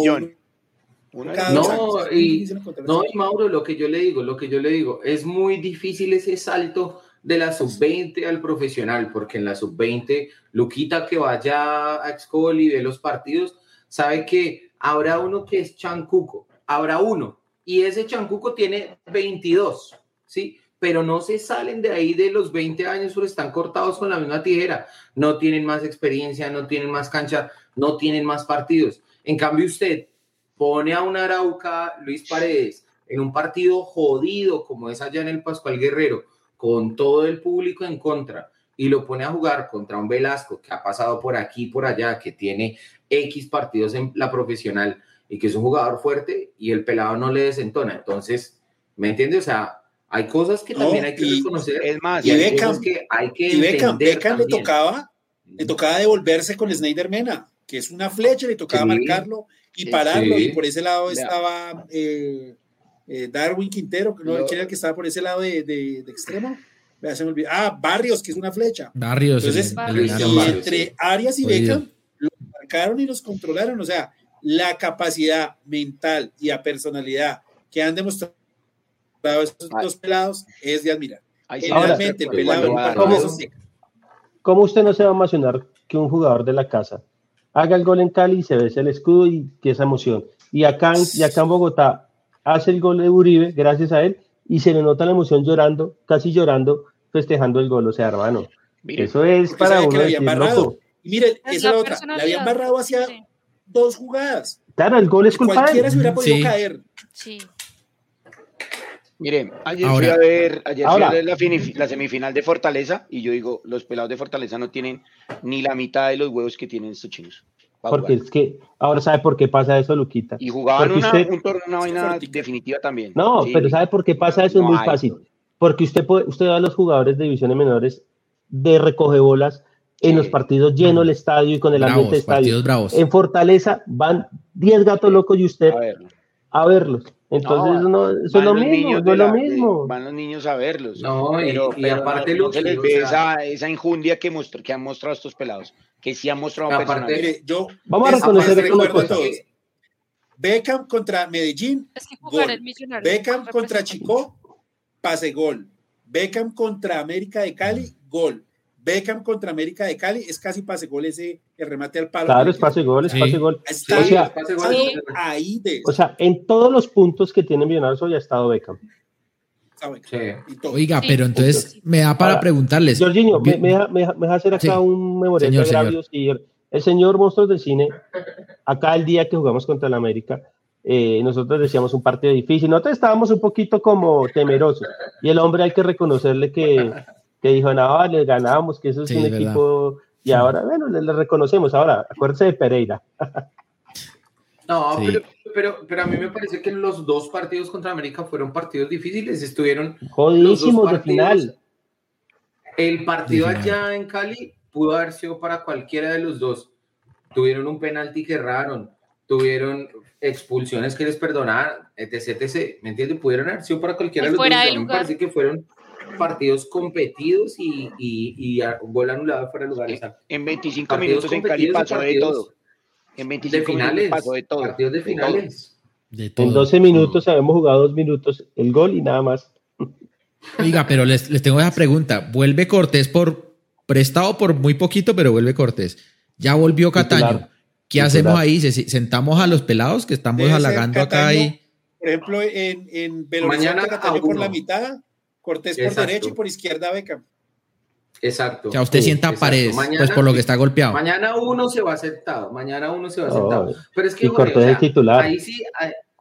Speaker 6: no, y, no, y Mauro, lo que yo le digo, lo que yo le digo, es muy difícil ese salto de la sub-20 al profesional, porque en la sub-20, Luquita que vaya a Excol y ve los partidos, sabe que habrá uno que es Chancuco, habrá uno, y ese Chancuco tiene 22, ¿sí? Pero no se salen de ahí de los 20 años, pero están cortados con la misma tijera, no tienen más experiencia, no tienen más cancha, no tienen más partidos. En cambio, usted pone a un Arauca, Luis Paredes, en un partido jodido como es allá en el Pascual Guerrero, con todo el público en contra y lo pone a jugar contra un Velasco que ha pasado por aquí por allá, que tiene X partidos en la profesional y que es un jugador fuerte y el pelado no le desentona. Entonces, ¿me entiendes? O sea, hay cosas que también hay que reconocer.
Speaker 3: Es más, y, Beckham, que hay que y Beckham, le tocaba, le tocaba devolverse con Snyder Mena, que es una flecha, le tocaba marcarlo y pararlo, y por ese lado estaba eh, eh, Darwin Quintero, que no, era el que estaba por ese lado de, de, extremo. Ah, Barrios, que es una flecha.
Speaker 1: Barrios.
Speaker 3: Entonces, entre Arias y Beckham, los marcaron y los controlaron. O sea, la capacidad mental y la personalidad que han demostrado estos dos pelados es de admirar.
Speaker 2: Realmente, el pelado. ¿cómo, usted no se va a emocionar que un jugador de la casa haga el gol en Cali y se ve el escudo y que esa emoción? Y acá, y acá en Bogotá, hace el gol de Uribe, gracias a él, y se le nota la emoción llorando, casi llorando, festejando el gol. O sea, hermano, eso es para uno decir, loco.
Speaker 3: Y mire, esa es la otra, la habían barrado hacia dos jugadas.
Speaker 2: Claro, el gol es culpable.
Speaker 3: Cualquiera se hubiera podido caer.
Speaker 5: Sí.
Speaker 4: Mire, ayer fui a ver, ayer fui a ver la, la, semifinal de Fortaleza y yo digo, los pelados de Fortaleza no tienen ni la mitad de los huevos que tienen estos chinos.
Speaker 2: Porque es que ahora sabe por qué pasa eso, Luquita.
Speaker 4: Y jugaban una, un torneo, una vaina definitiva también.
Speaker 2: No, pero ¿sabe por qué pasa eso? Es muy fácil. Porque usted puede, usted ve a los jugadores de divisiones menores de recoge bolas en los partidos llenos el estadio y con el ambiente del estadio. En Fortaleza van 10 gatos locos y usted a, verlos. Entonces, no, eso es lo mismo, es lo mismo.
Speaker 4: Van los niños a verlos.
Speaker 6: No, y, aparte
Speaker 4: no, se les ve esa, esa, injundia que, que han mostrado estos pelados que sí ha mostrado
Speaker 3: aparte, yo
Speaker 2: Vamos a reconocer
Speaker 3: Beckham contra Medellín, Beckham contra Chico, pase gol. Beckham contra América de Cali, gol. Beckham contra América de Cali es casi pase gol ese el remate al palo.
Speaker 2: Claro, es pase gol, es pase gol.
Speaker 3: Está o sea, ahí de
Speaker 2: O sea, en todos los puntos que tiene Millonarios hoy ha estado Beckham.
Speaker 1: Oiga, pero entonces me da para preguntarles.
Speaker 2: Jorginho, me, me, me, hacer acá un memorial de agravios. el señor Monstruos del Cine, acá el día que jugamos contra el América, eh, nosotros decíamos un partido difícil. Nosotros estábamos un poquito como temerosos. Y el hombre hay que reconocerle que, que dijo, no, le ganábamos, que eso es un equipo. Y ahora, bueno, le, reconocemos. Ahora, acuérdense de Pereira.
Speaker 6: No, pero, pero, a mí me parece que los dos partidos contra América fueron partidos difíciles, estuvieron
Speaker 2: jodidísimos de final.
Speaker 6: El partido allá en Cali pudo haber sido para cualquiera de los dos. Tuvieron un penalti que erraron, tuvieron expulsiones que les perdonaron, etc, etc. ¿Me entiendes? Pudieron haber sido para cualquiera de los dos. A mí me parece que fueron partidos competidos y, y, y gol anulado fuera de lugar.
Speaker 4: En 25 minutos en Cali pasó de todo. En 25
Speaker 6: finales, pasó de todo. Partidos de finales.
Speaker 2: En 12 minutos habíamos jugado dos minutos el gol y nada más.
Speaker 1: Oiga, pero les, les tengo esa pregunta. ¿Vuelve Cortés por prestado por muy poquito, pero vuelve Cortés? Ya volvió Cataño. ¿Qué hacemos ahí? ¿Sentamos a los pelados que estamos halagando acá ahí?
Speaker 3: Por ejemplo, en, en Mañana Cataño por la mitad, Cortés por derecha y por izquierda Beckham.
Speaker 6: Exacto.
Speaker 1: O sea, usted sienta paredes, pues por lo que está golpeado.
Speaker 6: Mañana uno se va aceptado, mañana uno se va aceptado. Pero es que,
Speaker 2: y titular.
Speaker 6: ahí sí,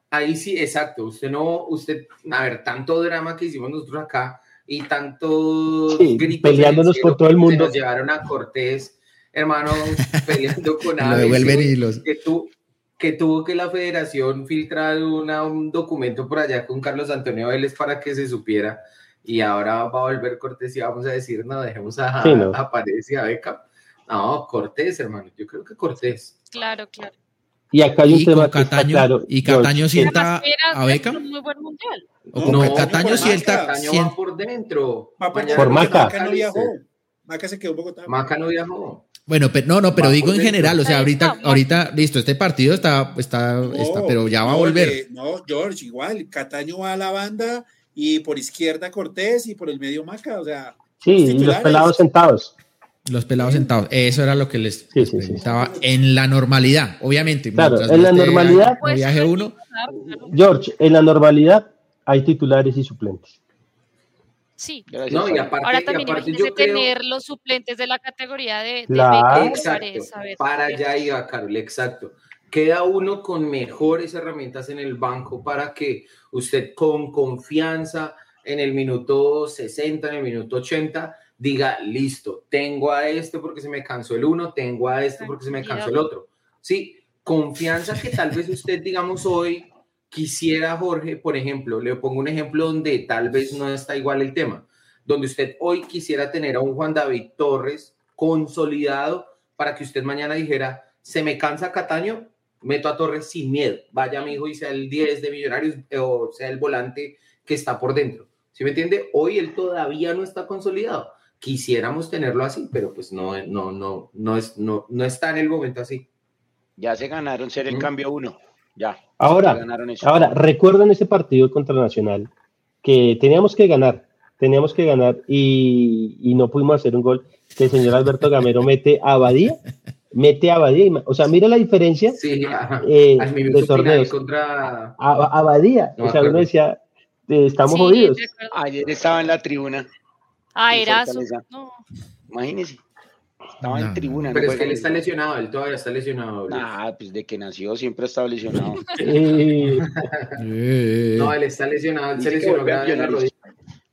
Speaker 6: ahí, sí, exacto. Usted no, usted, a ver, tanto drama que hicimos nosotros acá y tanto
Speaker 2: sí, peleándonos por todo el mundo.
Speaker 6: Nos llevaron a Cortés, hermano, peleando con
Speaker 1: y los...
Speaker 6: que, tú, que tuvo que la federación filtrar un documento por allá con Carlos Antonio Vélez para que se supiera y ahora va a volver Cortés y vamos a decir, no, dejemos a, sí, no. a Paredes y a Beca. No, Cortés, hermano, yo creo que Cortés.
Speaker 5: Claro, claro.
Speaker 2: Y acá hay un tema
Speaker 1: Cataño, claro. Y Cataño sienta a Beca.
Speaker 5: muy buen mundial.
Speaker 1: no, Cataño si el
Speaker 6: Cataño va por dentro.
Speaker 3: Va
Speaker 2: por, por Maca.
Speaker 3: Maca no viajó. Maca se quedó en Bogotá.
Speaker 6: Maca no viajó.
Speaker 1: Bueno, pero no, no, pero digo en general, o sea, ahorita, ahorita, listo, este partido está, está, está pero ya va a volver.
Speaker 3: no, George, igual, Cataño va a la banda y por izquierda Cortés y por el medio Maca, o sea.
Speaker 2: Sí, los pelados sentados.
Speaker 1: Los pelados sentados, eso era lo que les, preguntaba en la normalidad, obviamente.
Speaker 2: Claro, en la normalidad.
Speaker 1: viaje uno.
Speaker 2: George, en la normalidad hay titulares y suplentes.
Speaker 5: Sí.
Speaker 6: No, y aparte,
Speaker 5: Ahora también
Speaker 6: yo
Speaker 5: tener los suplentes de la categoría de,
Speaker 2: claro.
Speaker 6: exacto, para allá iba, Carol, exacto. Queda uno con mejores herramientas en el banco para que usted con confianza en el minuto 60, en el minuto 80, diga, listo, tengo a este porque se me cansó el uno, tengo a este porque se me cansó el otro. Sí, confianza que tal vez usted, digamos, hoy quisiera, Jorge, por ejemplo, le pongo un ejemplo donde tal vez no está igual el tema, donde usted hoy quisiera tener a un Juan David Torres consolidado para que usted mañana dijera, se me cansa Cataño, meto a Torres sin miedo, vaya mi hijo y sea el 10 de Millonarios eh, o sea el volante que está por dentro. ¿Sí me entiende? Hoy él todavía no está consolidado. Quisiéramos tenerlo así, pero pues no, no, no, no, es, no, no está en el momento así.
Speaker 4: Ya se ganaron ser el cambio uno. Ya.
Speaker 2: Ahora, ahora, recuerdan ese partido contra Nacional que teníamos que ganar, teníamos que ganar y, no pudimos hacer un gol. Que el señor Alberto Gamero mete a Abadía, mete a Abadía, o sea, mira la diferencia
Speaker 6: sí, eh, de torneos.
Speaker 2: Contra... Abadía, o sea, uno decía, eh, estamos jodidos.
Speaker 4: Ayer estaba en la tribuna.
Speaker 5: Ah, era
Speaker 4: no. Imagínese. Estaba en tribuna.
Speaker 6: Pero es que él está lesionado, él todavía está lesionado.
Speaker 4: Ah, pues de que nació siempre ha estado lesionado.
Speaker 6: no, él está lesionado, él se lesionó grave la rodilla.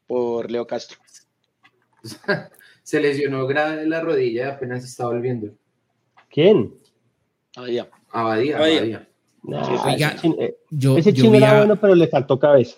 Speaker 4: Por Leo Castro.
Speaker 6: se lesionó grave la rodilla y apenas está volviendo.
Speaker 2: ¿Quién?
Speaker 4: Abadía.
Speaker 6: Abadía, Abadía.
Speaker 1: Oiga,
Speaker 2: ese, yo, ese chino era bueno, pero le faltó cabeza.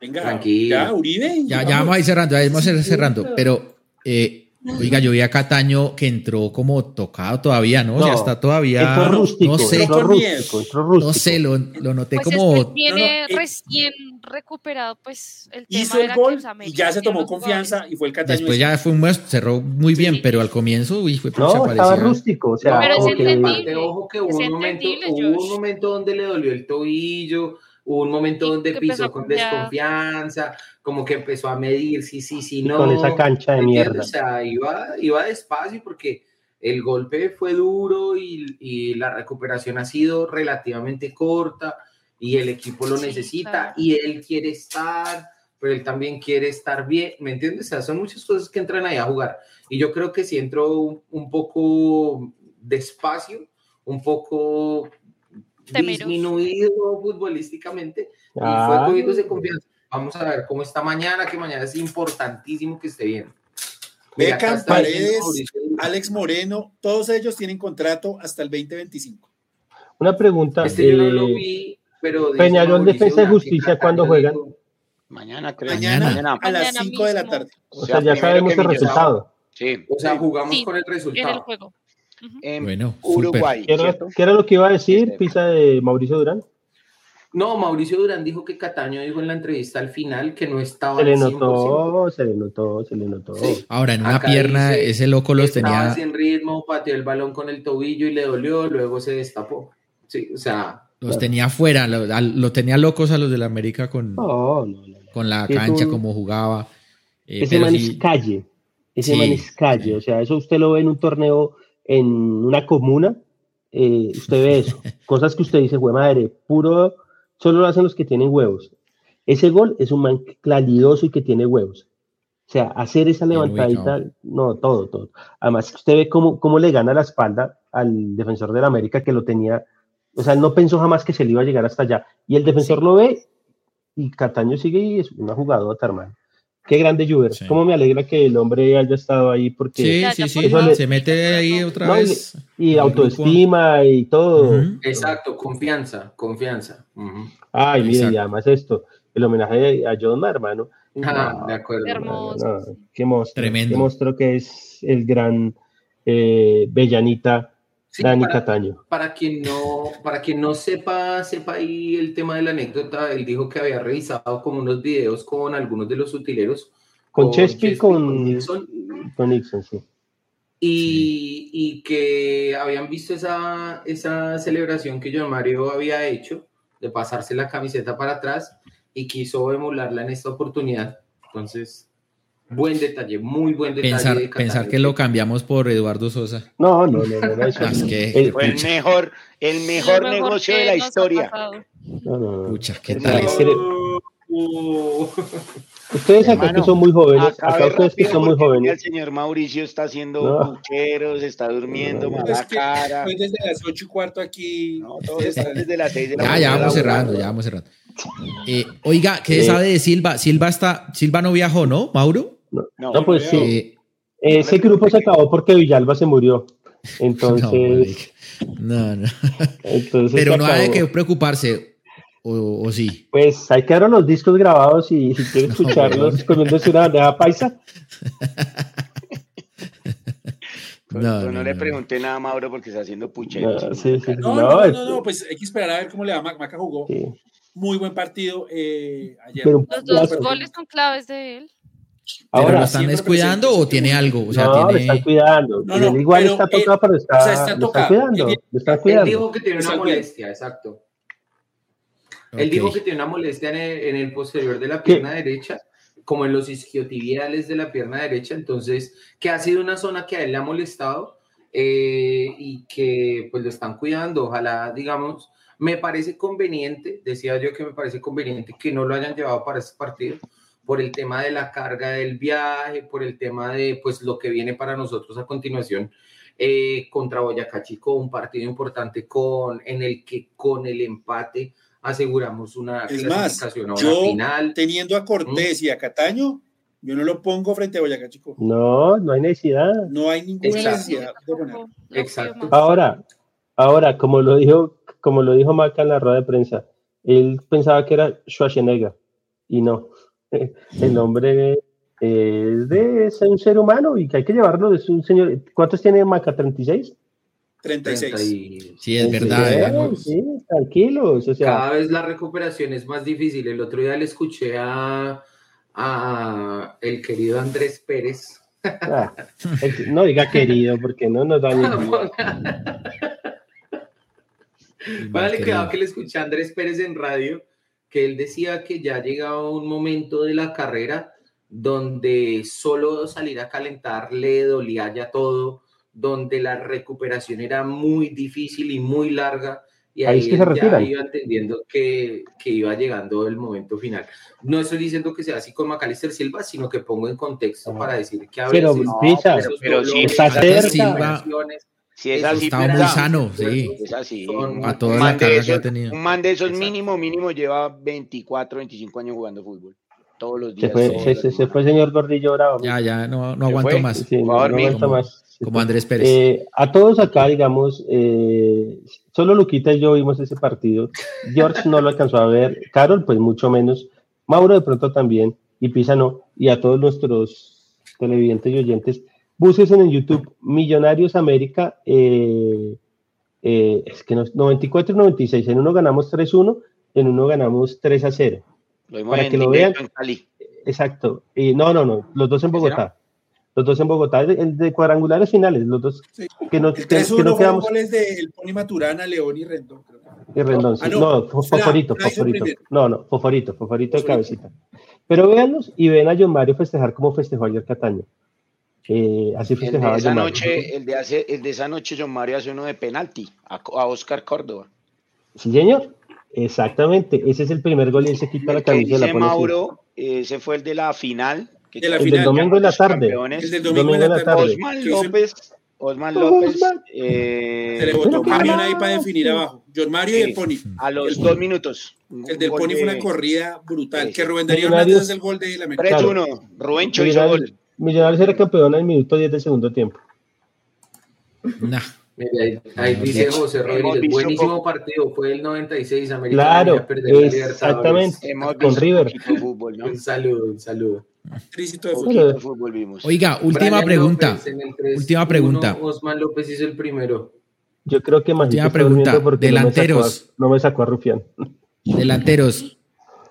Speaker 3: Venga, Tranquilo. ya, Uribe.
Speaker 1: Ya, ya vamos a ir cerrando, ya vamos a ir cerrando. Pero eh, Oiga, yo vi a Cataño que entró como tocado todavía, ¿no? ya está todavía.
Speaker 2: Rústico,
Speaker 1: no sé,
Speaker 2: rústico,
Speaker 1: no sé, lo, lo noté
Speaker 5: pues
Speaker 1: como.
Speaker 5: Es que viene recién recuperado, pues el tema
Speaker 3: hizo el gol
Speaker 5: y
Speaker 3: ya se tomó confianza y fue el Cataño.
Speaker 1: Después ya fue un cerró muy bien, pero al comienzo uy, fue
Speaker 2: No, estaba rústico, o sea,
Speaker 5: pero es
Speaker 6: entendible. Ojo que hubo un momento, hubo un momento donde le dolió el tobillo Hubo un momento donde pisó con desconfianza, como que empezó a medir sí, sí, sí, no.
Speaker 2: Con esa cancha de mierda.
Speaker 6: O sea, iba, iba despacio porque el golpe fue duro y, y, la recuperación ha sido relativamente corta y el equipo lo necesita y él quiere estar, pero él también quiere estar bien, ¿me entiendes? O sea, son muchas cosas que entran ahí a jugar. Y yo creo que si entró un, un poco despacio, un poco disminuido futbolísticamente y fue ah. cogiéndose confianza. Vamos a ver cómo está mañana, que mañana es importantísimo que esté bien.
Speaker 3: Beckham, Paredes, Alex Moreno, todos ellos tienen contrato hasta el 2025.
Speaker 2: Una pregunta.
Speaker 6: Este yo no lo eh, vi, pero.
Speaker 2: Peñarol Defensa y Justicia, ¿cuándo juegan?
Speaker 4: Mañana, creo.
Speaker 3: Mañana, a las 5 de la tarde.
Speaker 2: O sea, ya sabemos el resultado.
Speaker 6: Sí. O sea, jugamos con el resultado. En el juego
Speaker 4: en bueno, Uruguay.
Speaker 2: ¿Qué era, lo que iba a decir este, Pisa de Mauricio Durán?
Speaker 6: No, Mauricio Durán dijo que Cataño dijo en la entrevista al final que no estaba.
Speaker 2: Se le notó, se le notó, se le notó.
Speaker 1: Ahora, en una pierna, ese loco los tenía.
Speaker 6: sin ritmo, pateó el balón con el tobillo y le dolió, luego se destapó. Sí, o sea.
Speaker 1: Los tenía fuera, lo, tenía locos a los de la América con, con la cancha, como jugaba.
Speaker 2: Eh, ese man es calle, ese man es calle, o sea, eso usted lo ve en un torneo en una comuna, eh, usted ve eso, cosas que usted dice, güey madre, puro, solo lo hacen los que tienen huevos. Ese gol es un man claridoso y que tiene huevos. O sea, hacer esa levantadita, no, todo, todo. Además, usted ve cómo, cómo le gana la espalda al defensor de la América que lo tenía, o sea, él no pensó jamás que se le iba a llegar hasta allá. Y el defensor lo ve y Cataño sigue y es una jugadora, hermano. Qué grande Juber. Cómo me alegra que el hombre haya estado ahí porque
Speaker 1: sí, sí, sí. se mete ahí otra vez.
Speaker 2: Y, autoestima y todo.
Speaker 6: Exacto, confianza, confianza.
Speaker 2: Ay, mire, y además esto, el homenaje a John hermano.
Speaker 6: Ah, de acuerdo.
Speaker 2: qué monstruo. Tremendo. Qué monstruo que es el gran eh, Bellanita Dani Cataño.
Speaker 6: Para quien no, para quien no sepa, sepa ahí el tema de la anécdota, él dijo que había revisado como unos videos con algunos de los utileros.
Speaker 2: Con, Chespi, con, Nixon. Con Nixon, sí.
Speaker 6: Y, y, que habían visto esa, esa celebración que John Mario había hecho de pasarse la camiseta para atrás y quiso emularla en esta oportunidad. Entonces, buen detalle, muy buen detalle.
Speaker 1: Pensar, pensar que lo cambiamos por Eduardo Sosa.
Speaker 2: No, no, no, no.
Speaker 4: es que, fue el mejor, el mejor, negocio de la historia.
Speaker 2: No, no,
Speaker 1: Pucha, qué tal.
Speaker 2: Ustedes acá que son muy jóvenes, acá ustedes que son muy jóvenes.
Speaker 4: El señor Mauricio está haciendo pucheros, está durmiendo, mala cara.
Speaker 3: Estoy desde las ocho y cuarto aquí.
Speaker 4: No, todos están desde las seis de la
Speaker 1: Ya, ya vamos cerrando, ya vamos cerrando. Eh, oiga, ¿qué sabe de Silva? Silva está, Silva no viajó, ¿no, Mauro?
Speaker 2: No, no, pues sí. Eh, ese grupo se acabó porque Villalba se murió. Entonces.
Speaker 1: No, no. Entonces Pero no hay que preocuparse. O, sí.
Speaker 2: Pues hay que dar los discos grabados y si quieres escucharlos comiéndose una bandeja paisa.
Speaker 4: No, no, le pregunté nada a Mauro porque está haciendo pucheros.
Speaker 3: No, no, no, pues hay que esperar a ver cómo le va. Maca jugó muy buen partido eh, ayer.
Speaker 5: los dos goles son claves de él.
Speaker 1: Ahora, ¿Lo están descuidando o tiene algo? O sea,
Speaker 2: no,
Speaker 1: tiene...
Speaker 2: lo están cuidando. No, no, igual está tocado, pero está, o sea, está, está cuidando. Él, está cuidando.
Speaker 6: Él dijo que tiene una molestia, exacto. Él dijo que tiene una molestia en el, posterior de la pierna derecha, como en los isquiotibiales de la pierna derecha, entonces, que ha sido una zona que a él le ha molestado eh, y que pues lo están cuidando. Ojalá, digamos, me parece conveniente, decía yo que me parece conveniente que no lo hayan llevado para este partido por el tema de la carga del viaje, por el tema de pues lo que viene para nosotros a continuación eh, contra Boyacá Chico, un partido importante con, en el que con el empate aseguramos una
Speaker 3: es clasificación más, yo, final. Teniendo a Cortés y a Cataño, yo no lo pongo frente a Boyacá Chico.
Speaker 2: No, no hay necesidad.
Speaker 3: No hay ninguna necesidad
Speaker 6: Exacto.
Speaker 2: Ahora, ahora, como lo dijo, como lo dijo Maca en la rueda de prensa, él pensaba que era Schwarzenegger y no. El hombre es de un ser humano y que hay que llevarlo de un señor. ¿Cuántos tiene Maca? ¿36?
Speaker 3: 36.
Speaker 1: Sí, es verdad.
Speaker 2: Sí, tranquilos. O sea,
Speaker 6: Cada vez la recuperación es más difícil. El otro día le escuché a, a el querido Andrés Pérez.
Speaker 2: Ah, no diga querido, porque no nos da ni
Speaker 6: Vale, quedado que le escuché a Andrés Pérez en radio, que él decía que ya llegaba un momento de la carrera donde solo salir a calentar le dolía ya todo, donde la recuperación era muy difícil y muy larga, y ahí, ya iba entendiendo que, que, iba llegando el momento final. No estoy diciendo que sea así con Macalister Silva, sino que pongo en contexto para decir que a
Speaker 2: veces... Pero, pero, si está cerca.
Speaker 4: Si es así,
Speaker 1: está muy sano, sí.
Speaker 4: Es así.
Speaker 1: A toda la carga que ha tenido.
Speaker 4: Un man de esos mínimo, mínimo lleva 24, 25 años jugando fútbol. Todos los días.
Speaker 2: Se fue, se, se fue el señor Gordillo Bravo.
Speaker 1: Ya, ya, no, no aguanto más.
Speaker 2: Sí, no, no aguanto más.
Speaker 1: Como Andrés Pérez.
Speaker 2: Eh, a todos acá, digamos, eh, solo Luquita y yo vimos ese partido. George no lo alcanzó a ver. Carol, pues mucho menos. Mauro de pronto también. Y Pisa no. Y a todos nuestros televidentes y oyentes, busquen en YouTube Millonarios América. Eh, es que 94 y 96. En uno ganamos 3-1, en uno ganamos 3-0.
Speaker 4: Para que lo vean.
Speaker 2: Exacto. Y no, no, no. Los dos en Bogotá los dos en Bogotá, el de cuadrangulares finales, los dos que no, que, que no quedamos.
Speaker 3: goles del Pony Maturana, León y Rendón. Creo.
Speaker 2: Y Rendón, sí. Ah, no, Foforito, Foforito. No, no, Foforito, Foforito de cabecita. Pero véanlos y ven a John Mario festejar como festejó ayer Cataño. Eh, así festejaba
Speaker 4: el de esa noche, el de, hace, el de esa noche, John Mario hace uno de penalti a, a Oscar Córdoba.
Speaker 2: Sí, señor. Exactamente, ese es el primer gol y él se quita la camisa
Speaker 4: de la Mauro, ese fue el de la final
Speaker 2: de la el final, del domingo en la tarde.
Speaker 4: El del domingo, en la tarde. Osman López. Osman López. Eh,
Speaker 3: se le botó camión ahí para definir abajo. John Mario y el Pony.
Speaker 4: A los dos minutos.
Speaker 3: El del Pony fue una corrida brutal. Que Rubén Darío Hernández es el gol de la
Speaker 4: América. 3-1. Rubén hizo gol.
Speaker 2: Millonarios era campeón en el minuto 10 del segundo tiempo.
Speaker 1: Nah.
Speaker 6: Ahí, dice José Rodríguez, buenísimo partido, fue el 96, América
Speaker 2: claro, exactamente, con River.
Speaker 6: Fútbol, ¿no? Un saludo, un saludo.
Speaker 3: De
Speaker 4: fútbol, vimos.
Speaker 1: Oiga, última pregunta. última pregunta.
Speaker 6: Osman López hizo el primero.
Speaker 2: Yo creo que más
Speaker 1: pregunta, porque delanteros.
Speaker 2: No me sacó a, Rufián.
Speaker 1: Delanteros.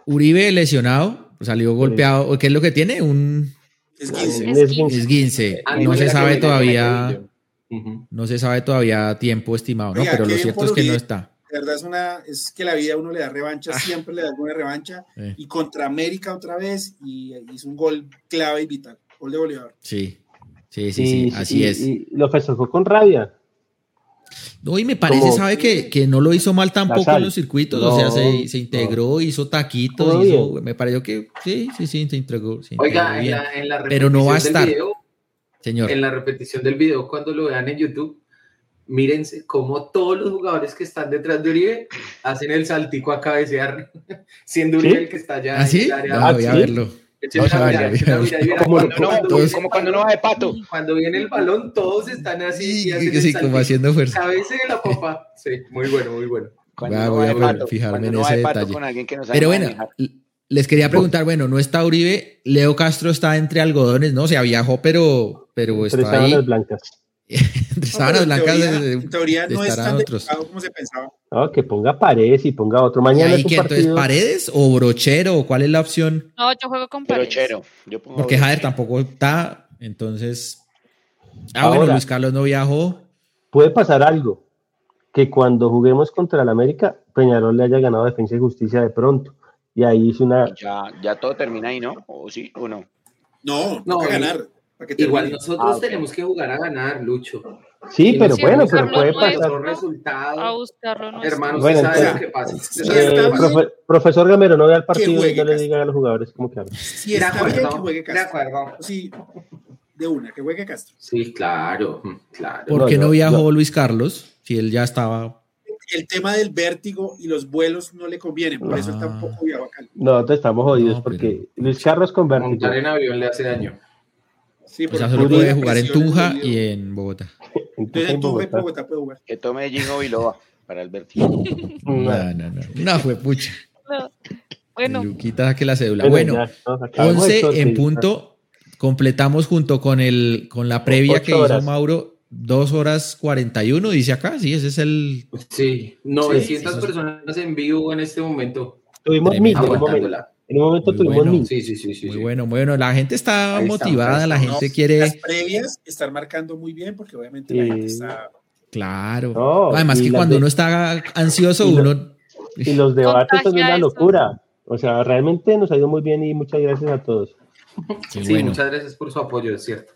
Speaker 1: Uribe lesionado, salió golpeado. ¿Qué es lo que tiene? Un esguince. No se sabe todavía. No se sabe todavía tiempo estimado, ¿no? Pero lo cierto es que no está.
Speaker 3: De verdad es una, es que la vida uno le da revancha, ah. siempre le da alguna revancha. Y contra América otra vez, y hizo un gol clave y vital, gol de Bolívar.
Speaker 1: Sí, sí, sí, sí, así es.
Speaker 2: Y lo festejó con rabia.
Speaker 1: No, y me parece, sabe que, que, no lo hizo mal tampoco en los circuitos, o sea, se, se integró, hizo taquitos, hizo, me pareció que sí, sí, sí, se integró.
Speaker 6: Oiga, en la, en la,
Speaker 1: pero no va a estar.
Speaker 6: señor. En la repetición del video, cuando lo vean en YouTube, mírense cómo todos los jugadores que están detrás de Uribe hacen el saltico a cabecear, siendo Uribe el que está allá
Speaker 1: ¿Ah, en el área. No, voy a verlo.
Speaker 4: Como cuando uno va de pato.
Speaker 6: Cuando viene el balón, todos están así.
Speaker 1: Sí, sí como haciendo fuerza.
Speaker 6: Cabece de la copa. Sí, muy bueno, muy bueno.
Speaker 1: voy a fijarme en ese detalle. Pero bueno, les quería preguntar, bueno, no está Uribe, Leo Castro está entre algodones, ¿no? O sea, viajó, pero, pero está ahí.
Speaker 2: blancas.
Speaker 1: Entre sábanas blancas.
Speaker 3: En teoría, no es tan otros. como se pensaba.
Speaker 2: No, que ponga paredes y ponga otro. Mañana
Speaker 1: ¿Y entonces paredes o brochero? ¿Cuál es la opción?
Speaker 5: No, yo juego con paredes. Brochero.
Speaker 1: Yo pongo Porque Jader tampoco está, entonces. Ah, bueno, Luis Carlos no viajó.
Speaker 2: Puede pasar algo. Que cuando juguemos contra el América, Peñarol le haya ganado Defensa y Justicia de pronto. Y ahí hizo una.
Speaker 4: Ya, ya todo termina ahí, ¿no? ¿O sí o no?
Speaker 3: No, no, ganar.
Speaker 6: Igual nosotros ah, tenemos que jugar a ganar, Lucho.
Speaker 2: Sí, pero bueno, pero puede pasar.
Speaker 6: resultados.
Speaker 5: A buscarlo no
Speaker 6: Hermanos, bueno, entonces, qué pasa.
Speaker 2: Eh, profesor Gamero, no vea el partido y no le diga a los jugadores cómo que hablan.
Speaker 3: Si está bien, que juegue Castro. De acuerdo. Sí, de una, que juegue Castro.
Speaker 6: Sí, claro, claro.
Speaker 1: ¿Por qué no, viajó Luis Carlos? Si él ya estaba
Speaker 3: el tema del vértigo y los vuelos no le conviene, por eso él tampoco viajó acá.
Speaker 2: No, te estamos jodidos porque Luis Carlos con vértigo.
Speaker 6: Montar en avión le hace daño.
Speaker 1: Sí, o sea, solo puede jugar en Tunja y en Bogotá.
Speaker 3: Entonces en Tunja y Bogotá puede jugar.
Speaker 4: Que tome Jingo Biloba para el.
Speaker 1: No, no, no. No fue pucha. No. Bueno. Luquita que la cédula. Bueno, 11 en punto. Completamos junto con el con la previa que hizo Mauro. 2 horas 41, dice acá, sí, ese es el.
Speaker 6: Sí, 900 personas en vivo en este momento.
Speaker 2: Tuvimos mil, en un momento tuvimos bueno.
Speaker 6: Sí, sí, sí, sí.
Speaker 1: Muy bueno, bueno. La gente está motivada, la gente quiere.
Speaker 3: Las previas están marcando muy bien porque obviamente la gente está.
Speaker 1: Claro. Además que cuando uno está ansioso, uno.
Speaker 2: Y los debates son una locura. O sea, realmente nos ha ido muy bien y muchas gracias a todos.
Speaker 6: Sí, muchas gracias por su apoyo, es cierto.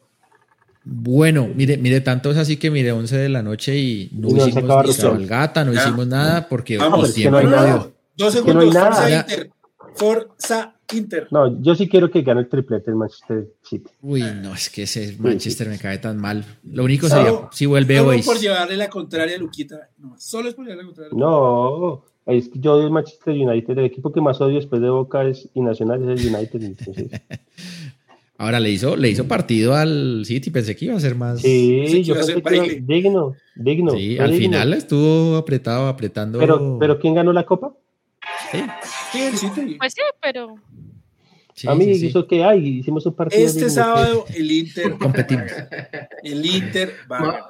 Speaker 1: Bueno, mire, mire, tanto es así que mire, 11 de la noche y no, hicimos ni cabalgata, no hicimos nada porque
Speaker 2: Vamos, tiempo no, hay
Speaker 3: 12 segundos, no Forza Inter.
Speaker 2: No, yo sí quiero que gane el triplete el Manchester City.
Speaker 1: Uy, no, es que ese Manchester me cae tan mal. Lo único sería si vuelve hoy.
Speaker 3: Solo por llevarle la contraria a Luquita. No, solo es por llevarle la contraria.
Speaker 2: No, es que yo odio el Manchester United. El equipo que más odio después de Boca es, y Nacional es el United.
Speaker 1: Ahora le hizo, le hizo partido al City, pensé que iba a ser más.
Speaker 2: Sí, yo pensé que iba, digno, digno.
Speaker 1: Sí, al final estuvo apretado, apretando.
Speaker 2: Pero, pero ¿quién ganó la copa?
Speaker 5: Sí. Pues sí, pero.
Speaker 2: a mí hizo que hay, hicimos un partido.
Speaker 3: Este sábado el Inter competimos. El Inter va.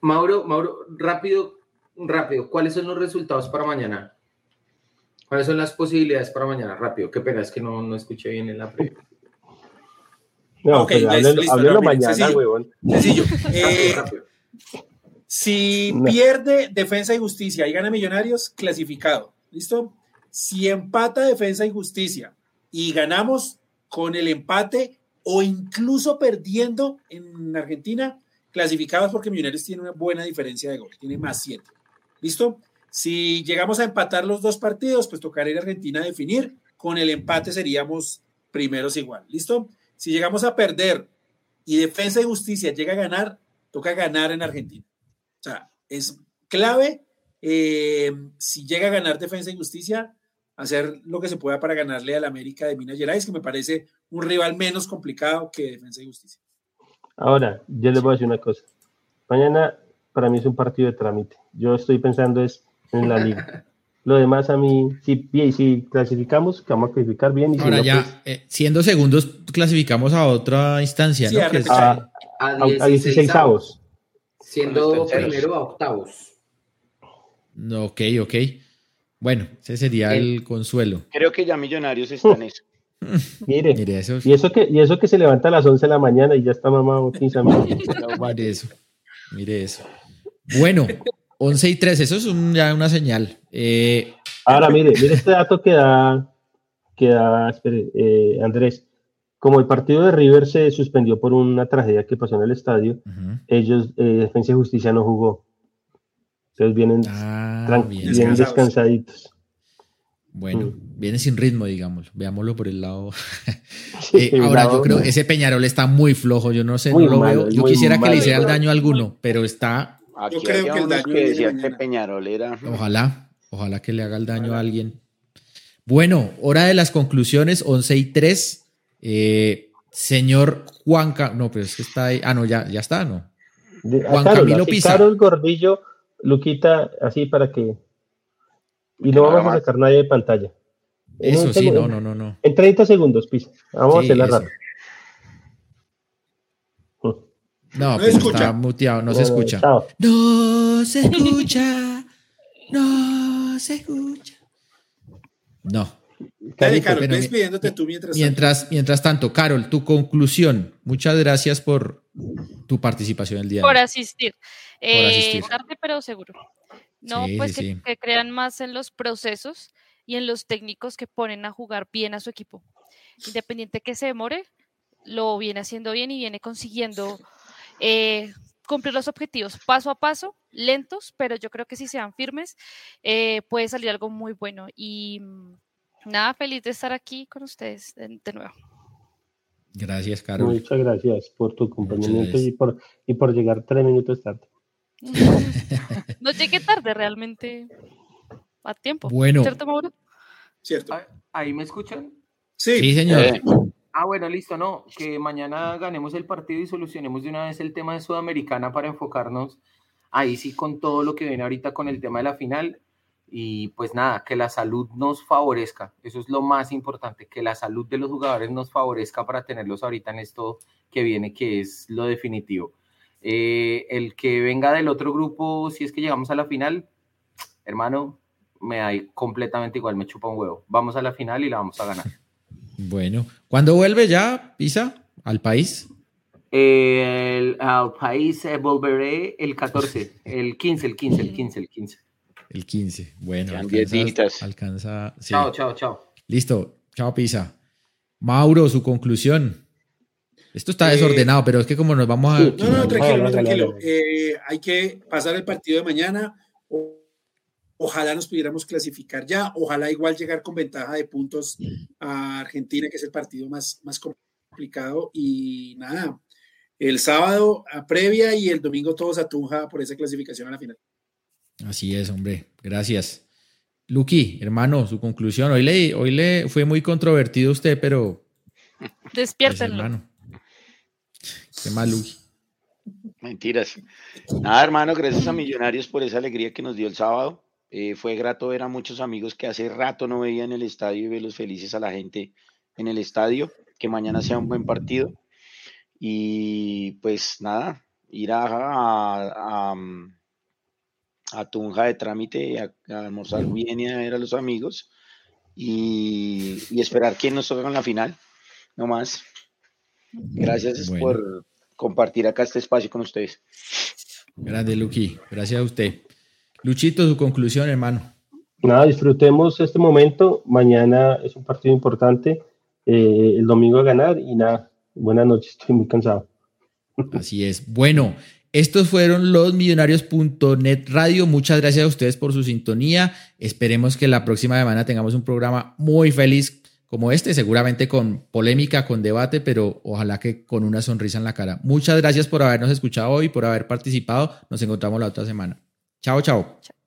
Speaker 6: Mauro, Mauro, rápido, rápido. ¿Cuáles son los resultados para mañana? ¿Cuáles son las posibilidades para mañana? Rápido. Qué pena, es que no, no escuché bien en la previa.
Speaker 2: No, okay, mañana, huevón.
Speaker 3: Sencillo. Eh, si pierde Defensa y Justicia y gana Millonarios, clasificado. ¿Listo? Si empata Defensa y Justicia y ganamos con el empate o incluso perdiendo en Argentina, clasificados porque Millonarios tiene una buena diferencia de gol, tiene más 7. ¿Listo? Si llegamos a empatar los dos partidos, pues tocará ir Argentina a definir. Con el empate seríamos primeros igual. ¿Listo? Si llegamos a perder y Defensa y Justicia llega a ganar, toca ganar en Argentina. O sea, es clave eh, si llega a ganar Defensa y Justicia, hacer lo que se pueda para ganarle al América de Minas Gerais, que me parece un rival menos complicado que Defensa y Justicia.
Speaker 2: Ahora, yo les voy a decir una cosa. Mañana para mí es un partido de trámite. Yo estoy pensando es en la liga. Lo demás a mí, si, si clasificamos, que vamos a clasificar bien. Y
Speaker 1: Ahora ya,
Speaker 2: pues
Speaker 1: eh, siendo segundos, clasificamos a otra instancia, ¿no?
Speaker 2: A, a, 16 avos.
Speaker 6: Siendo primero a octavos.
Speaker 1: Ok, ok. Bueno, ese sería el consuelo.
Speaker 4: Creo que ya Millonarios están en eso.
Speaker 2: Mire, eso. Y, eso que, y eso que se levanta a las 11 de la mañana y ya está mamado 15
Speaker 1: Mire eso. Mire eso. Bueno, 11 y 3, eso es ya una señal. Eh,
Speaker 2: Ahora, mire, mire este dato que da, que da espere, eh, Andrés. Como el partido de River se suspendió por una tragedia que pasó en el estadio, ellos, eh, Defensa y Justicia no jugó. Entonces vienen, ah, bien, descansaditos.
Speaker 1: Bueno, mm. viene sin ritmo, digamos. Veámoslo por el lado. Eh, ahora, yo creo que ese Peñarol está muy flojo. Yo no sé, no lo veo. Yo quisiera que le hiciera el daño a alguno, pero está.
Speaker 4: yo creo que el daño que decía que Peñarol era.
Speaker 1: Ojalá, ojalá que le haga el daño a alguien. Bueno, hora de las conclusiones, 11 y 3. Eh, señor Juanca, no, pero es que está ahí. Ah, no, ya, ya está, ¿no?
Speaker 2: Juan Camilo Pizarro. el Gordillo, Luquita, así para que y no vamos a sacar nadie de pantalla.
Speaker 1: Eso sí, no, no, no, no.
Speaker 2: En 30 segundos, Pisa. Vamos a hacerla rápido.
Speaker 1: No, no está muteado, no, se escucha. No se escucha. No se escucha. No.
Speaker 3: Dale, Carol, despidiéndote tú mientras,
Speaker 1: mientras Mientras tanto, Carol, tu conclusión. Muchas gracias por tu participación el día
Speaker 5: por Asistir. por asistir. Eh, tarde, pero seguro. No, pues que, crean más en los procesos y en los técnicos que ponen a jugar bien a su equipo. Independiente que se demore, lo viene haciendo bien y viene consiguiendo eh, cumplir los objetivos paso a paso, lentos, pero yo creo que si sean firmes, eh, puede salir algo muy bueno. Y mm, nada, feliz de estar aquí con ustedes de, nuevo.
Speaker 1: Gracias, Carlos.
Speaker 2: Muchas gracias por tu acompañamiento y por, y por llegar tres minutos tarde.
Speaker 5: no llegué tarde realmente a tiempo.
Speaker 1: Bueno.
Speaker 5: ¿Cierto, Mauro?
Speaker 3: Cierto.
Speaker 6: ¿Ahí me escuchan?
Speaker 1: Sí, señor. Eh.
Speaker 6: Ah, bueno, listo, no, que mañana ganemos el partido y solucionemos de una vez el tema de Sudamericana para enfocarnos ahí sí con todo lo que viene ahorita con el tema de la final y pues nada, que la salud nos favorezca, eso es lo más importante, que la salud de los jugadores nos favorezca para tenerlos ahorita en esto que viene, que es lo definitivo. Eh, el que venga del otro grupo, si es que llegamos a la final, hermano, me da completamente igual, me chupa un huevo. Vamos a la final y la vamos a ganar.
Speaker 1: Bueno, ¿cuándo vuelve ya, Pisa, al país?
Speaker 6: al país eh, volveré el 14, el 15, el 15, el 15, el 15.
Speaker 1: El 15, bueno.
Speaker 4: Alcanza,
Speaker 1: alcanza
Speaker 6: Chao, chao, chao.
Speaker 1: Listo, chao, Pisa. Mauro, su conclusión. Esto está desordenado, pero es que como nos vamos a...
Speaker 3: No, no, tranquilo, tranquilo. Eh, hay que pasar el partido de mañana. ojalá nos pudiéramos clasificar ya. Ojalá igual llegar con ventaja de puntos a Argentina, que es el partido más, más complicado. Y nada, el sábado a previa y el domingo todos a Tunja por esa clasificación a la final.
Speaker 1: Así es, hombre. Gracias. Luqui, hermano, su conclusión. Hoy le, hoy le fue muy controvertido usted, pero...
Speaker 5: Despiértenlo. Pues,
Speaker 1: Qué mal,
Speaker 4: Mentiras. Nada, hermano, gracias a Millonarios por esa alegría que nos dio el sábado. Eh, fue grato ver a muchos amigos que hace rato no veía en el estadio y verlos felices a la gente en el estadio. Que mañana sea un buen partido. Y pues nada, ir a, a, a, Tunja de trámite, a, almorzar bien y a ver a los amigos. Y, y esperar que nos toque en la final. No más. Gracias por compartir acá este espacio con ustedes.
Speaker 1: Grande, Luqui. Gracias a usted. Luchito, su conclusión, hermano.
Speaker 2: Nada, disfrutemos este momento. Mañana es un partido importante. Eh, el domingo a ganar y nada. Buenas noches, estoy muy cansado.
Speaker 1: Así es. Bueno, estos fueron los millonarios.net radio. Muchas gracias a ustedes por su sintonía. Esperemos que la próxima semana tengamos un programa muy feliz como este, seguramente con polémica, con debate, pero ojalá que con una sonrisa en la cara. Muchas gracias por habernos escuchado hoy, por haber participado. Nos encontramos la otra semana. chao. chao.